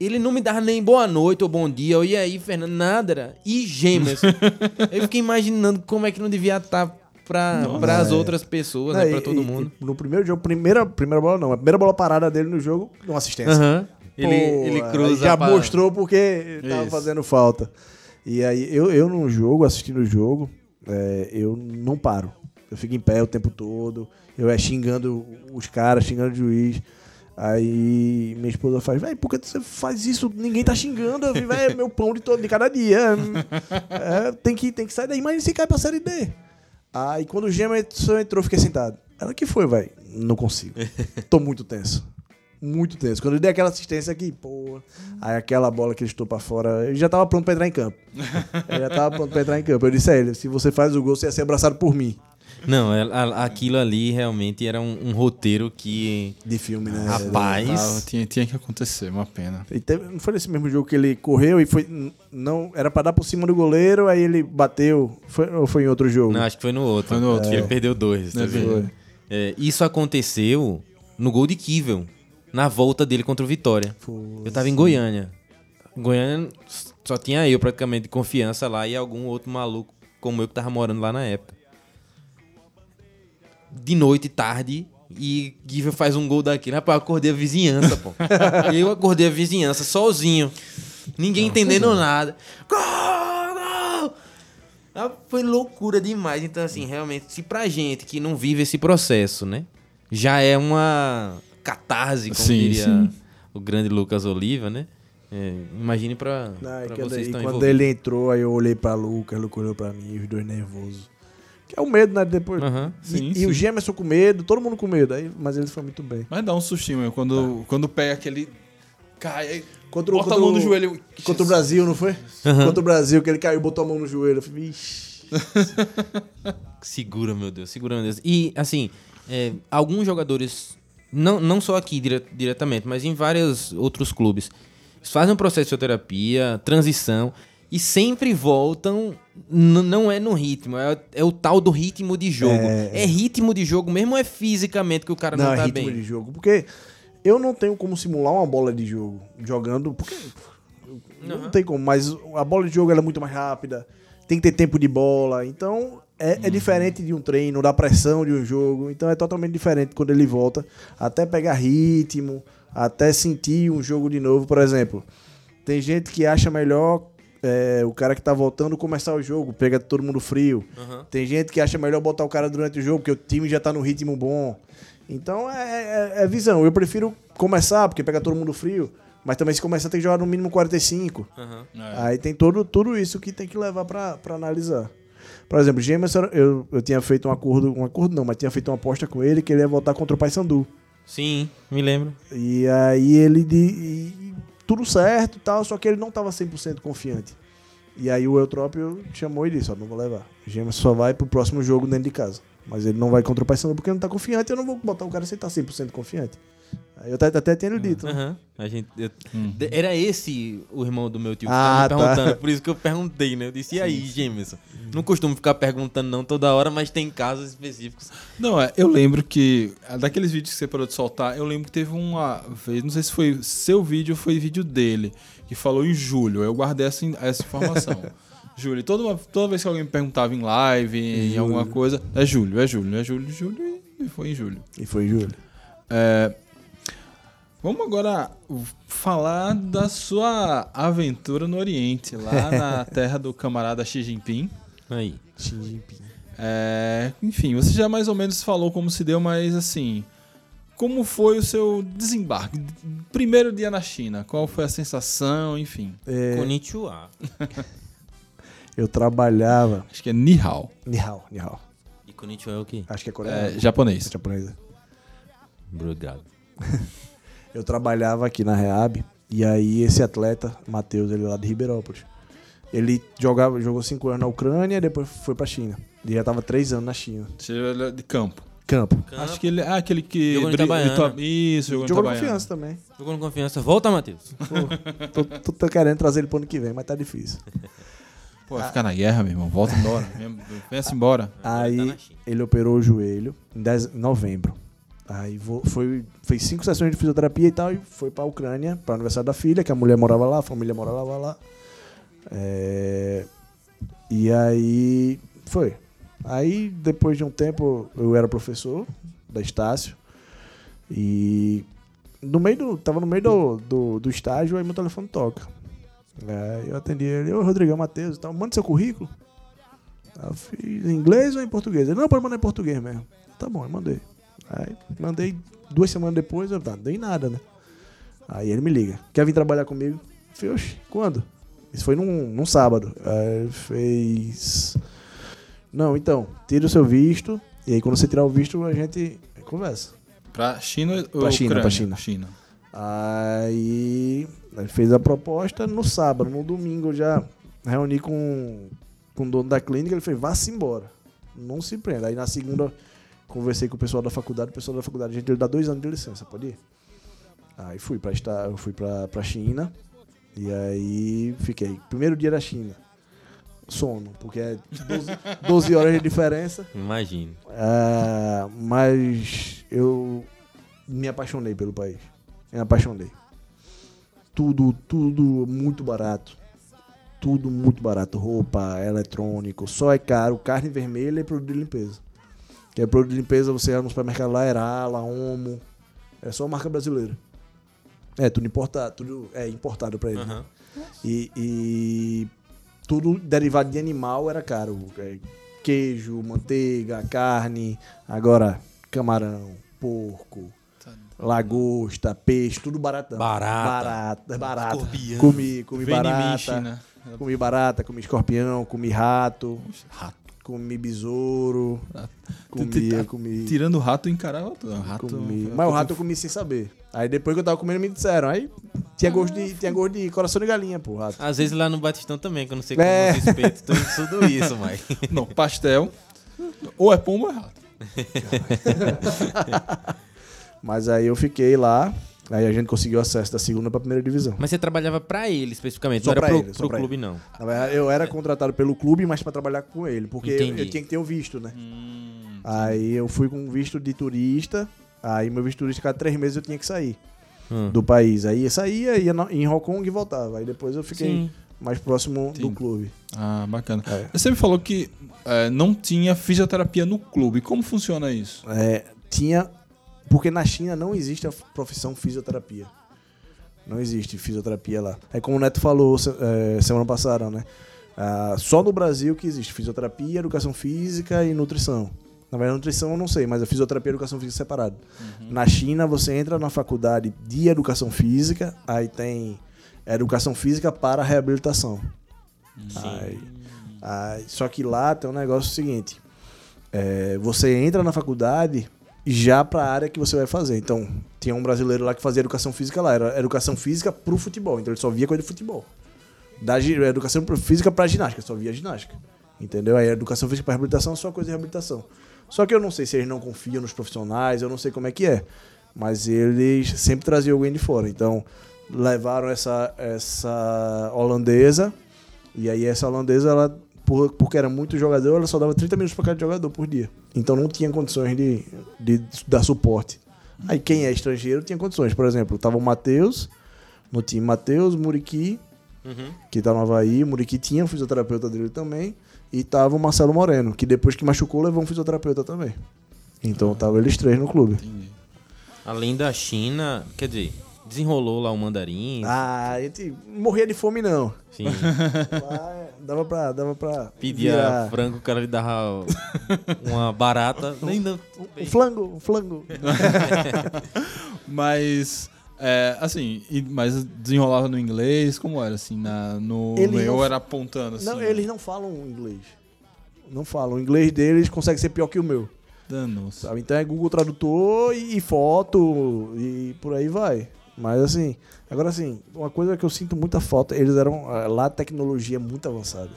Ele não me dava nem boa noite ou bom dia, ou e aí, Fernando, nada, era, e Gemerson? [laughs] eu fiquei imaginando como é que não devia estar para as é. outras pessoas, Não, né, para e- todo e- mundo. e no primeiro jogo, primeira, primeira bola não, a primeira bola parada dele no jogo, uma assistência. Aham. Pô, Ele, ele cruza Já mostrou porque tava Isso. fazendo falta. E aí, eu, eu no jogo, assistindo o jogo, é, eu não paro. Eu fico em pé o tempo todo. Eu é xingando os caras, xingando o juiz. Aí minha esposa faz, velho, por que você faz isso? Ninguém tá xingando, eu falei, "Véi, é meu pão de, todo, de cada dia. [laughs] É, tem, que, tem que sair daí. Imagina se cai pra série D. Aí quando o Gemerson entrou, eu fiquei sentado. Ela que foi, velho? Não consigo. [laughs] Tô muito tenso. Muito tenso. Quando ele deu aquela assistência aqui, pô. Aí aquela bola que ele estou pra fora, ele já tava pronto pra entrar em campo. [laughs] Ele já tava pronto pra entrar em campo. Eu disse a ele: se você faz o gol, você ia ser abraçado por mim. Não, é- a- aquilo ali realmente era um, um roteiro que. De filme, né? Rapaz. Ah, tinha, tinha que acontecer, uma pena. E teve- não foi nesse mesmo jogo que ele correu e foi. Não, era pra dar por cima do goleiro, aí ele bateu. Foi, ou foi em outro jogo? Não, acho que foi no outro. Foi no outro. Que ele É. perdeu dois. Tá É vendo? É, isso aconteceu no gol de Kivel, na volta dele contra o Vitória. Eu tava em Goiânia. Goiânia só tinha eu praticamente de confiança lá e algum outro maluco como eu que tava morando lá na época. De noite, tarde, e Givel faz um gol daquele. Rapaz, eu acordei a vizinhança, pô. [laughs] eu acordei a vizinhança sozinho. Ninguém entendendo nada. Gol! Gol! Ah, Foi loucura demais. Então, assim, realmente, se pra gente que não vive esse processo, né? Já é uma catarse, como Sim, diria sim. o grande Lucas Oliva, né? É, imagine pra, Não, é pra vocês daí, quando envolvidos. ele entrou, aí eu olhei pra Lucas, Lucas olhou pra mim, os dois nervosos. Que é o medo, né? Depois. E, Sim, e sim. o Gemerson com medo, todo mundo com medo. Aí, mas ele foi muito bem. Mas dá um sustinho, meu, quando, quando pega aquele. Cai, aí Contra o- bota a contra mão no o- joelho. Contra o Brasil, não foi? Contra o Brasil, que ele caiu e botou a mão no joelho. Eu falei, Vixe. [laughs] Segura, meu Deus, segura, meu Deus. E, assim, é, alguns jogadores, não, não só aqui dire- diretamente, mas em vários outros clubes, fazem um processo de fisioterapia, transição, e sempre voltam, não é no ritmo, é, é o tal do ritmo de jogo. É, ritmo de jogo mesmo ou é fisicamente que o cara não, Não, é tá ritmo bem? de jogo. Porque eu não tenho como simular uma bola de jogo jogando. Porque não tem como, mas a bola de jogo é muito mais rápida. Tem que ter tempo de bola. Então é, Uhum. é diferente de um treino, da pressão de um jogo. Então é totalmente diferente quando ele volta. Até pegar ritmo, até sentir um jogo de novo. Por exemplo, tem gente que acha melhor. É, o cara que tá voltando começar o jogo, pega todo mundo frio. Uhum. Tem gente que acha melhor botar o cara durante o jogo, porque o time já tá no ritmo bom. Então é, é- é visão. Eu prefiro começar, porque pega todo mundo frio. Mas também se começar tem que jogar no mínimo 45. Aham. Aí tem todo, tudo isso que tem que levar pra, pra analisar. Por exemplo, Gemerson, eu, eu tinha feito um acordo, um acordo não, mas tinha feito uma aposta com ele que ele ia voltar contra o Paysandu. Sim, me lembro. E aí ele de, e tudo certo e tal, só que ele não tava 100% confiante. E aí o Eutrópio chamou e disse, ó, não vou levar. O Gemerson só vai pro próximo jogo dentro de casa. Mas ele não vai contra o Paysandu porque não tá confiante, eu não vou botar o cara sem estar 100% confiante. Eu até, até tinha dito. né? A gente, eu- de- Era esse o irmão do meu tio que Ah, tava me tá. perguntando. Por isso que eu perguntei, né? Eu disse, e aí, Jameson? Não costumo ficar perguntando não toda hora, mas tem casos específicos. Não, é, eu lembro que. Daqueles vídeos que você parou de soltar, eu lembro que teve uma vez, não sei se foi seu vídeo ou foi vídeo dele, que falou em julho. Eu guardei essa, in- essa informação. [laughs] Julho. Toda, uma- toda vez que alguém me perguntava em live, em alguma coisa, é julho, é julho, é julho, julho, e foi em julho. E foi em julho. É, vamos agora falar da sua aventura no Oriente, lá na [laughs] terra do camarada Xi Jinping. Aí. Xi Jinping. É, enfim, você já mais ou menos falou como se deu, mas assim, como foi o seu desembarque? Primeiro dia na China, qual foi a sensação, enfim. É, Konnichiwa. [laughs] eu trabalhava. Acho que é Nihao, Nihao, Nihao. E Konnichiwa é o quê? Acho que é é, coreano. japonês. É japonesa. Obrigado. Eu trabalhava aqui na Reab e aí esse atleta, Matheus, ele lá de Ribeirópolis, ele jogava, jogou cinco anos na Ucrânia e depois foi pra China. Ele já tava três anos na China. Você é de campo. Campo. Acho que ele é aquele que. Jogou no Itabaiana. Ita- Isso, jogou no Jogou Itabaiana. confiança também. Jogou com confiança. Volta, Matheus. [laughs] Tô, tô- tô querendo trazer ele pro ano que vem, mas tá difícil. [laughs] Pô, vai ficar na guerra, meu irmão. Volta embora. Venha-se embora. Aí tá ele operou o joelho em, dez- em novembro. Aí vo- foi, fez cinco sessões de fisioterapia e tal, e foi pra Ucrânia, pra aniversário da filha, que a mulher morava lá, a família morava lá. É, E aí foi. Aí depois de um tempo eu era professor da Estácio e no meio do. Tava no meio do, do, do estágio, aí meu telefone toca. Aí eu atendi ele, ô Rodrigão Matheus e tal, manda seu currículo. Eu fiz em inglês ou em português? Ele, não, pode mandar em português mesmo. Tá bom, eu mandei. Aí mandei duas semanas depois, eu tá, não dei nada, né? Aí ele me liga, quer vir trabalhar comigo? Eu falei, oxe, quando? Isso foi num, num sábado. Aí ele fez. Não, então, tira o seu visto, e aí quando você tirar o visto, a gente conversa. Pra China ou Pra China, Ucrânia? pra China. China. Aí ele fez a proposta no sábado, no domingo eu já reuni com, com o dono da clínica, ele fez, vá-se embora. Não se prenda. Aí na segunda conversei com o pessoal da faculdade, o pessoal da faculdade, a gente ele dá dois anos de licença, pode ir? Aí fui pra estar, eu fui pra, pra China. E aí fiquei. Primeiro dia da China. Sono, porque é 12, 12 [laughs] horas de diferença. Imagino. Ah, mas eu me apaixonei pelo país. Me apaixonei. Tudo, tudo muito barato. Tudo muito barato. Roupa, eletrônico, só é caro. Carne vermelha e produto de limpeza. Que é produto de limpeza, você vai no supermercado lá, Erala, Omo. É só marca brasileira. É, tudo importado, tudo é importado pra ele. né? Aham. E, e tudo derivado de animal era caro. É, queijo, manteiga, carne, agora camarão, porco, lagosta, peixe, tudo baratão. Barata. Barata, barata. Escorpião. Comi, comi Vem barata. China. Comi barata, comi escorpião, comi rato, Rato. Comi besouro, tu- comia, tá comi... Tirando o rato, encarava tudo. O rato, comi. Mas o rato eu comi sem saber. Aí depois que eu tava comendo me disseram, aí Tinha gosto de, tinha gosto de coração de galinha, pô, rato. Às vezes lá no Batistão também, que eu não sei como É. espeto, tudo, isso, Mike. [laughs] Não, pastel. Ou é pombo ou é rato. [laughs] Mas aí eu fiquei lá, aí a gente conseguiu acesso da segunda pra primeira divisão. Mas você trabalhava pra ele especificamente, Só não era pra pro, ele, só pro pra clube, não. Na verdade, eu era contratado pelo clube, mas pra trabalhar com ele, porque eu, eu tinha que ter o visto, né? Hum, Aí eu fui com visto de turista, aí meu visto de turista, cada três meses eu tinha que sair Hum. do país. Aí eu saía, ia em Hong Kong e voltava. Aí depois eu fiquei Sim. mais próximo do Sim. clube. Ah, bacana. É. Você me falou que é, não tinha fisioterapia no clube. Como funciona isso? É, tinha. Porque na China não existe a profissão fisioterapia. Não existe fisioterapia lá. É como o Neto falou é, semana passada, né? Ah, só no Brasil que existe fisioterapia, educação física e nutrição. Na verdade, nutrição eu não sei, mas a fisioterapia e educação física é separado. Na China, você entra na faculdade de educação física, aí tem educação física para reabilitação. Aí- aí- só que lá tem um negócio seguinte: é, você entra na faculdade já para a área que você vai fazer. Então, tinha um brasileiro lá que fazia educação física lá, era educação física pro futebol, então ele só via coisa de futebol. Da educação física para ginástica, só via ginástica. Entendeu? Aí a educação física para reabilitação só coisa de reabilitação. Só que eu não sei se eles não confiam nos profissionais, eu não sei como é que é. Mas eles sempre traziam alguém de fora. Então, levaram essa, essa holandesa. E aí, essa holandesa, ela, por- porque era muito jogador, ela só dava 30 minutos para cada jogador por dia. Então, não tinha condições de, de dar suporte. Aí, quem é estrangeiro tinha condições. Por exemplo, tava o Matheus, no time Matheus, Muriqui, Uhum. que tá no Havaí. Muriqui tinha um fisioterapeuta dele também. E tava o Marcelo Moreno, que depois que machucou, levou um fisioterapeuta também. Então, tava eles três no clube. Além da China, quer dizer, desenrolou lá o mandarim. Ah, a gente morria de fome, não. Sim. [laughs] Lá, dava pra, dava pra Pedia virar frango, o cara lhe dava uma barata. [laughs] Ainda. um flango, um flango. [laughs] Mas, é, assim, mas desenrolava no inglês? Como era, assim? Na, no Eles meu não- era apontando, assim? Não, eles não falam inglês. Não falam. O inglês deles consegue ser pior que o meu. Danos. Sabe? Então é Google Tradutor e, e foto e por aí vai. Mas assim, agora assim, uma coisa que eu sinto muita falta, eles eram. ah, Lá a tecnologia é muito avançada.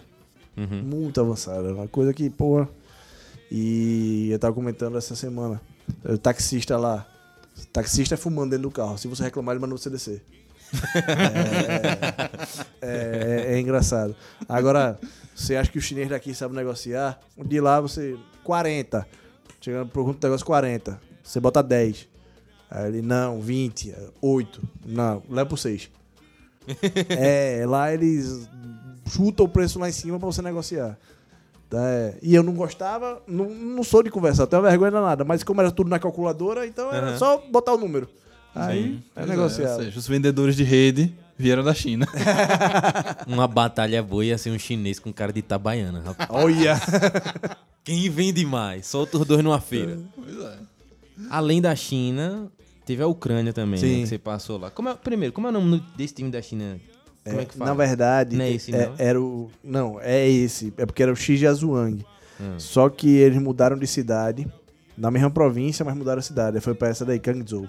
Uhum. Muito avançada. Uma coisa que, porra. E eu tava comentando essa semana. O taxista lá. O taxista fumando dentro do carro. Se você reclamar, ele manda você descer. [laughs] é, é- é engraçado. Agora, você acha que o chinês daqui sabe negociar? De lá você. 40. Chegando pro negócio 40. Você bota 10. Aí ele, não, 20, 8. Não, leva pro 6. [laughs] é, lá eles chutam o preço lá em cima pra você negociar. É, e eu não gostava, não, não sou de conversar, tenho vergonha nada, mas como era tudo na calculadora, então era Aham. só botar o número. Aí Sim. é negociado. ou seja, os vendedores de rede vieram da China. [laughs] Uma batalha boa ia ser um chinês com cara de itabaiana. rapaz. Olha! Quem vende mais? Solta os dois numa feira. pois é. Além da China, teve a Ucrânia também, né, que você passou lá. Como é- primeiro, como é o nome desse time da China? Como é, que fala? Na verdade, Não é esse, é- não? era o. Não, é esse. É porque era o Shijiazhuang. Hum. Só que eles mudaram de cidade, na mesma província, mas mudaram a cidade. Foi pra essa daí, Kangzhou.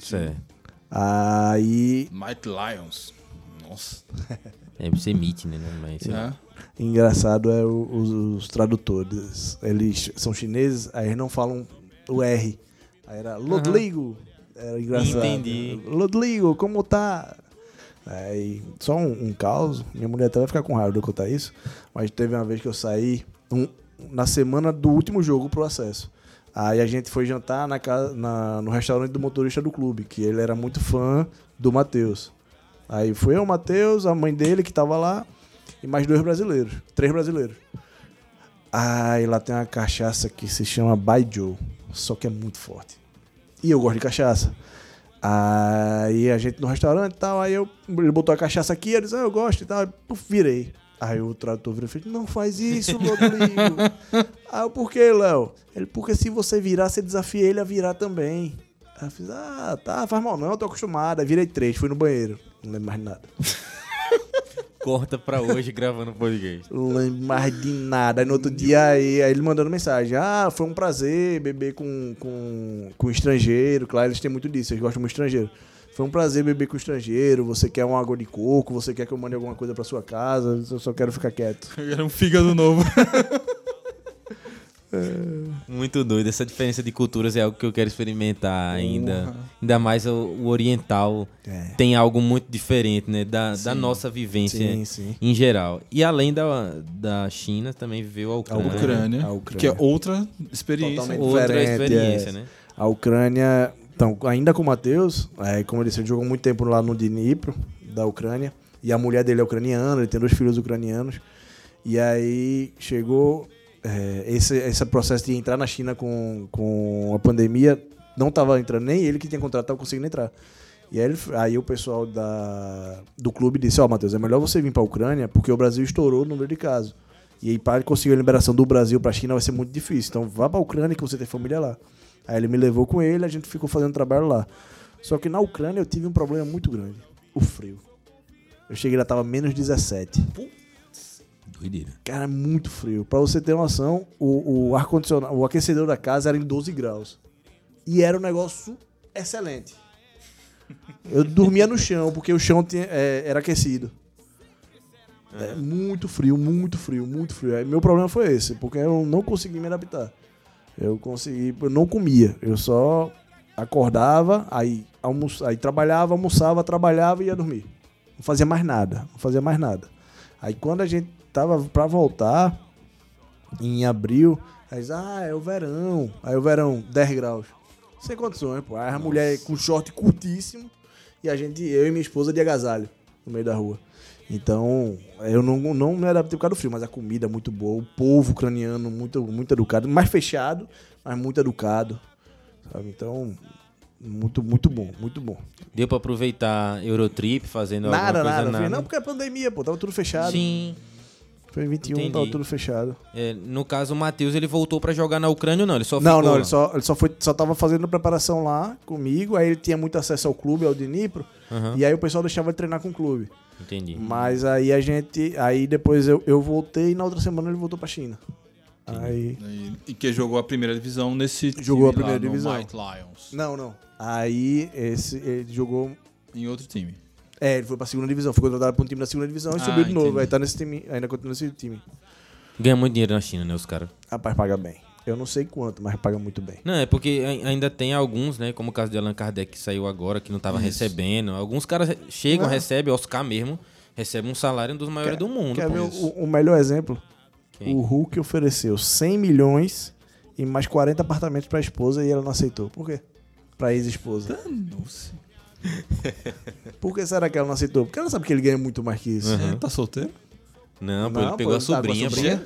Certo. Aí, Might Lions. Nossa. É, deve ser Meet, né? Mas, É. engraçado é o- os, os tradutores. Eles são chineses, aí eles não falam o R. Aí era Rodrigo. Era engraçado. Entendi. Rodrigo, como tá? Aí, só um, um caos. Minha mulher até vai ficar com raiva de eu contar isso. Mas teve uma vez que eu saí um- na semana do último jogo pro acesso. Aí a gente foi jantar na casa, na- no restaurante do motorista do clube, que ele era muito fã do Matheus. Aí foi eu, o Matheus, a mãe dele que tava lá, e mais dois brasileiros. Três brasileiros. Aí lá tem uma cachaça que se chama Baijiu, só que é muito forte. E eu gosto de cachaça. Aí a gente no restaurante e tal, aí eu, ele botou a cachaça aqui, ele disse, ah, eu gosto e tal, puf, virei. Aí o tradutor virou e fez, não faz isso, Rodrigo. [laughs] aí eu, por que, Léo? Ele, porque se você virar, você desafia ele a virar também. Aí eu fiz, ah, tá, faz mal não, eu tô acostumado. Aí virei três, fui no banheiro, não lembro mais de nada. [laughs] Corta pra hoje gravando podcast. Lembro mais de nada. Aí no outro dia, aí, aí ele mandando mensagem. Ah, foi um prazer beber com, com, com estrangeiro. Claro, eles têm muito disso, eles gostam muito de estrangeiro. Foi um prazer beber com estrangeiro. Você quer uma água de coco? Você quer que eu mande alguma coisa pra sua casa? Eu só quero ficar quieto. [laughs] Era um fígado novo. [laughs] Muito doido. Essa diferença de culturas é algo que eu quero experimentar ainda. Ainda mais o, o oriental É. tem algo muito diferente, né? Da, da nossa vivência Sim, sim. em geral. E além da, da China, também viveu a A Ucrânia. Ucrânia, A Ucrânia. que é outra experiência. Totalmente. Outra Diferente, experiência, é. né? A Ucrânia, então, ainda com o Matheus, é, como ele disse, ele jogou muito tempo lá no Dnipro, da Ucrânia, e a mulher dele é ucraniana, ele tem dois filhos ucranianos, e aí chegou é, esse, esse processo de entrar na China com, com a pandemia, não estava entrando, nem ele que tinha contrato estava conseguindo entrar. E aí, aí o pessoal da, do clube disse, ó, Matheus, é melhor você vir para a Ucrânia, porque o Brasil estourou o número de casos. E aí, para conseguir a liberação do Brasil para a China vai ser muito difícil. Então, vá para a Ucrânia que você tem família lá. Aí ele me levou com ele, a gente ficou fazendo trabalho lá. Só que na Ucrânia eu tive um problema muito grande. O frio. Eu cheguei lá, tava menos 17. Doideira. Cara, muito frio. Pra você ter noção, o, o ar-condicionado, o aquecedor da casa era em 12 graus. E era um negócio excelente. Eu dormia no chão, porque o chão tinha- é, era aquecido. É, muito frio, muito frio, muito frio. Aí, meu problema foi esse, porque eu não consegui me adaptar. Eu consegui, eu não comia, eu só acordava, aí, almoça, aí trabalhava, almoçava, trabalhava e ia dormir. Não fazia mais nada, não fazia mais nada. Aí quando a gente tava pra voltar, em abril, aí diz, ah, é o verão. Aí o verão, 10 graus. Sem condições, pô. Aí a mulher com short curtíssimo e a gente, eu e minha esposa de agasalho no meio da rua. Então, eu não, não me adaptei por causa do frio, mas a comida é muito boa, o povo ucraniano muito, muito educado, mais fechado, mas muito educado. Sabe? Então, muito, muito bom, muito bom. Deu pra aproveitar Eurotrip fazendo Nada, alguma coisa? nada. Não, porque é pandemia, pô, tava tudo fechado. Sim. Foi em 21, Entendi. tava tudo fechado. É, no caso, o Matheus, ele voltou pra jogar na Ucrânia ou não? Ele só Não, ficou não, ele só, ele só, foi, só tava fazendo preparação lá comigo, aí ele tinha muito acesso ao clube, ao Dnipro, Aham. e aí o pessoal deixava ele treinar com o clube. Entendi. Mas aí a gente, aí depois eu, eu voltei e na outra semana ele voltou pra China. Aí, E, e que jogou a primeira divisão nesse Jogou a primeira no divisão. White Lions. não, não. Aí esse, ele jogou, Em outro time. É, ele foi pra segunda divisão, foi contratado pra um time da segunda divisão e Ah, subiu de novo, entendi. aí tá nesse time, ainda continua nesse time. Ganha muito dinheiro na China, né, os caras? Rapaz, paga bem. Eu não sei quanto, mas paga muito bem. Não, é porque ai- ainda tem alguns, né? Como o caso de Allan Kardec que saiu agora, que não tava recebendo. Alguns caras chegam, Ah. recebem, Oscar mesmo, recebe um salário dos maiores do mundo. Quer ver o, o melhor exemplo? Quem? O Hulk ofereceu 100 milhões e mais 40 apartamentos pra esposa e ela não aceitou. Por quê? Pra ex-esposa. Nossa. [laughs] Por que será que ela não aceitou? Porque ela sabe que ele ganha muito mais que isso. Uhum. Tá solteiro? Não, pô, Não, ele pô, pegou a ele tá com a sobrinha, pô. sobrinha?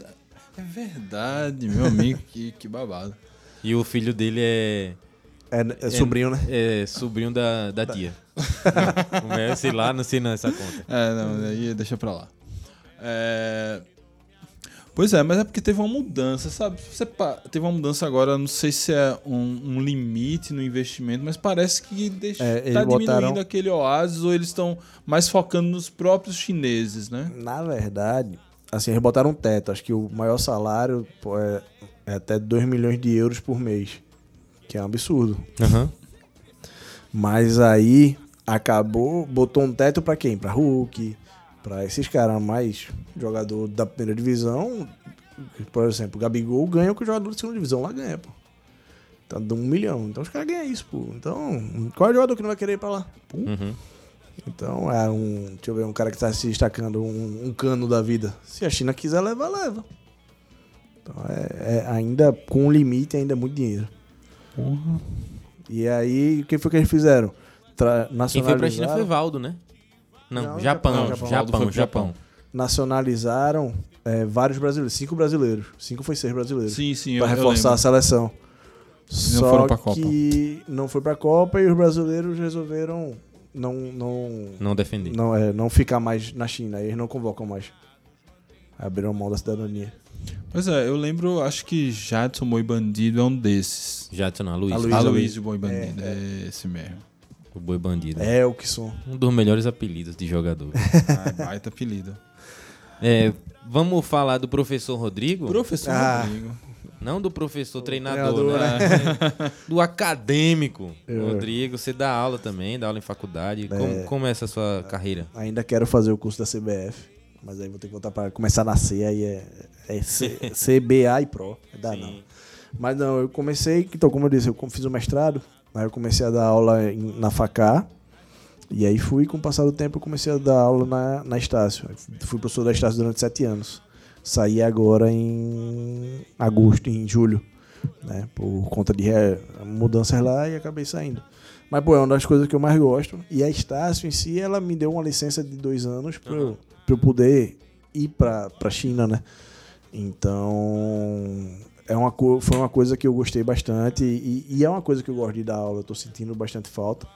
É verdade, meu amigo. que, que babado. E o filho dele é, É, é sobrinho, né? é sobrinho da, da tia. Como é? Sei lá, não sei não essa conta. É, não, aí deixa pra lá. É... Pois é, mas é porque teve uma mudança, sabe? Você pa- teve uma mudança agora, não sei se é um, um limite no investimento, mas parece que deixa, É, tá diminuindo botaram- aquele oásis ou eles estão mais focando nos próprios chineses, né? Na verdade, assim, eles botaram um teto. Acho que o maior salário pô, é, é até 2 milhões de euros por mês. Que é um absurdo. Aham. Mas aí acabou, botou um teto pra quem? Pra Hulk, pra esses caras mais jogador da primeira divisão. Por exemplo, o Gabigol ganha o que o jogador da segunda divisão lá ganha, pô. Tá dando um milhão. Então os caras ganham isso, pô. Então, qual é o jogador que não vai querer ir pra lá? Uhum. Então é um. Deixa eu ver, um cara que tá se destacando, um, um cano da vida. Se a China quiser levar, leva. Então é, é ainda com um limite, ainda é muito dinheiro. E aí, o que foi que eles fizeram? Tra Quem foi pra China foi Valdo, né? Não, Não, Japão, Japão, Japão, Japão. Nacionalizaram é, vários brasileiros, cinco brasileiros. Cinco foi seis brasileiros. Sim, sim, pra eu, eu reforçar a lembro. seleção. Só foram pra Copa. que não foi pra Copa e os brasileiros resolveram não, não, Não defender. não, é, não ficar mais na China. Eles não convocam mais. Abriram mão da cidadania. Pois é, eu lembro, acho que Jadson Boi Bandido é um desses. Jadson, a Luiz. A Luiz. Aloysio Boi Bandido, é, esse mesmo. O Boi Bandido. É o que são. Um dos melhores apelidos de jogador. [laughs] Ah, baita apelido. É, vamos falar do professor Rodrigo? Professor Ah. Rodrigo. Não do professor treinador, treinador, né? [laughs] do acadêmico. É. Rodrigo, você dá aula também, dá aula em faculdade. Como, como é essa sua carreira? Ainda quero fazer o curso da CBF, mas aí vou ter que voltar para começar a nascer, aí é, é C- [laughs] CBA e Pro. Dá Sim. não. Mas não, eu comecei, então, como eu disse, eu fiz o mestrado, aí eu comecei a dar aula em- na FACA, e aí fui, com o passar do tempo, eu comecei a dar aula na, na Estácio. Fui professor da Estácio durante sete anos. Saí agora em agosto, em julho, né? Por conta de mudanças lá e acabei saindo. Mas, pô, é uma das coisas que eu mais gosto. E a Estácio em si, ela me deu uma licença de dois anos pra, eu, pra eu poder ir pra, pra China, né? Então, é uma, foi uma coisa que eu gostei bastante e, e é uma coisa que eu gosto de dar aula. Eu tô sentindo bastante falta.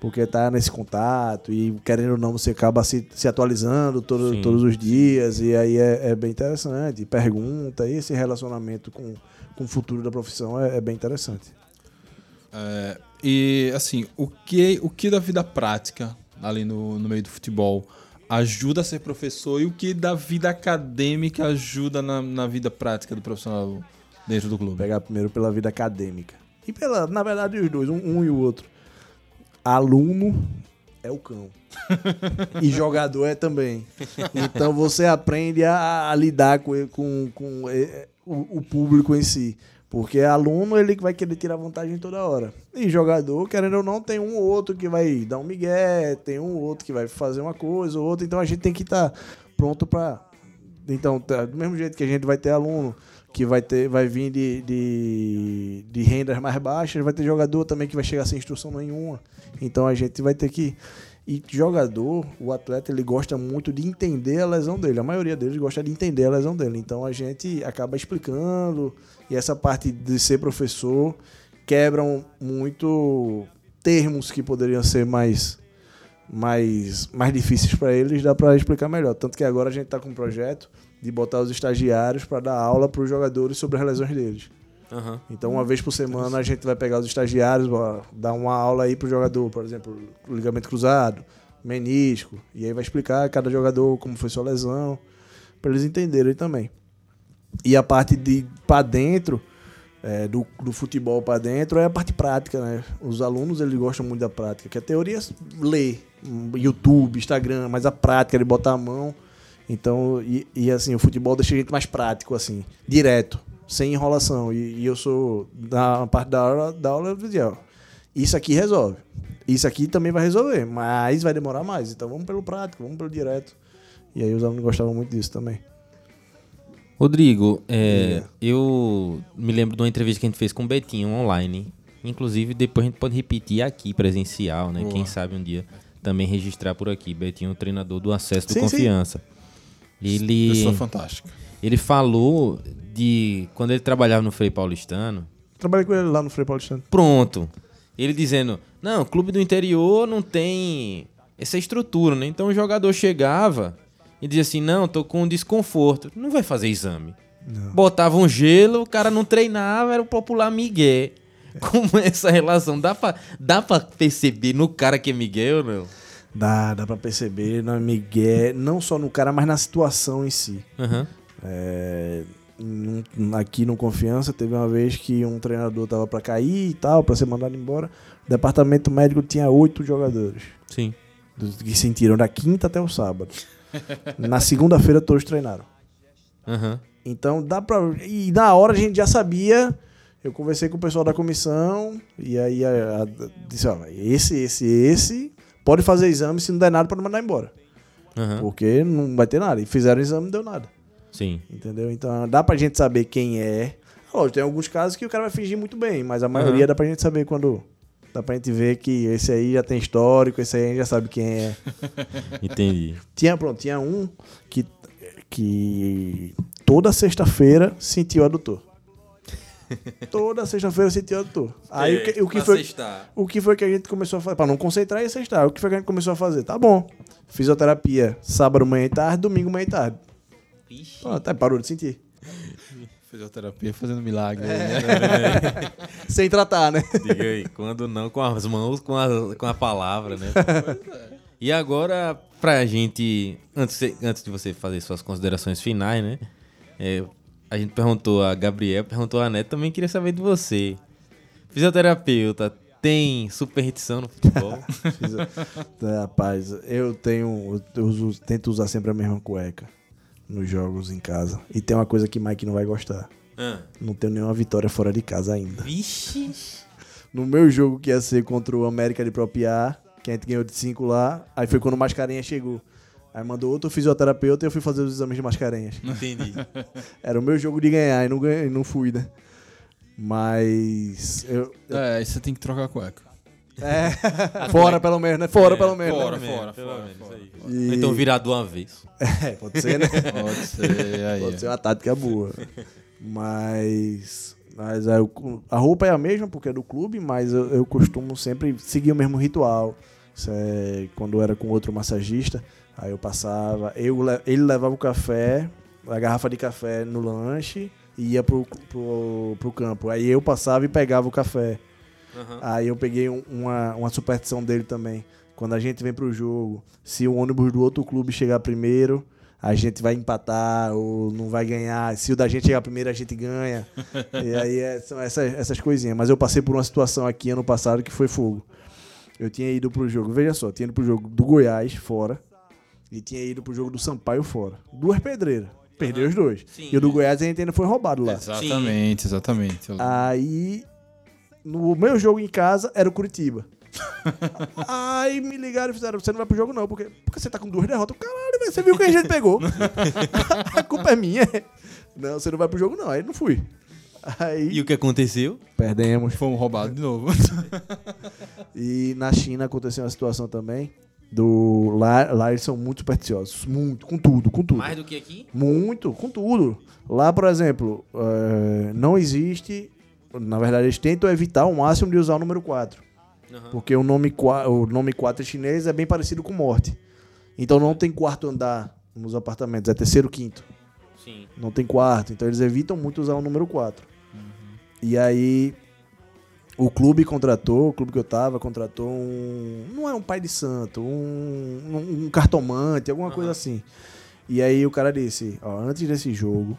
Porque tá nesse contato e, querendo ou não, você acaba se, se atualizando todo, Sim. todos os dias. E aí é, é bem interessante. Pergunta, e esse relacionamento com, com o futuro da profissão é, é bem interessante. É, e assim, o que, o que da vida prática ali no, no meio do futebol ajuda a ser professor e o que da vida acadêmica ajuda na, na vida prática do profissional dentro do clube? pegar primeiro pela vida acadêmica. E pela, na verdade, os dois, um, um e o outro. Aluno é o cão. e jogador é também. Então você aprende a, a lidar com, com, com eh, o, o público em si. Porque aluno ele vai querer tirar vantagem toda hora. E jogador, querendo ou não, tem um ou outro que vai dar um migué, tem um ou outro que vai fazer uma coisa ou outra. Então a gente tem que estar pronto para então, tá, do mesmo jeito que a gente vai ter aluno que vai ter, vai vir de, de, de rendas mais baixas, vai ter jogador também que vai chegar sem instrução nenhuma. Então a gente vai ter que. E jogador, o atleta, ele gosta muito de entender a lesão dele. A maioria deles gosta de entender a lesão dele. Então a gente acaba explicando. E essa parte de ser professor quebram muito termos que poderiam ser mais mais, mais difíceis para eles, dá para explicar melhor. Tanto que agora a gente está com um projeto de botar os estagiários para dar aula para os jogadores sobre as lesões deles. Aham. Então, uma vez por semana, a gente vai pegar os estagiários, ó, dar uma aula aí pro jogador, por exemplo, ligamento cruzado, menisco, e aí vai explicar a cada jogador como foi sua lesão, para eles entenderem também. E a parte de para dentro, é, do, do futebol para dentro, é a parte prática, né? Os alunos, eles gostam muito da prática, que a teoria é ler, hum, YouTube, Instagram, mas a prática, ele botar a mão. Então, e, e, assim, o futebol deixa a gente mais prático, assim, direto, sem enrolação. E, e eu sou, na parte da aula, da aula eu dizia, ó, isso aqui resolve. Isso aqui também vai resolver, mas vai demorar mais. Então vamos pelo prático, vamos pelo direto. E aí os alunos gostavam muito disso também. Rodrigo, é, eu me lembro de uma entrevista que a gente fez com o Betinho online. Inclusive, depois a gente pode repetir aqui, presencial, né? Quem sabe um dia também registrar por aqui. Betinho, o treinador do acesso do Sim, sim. Confiança. Ele, Pessoa fantástica. Ele falou de quando ele trabalhava no Frei Paulistano. Trabalhei com ele lá no Frei Paulistano. Pronto. Ele dizendo: Não, clube do interior não tem essa estrutura, né? Então o jogador chegava e dizia assim: Não, tô com desconforto. Não vai fazer exame. Botava um gelo, o cara não treinava, era o popular Miguel. Como é essa relação? Dá pra, dá pra perceber no cara que é Miguel ou não? Dá, dá pra perceber na Miguel, não só no cara, mas na situação em si. Aham. É, aqui no Confiança, teve uma vez que um treinador tava pra cair e tal, pra ser mandado embora. O departamento médico tinha oito jogadores. Sim. Que sentiram da quinta até o sábado. [laughs] Na segunda-feira todos treinaram. Aham. Então dá pra. E na hora a gente já sabia. Eu conversei com o pessoal da comissão e aí a, a- disse: ó, esse, esse, esse pode fazer exame, se não der nada, pode mandar embora. Aham. Porque não vai ter nada. E fizeram o exame não deu nada. Sim. Entendeu? Então dá pra gente saber quem é. Lógico, tem alguns casos que o cara vai fingir muito bem, mas a maioria Aham. dá pra gente saber quando. Dá pra gente ver que esse aí já tem histórico, esse aí a gente já sabe quem é. [laughs] Entendi. Tinha, pronto, tinha um que, que toda sexta-feira sentiu adutor. [laughs] toda sexta-feira sentiu adutor. Aí o que, o, que foi, o que foi que a gente começou a fazer? Pra não concentrar e sextar, o que foi que a gente começou a fazer? Tá bom. Fisioterapia sábado, manhã e tarde, domingo, manhã e tarde. Pronto, aí parou de sentir. [laughs] Fisioterapia fazendo milagre. É. aí, né? [laughs] Sem tratar, né? Diga aí, quando não com as mãos, com a, com a palavra, né? E agora, pra gente. Antes, de- antes de você fazer suas considerações finais, né? é, a gente perguntou a Gabriel, perguntou a Neto, também queria saber de você. Fisioterapeuta, tem superstição no futebol? [laughs] É, Rapaz, eu tenho. Eu uso- tento usar sempre a mesma cueca nos jogos em casa. E tem uma coisa que Mike não vai gostar. Ah, Não tenho nenhuma vitória fora de casa ainda. Vixe. No meu jogo que ia ser contra o América de Propiar, que a gente ganhou de 5 lá, aí foi quando o Mascarenha chegou. Aí mandou outro fisioterapeuta e eu fui fazer os exames de Mascarenhas. Entendi. [laughs] Era o meu jogo de ganhar e não, ganhei, não fui, né? Mas. Eu, É, aí você tem que trocar a cueca. É, [laughs] fora pelo menos, né? Fora pelo menos. fora, né? fora, Pelo fora, menos, fora. aí. E- Então virar do avesso. [laughs] É, pode ser, né? [laughs] Pode ser, aí. Pode ser uma tática boa. Mas. Mas eu- a roupa é a mesma porque é do clube, mas eu, eu costumo sempre seguir o mesmo ritual. Isso é quando eu era com outro massagista, aí eu passava, eu, le- ele levava o café, a garrafa de café no lanche e ia pro, pro, pro campo. Aí eu passava e pegava o café. Aí eu peguei um- uma, uma superstição dele também. Quando a gente vem pro jogo, se o ônibus do outro clube chegar primeiro, a gente vai empatar ou não vai ganhar. Se o da gente chegar primeiro, a gente ganha. [laughs] e aí é- são essas, essas coisinhas. Mas eu passei por uma situação aqui ano passado que foi fogo. Eu tinha ido pro jogo, veja só, tinha ido pro jogo do Goiás fora e tinha ido pro jogo do Sampaio fora. Duas pedreiras. Perdeu os dois. Sim. e o do Goiás a gente ainda foi roubado lá. Exatamente, exatamente. Eu- Aí, no meu jogo em casa, era o Curitiba. Aí me ligaram e fizeram: Você não vai pro jogo, não, porque, porque você tá com duas derrotas. Caralho, você viu que a gente pegou. [laughs] a culpa é minha. Não, você não vai pro jogo, não. Aí não fui. Aí E o que aconteceu? perdemos. Fomos roubados de novo. [laughs] E na China aconteceu uma situação também. Do, lá, lá eles são muito supersticiosos. Muito, com tudo, com tudo. Mais do que aqui? Muito, com tudo. Lá, por exemplo, eh, não existe. Na verdade, eles tentam evitar ao máximo de usar o número 4. Aham. Porque o nome, o nome 4 chinês é bem parecido com morte. Então não tem quarto andar nos apartamentos, é terceiro, quinto. Sim. Não tem quarto. Então eles evitam muito usar o número 4. E aí o clube contratou, o clube que eu tava, contratou um. Não é um pai de santo, um, um, um cartomante, alguma coisa assim. E aí o cara disse, ó, antes desse jogo,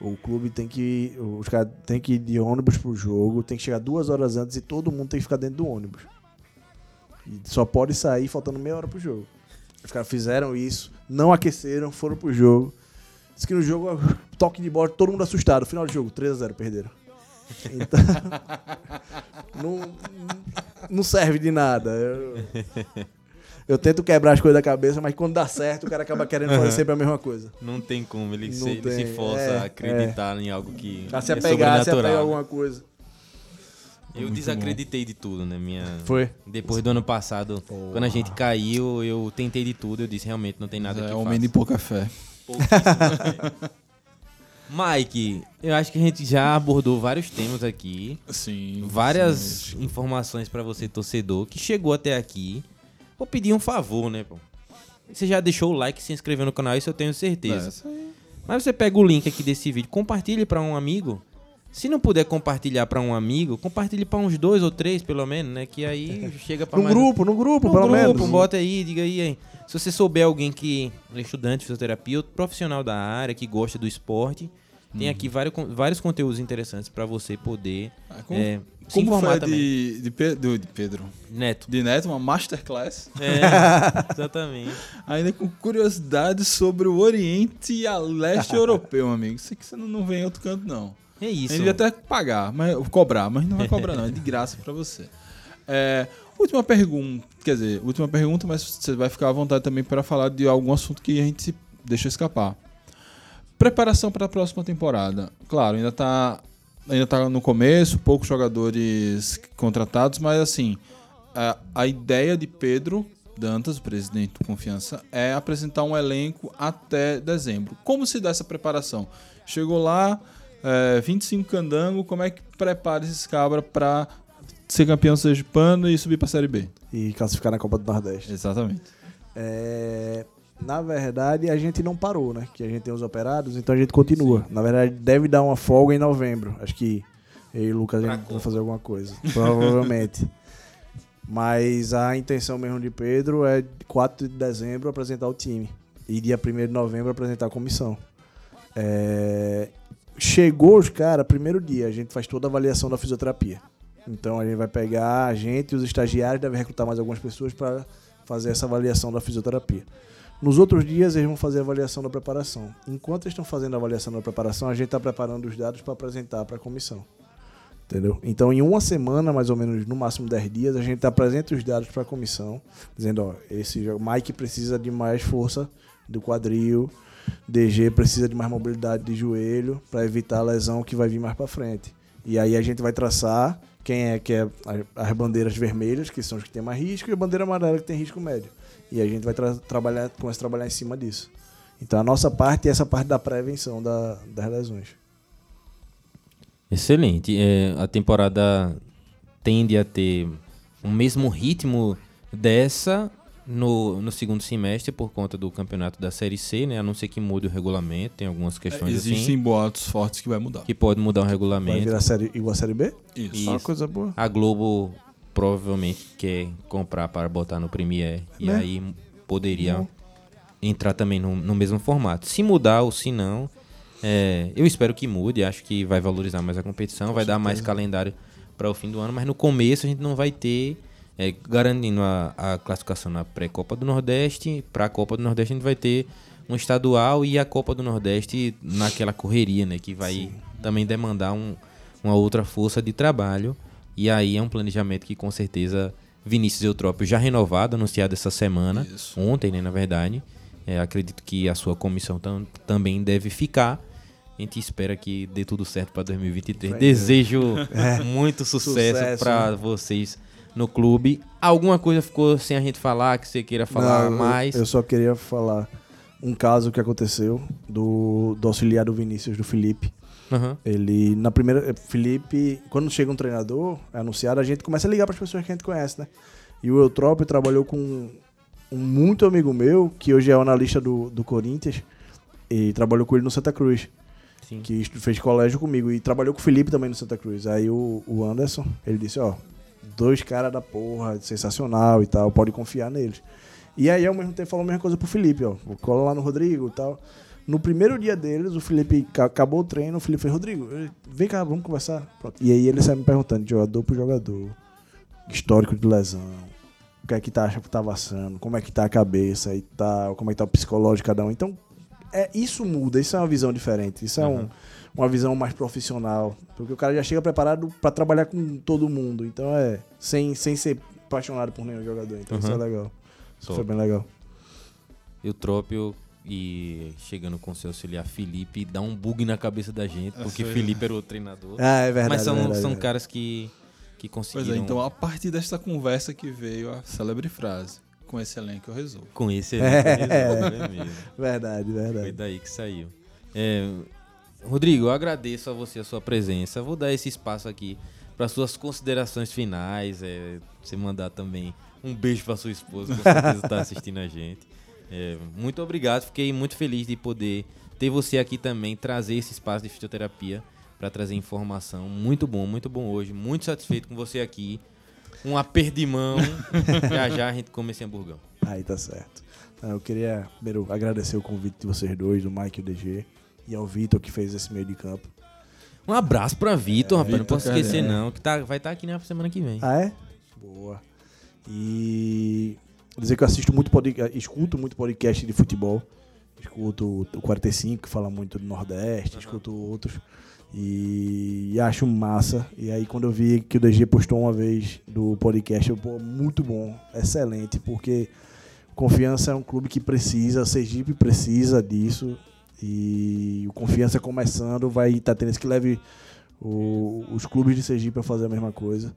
o clube tem que. Os caras tem que ir de ônibus pro jogo, tem que chegar duas horas antes e todo mundo tem que ficar dentro do ônibus. E só pode sair faltando meia hora pro jogo. Os caras fizeram isso, não aqueceram, foram pro jogo. Diz que no jogo, [laughs] toque de bola, todo mundo assustado. Final do jogo, 3x0, perderam. Então, [laughs] não, não serve de nada. Eu, eu tento quebrar as coisas da cabeça, mas quando dá certo, o cara acaba querendo fazer sempre a mesma coisa. Não tem como, ele, se, ele se força é, a acreditar em algo que Pra se é apegar, se apegar a sobrenatural. alguma coisa. Eu desacreditei de tudo, né? Minha... Foi. Depois do ano passado, quando a gente caiu, eu tentei de tudo, eu disse, realmente não tem nada que é faça. homem de pouca fé. Pouquíssimo, né? [laughs] Mike, eu acho que a gente já abordou vários temas aqui, Sim. várias informações pra você, torcedor, que chegou até aqui. Vou pedir um favor, né, pô? Você já deixou o like e se inscreveu no canal, isso eu tenho certeza. Aí. Mas você pega o link aqui desse vídeo, compartilhe pra um amigo. Se não puder compartilhar pra um amigo, compartilhe pra uns dois ou três, pelo menos, né? Que aí [laughs] chega No mais... grupo, no grupo, No pelo grupo, menos. bota aí, diga aí, hein. Se você souber alguém que é estudante de fisioterapia ou profissional da área, que gosta do esporte, tem aqui vários, vários conteúdos interessantes pra você poder Ah, como é, se como informar foi também. de, de, Pedro, de Pedro? Neto. De Neto, uma masterclass. É, [laughs] exatamente. Ainda com curiosidades sobre o Oriente e a leste [laughs] europeu, amigo. Isso aqui você não, vê em outro canto, não. É A isso. gente devia até pagar, mas, cobrar, mas não vai cobrar, não. É de graça pra você. É, última pergunta, quer dizer, última pergunta, mas você vai ficar à vontade também para falar de algum assunto que a gente deixa escapar. Preparação para a próxima temporada. Claro, ainda tá, ainda tá no começo, poucos jogadores contratados, mas assim, a, a ideia de Pedro Dantas, o presidente do Confiança, é apresentar um elenco até dezembro. Como se dá essa preparação? Chegou lá, é, 25 candango, como é que prepara esses cabras para ser campeão sergipano e subir para a Série B? E classificar na Copa do Nordeste. Exatamente. É, na verdade, a gente não parou, né? Que a gente tem os operados, então a gente continua. Na verdade, deve dar uma folga em novembro. Acho que eu e o Lucas vai fazer alguma coisa. Provavelmente. [laughs] Mas a intenção mesmo de Pedro é 4 de dezembro apresentar o time. E dia 1 de novembro apresentar a comissão. É, Chegou os caras, primeiro dia, a gente faz toda a avaliação da fisioterapia. Então a gente vai pegar a gente e os estagiários, deve recrutar mais algumas pessoas para fazer essa avaliação da fisioterapia. Nos outros dias eles vão fazer a avaliação da preparação. Enquanto eles estão fazendo a avaliação da preparação, a gente está preparando os dados para apresentar para a comissão. Entendeu? Então, em uma semana, mais ou menos, no máximo 10 dias, a gente apresenta os dados para a comissão, dizendo: ó, esse Mike precisa de mais força do quadril, DG precisa de mais mobilidade de joelho para evitar a lesão que vai vir mais para frente. E aí a gente vai traçar quem é que é as bandeiras vermelhas, que são os que têm mais risco, e a bandeira amarela que tem risco médio. E a gente vai tra- trabalhar, começar a trabalhar em cima disso. Então a nossa parte é essa parte da prevenção da- das lesões. Excelente. É, a temporada tende a ter o mesmo ritmo dessa no, no segundo semestre por conta do campeonato da Série C, né? A não ser que mude o regulamento, tem algumas questões Existem assim boatos fortes que vai mudar. que pode mudar o Vai regulamento. virar série, igual a série B? Isso. Isso. Uma coisa boa. A Globo provavelmente quer comprar para botar no Premiere e Né? aí poderia entrar também no, no mesmo formato. Se mudar ou se não, é, eu espero que mude. Acho que vai valorizar mais a competição, vai dar mais calendário para o fim do ano, mas no começo a gente não vai ter é, garantindo a, a classificação na pré-Copa do Nordeste. Para a Copa do Nordeste a gente vai ter um estadual e a Copa do Nordeste naquela correria, né, que vai também demandar um, uma outra força de trabalho. E aí é um planejamento que com certeza Vinícius Eutrópio já renovado, anunciado essa semana, Isso. ontem, né, na verdade. É, acredito que a sua comissão tam- também deve ficar. A gente espera que dê tudo certo para 2023. Vai, Desejo [laughs] muito sucesso, Sucesso, para né? vocês no clube. Alguma coisa ficou sem a gente falar que você queira falar Não, eu- mais? Eu só queria falar um caso que aconteceu do, do auxiliar do Vinícius, do Felipe. Aham. Ele, na primeira. eh, Felipe, quando chega um treinador é anunciado, a gente começa a ligar para as pessoas que a gente conhece, né? E o Eutrópio trabalhou com um muito amigo meu, que hoje é o analista do, do Corinthians, e trabalhou com ele no Santa Cruz, Sim. que fez colégio comigo, e trabalhou com o Felipe também no Santa Cruz. Aí o, o Anderson, ele disse: Ó, dois caras da porra, sensacional e tal, pode confiar neles. E aí, ao mesmo tempo, falou a mesma coisa pro Felipe, ó. Cola lá no Rodrigo e tal. No primeiro dia deles, o Felipe ca- acabou o treino, o Felipe fez, Rodrigo, vem cá, vamos conversar. Pronto. E aí ele sai me perguntando, de jogador por jogador, histórico de lesão, o que é que tá, acha que tá passando, como é que tá a cabeça e tal, como é que tá o psicológico de cada um. Então, é, isso muda, isso é uma visão diferente, isso é um- Uhum. uma visão mais profissional. Porque o cara já chega preparado pra trabalhar com todo mundo. Então é. Sem, sem ser apaixonado por nenhum jogador. Então isso é Uhum. legal. Isso foi bem legal. Eutrópio e chegando com seu auxiliar Felipe, dá um bug na cabeça da gente, porque foi. Felipe era o treinador. Ah, é verdade. Mas são, verdade, são verdade. caras que, que Pois conseguiram. é, então a partir desta conversa que veio a célebre frase: com esse elenco eu resolvo. Com esse É. [laughs] elenco, é mesmo. Verdade, Foi verdade. daí que saiu. É, Rodrigo, eu agradeço a você a sua presença. Vou dar esse espaço aqui para suas considerações finais. É, você mandar também um beijo para sua esposa, com certeza está [laughs] assistindo a gente. É, muito obrigado, fiquei muito feliz de poder ter você aqui também, trazer esse espaço de fisioterapia para trazer informação. Muito bom, muito bom hoje. Muito satisfeito com você aqui. Um aperto de mão. [laughs] já já a gente come esse hamburgão. Aí tá certo. Ah, Eu queria primeiro agradecer o convite de vocês dois, do Mike e o DG. E ao Vitor que fez esse meio de campo. Um abraço pra Vitor, rapaz. não Vitor posso esquecer, Cardeal. não. Que tá, vai estar aqui na semana que vem. Ah, é? Boa. E dizer que eu assisto muito podcast, escuto muito podcast de futebol. Escuto o 45, que fala muito do Nordeste, escuto outros. E, e acho massa. E aí quando eu vi que o DG postou uma vez do podcast, eu, pô, muito bom, excelente, porque Confiança é um clube que precisa, Sergipe precisa disso. E o Confiança começando vai estar tendo esse que leve o- os clubes de Sergipe a fazer a mesma coisa.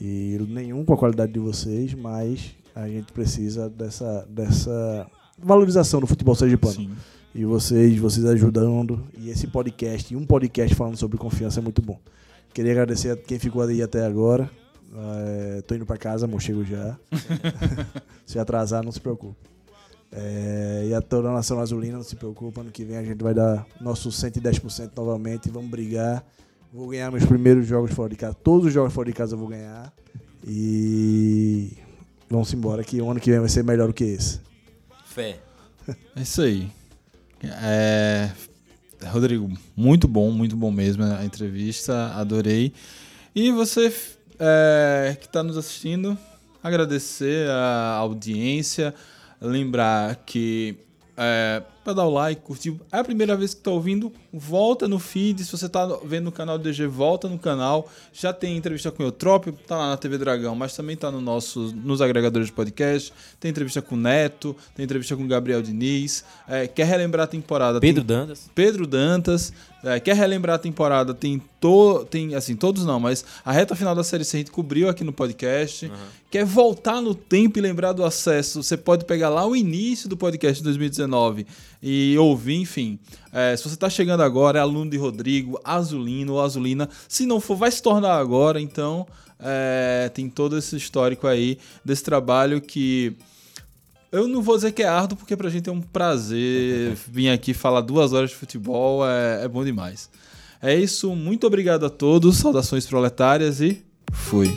E nenhum com a qualidade de vocês, mas a gente precisa dessa, dessa valorização do futebol sergipano. Sim. E vocês, vocês ajudando. E esse podcast, um podcast falando sobre confiança é muito bom. Queria agradecer a quem ficou aí até agora. É, tô indo pra casa, amor, chego já. [laughs] se atrasar, não se preocupe. É, e a toda a nação azulina, não se preocupe. Ano que vem a gente vai dar nosso 110% novamente. Vamos brigar. Vou ganhar meus primeiros jogos fora de casa. Todos os jogos fora de casa eu vou ganhar. E vamos embora que o ano que vem vai ser melhor do que esse. Fé. É isso aí. É, Rodrigo, muito bom, muito bom mesmo a entrevista, adorei. E você é, que está nos assistindo, agradecer a audiência, lembrar que é, para dar o like, curtir. É a primeira vez que está ouvindo, volta no feed. Se você está vendo no canal do DG, volta no canal. Já tem entrevista com o Eutrópio, tá lá na TV Dragão, mas também tá no nosso, nos agregadores de podcast. Tem entrevista com o Neto, tem entrevista com o Gabriel Diniz. É, quer relembrar a temporada? Pedro tem Dantas. Pedro Dantas. É, quer relembrar a temporada? Tem, to, tem, assim, todos não, mas a reta final da série C a gente cobriu aqui no podcast. Quer voltar no tempo e lembrar do acesso? Você pode pegar lá o início do podcast de 2019 e ouvir, enfim. É, se você está chegando agora, é aluno de Rodrigo, Azulino ou Azulina. Se não for, vai se tornar agora. Então, é, tem todo esse histórico aí desse trabalho que. Eu não vou dizer que é árduo, porque pra gente é um prazer [laughs] vir aqui falar duas horas de futebol, é, é bom demais. É isso, muito obrigado a todos, saudações proletárias e fui.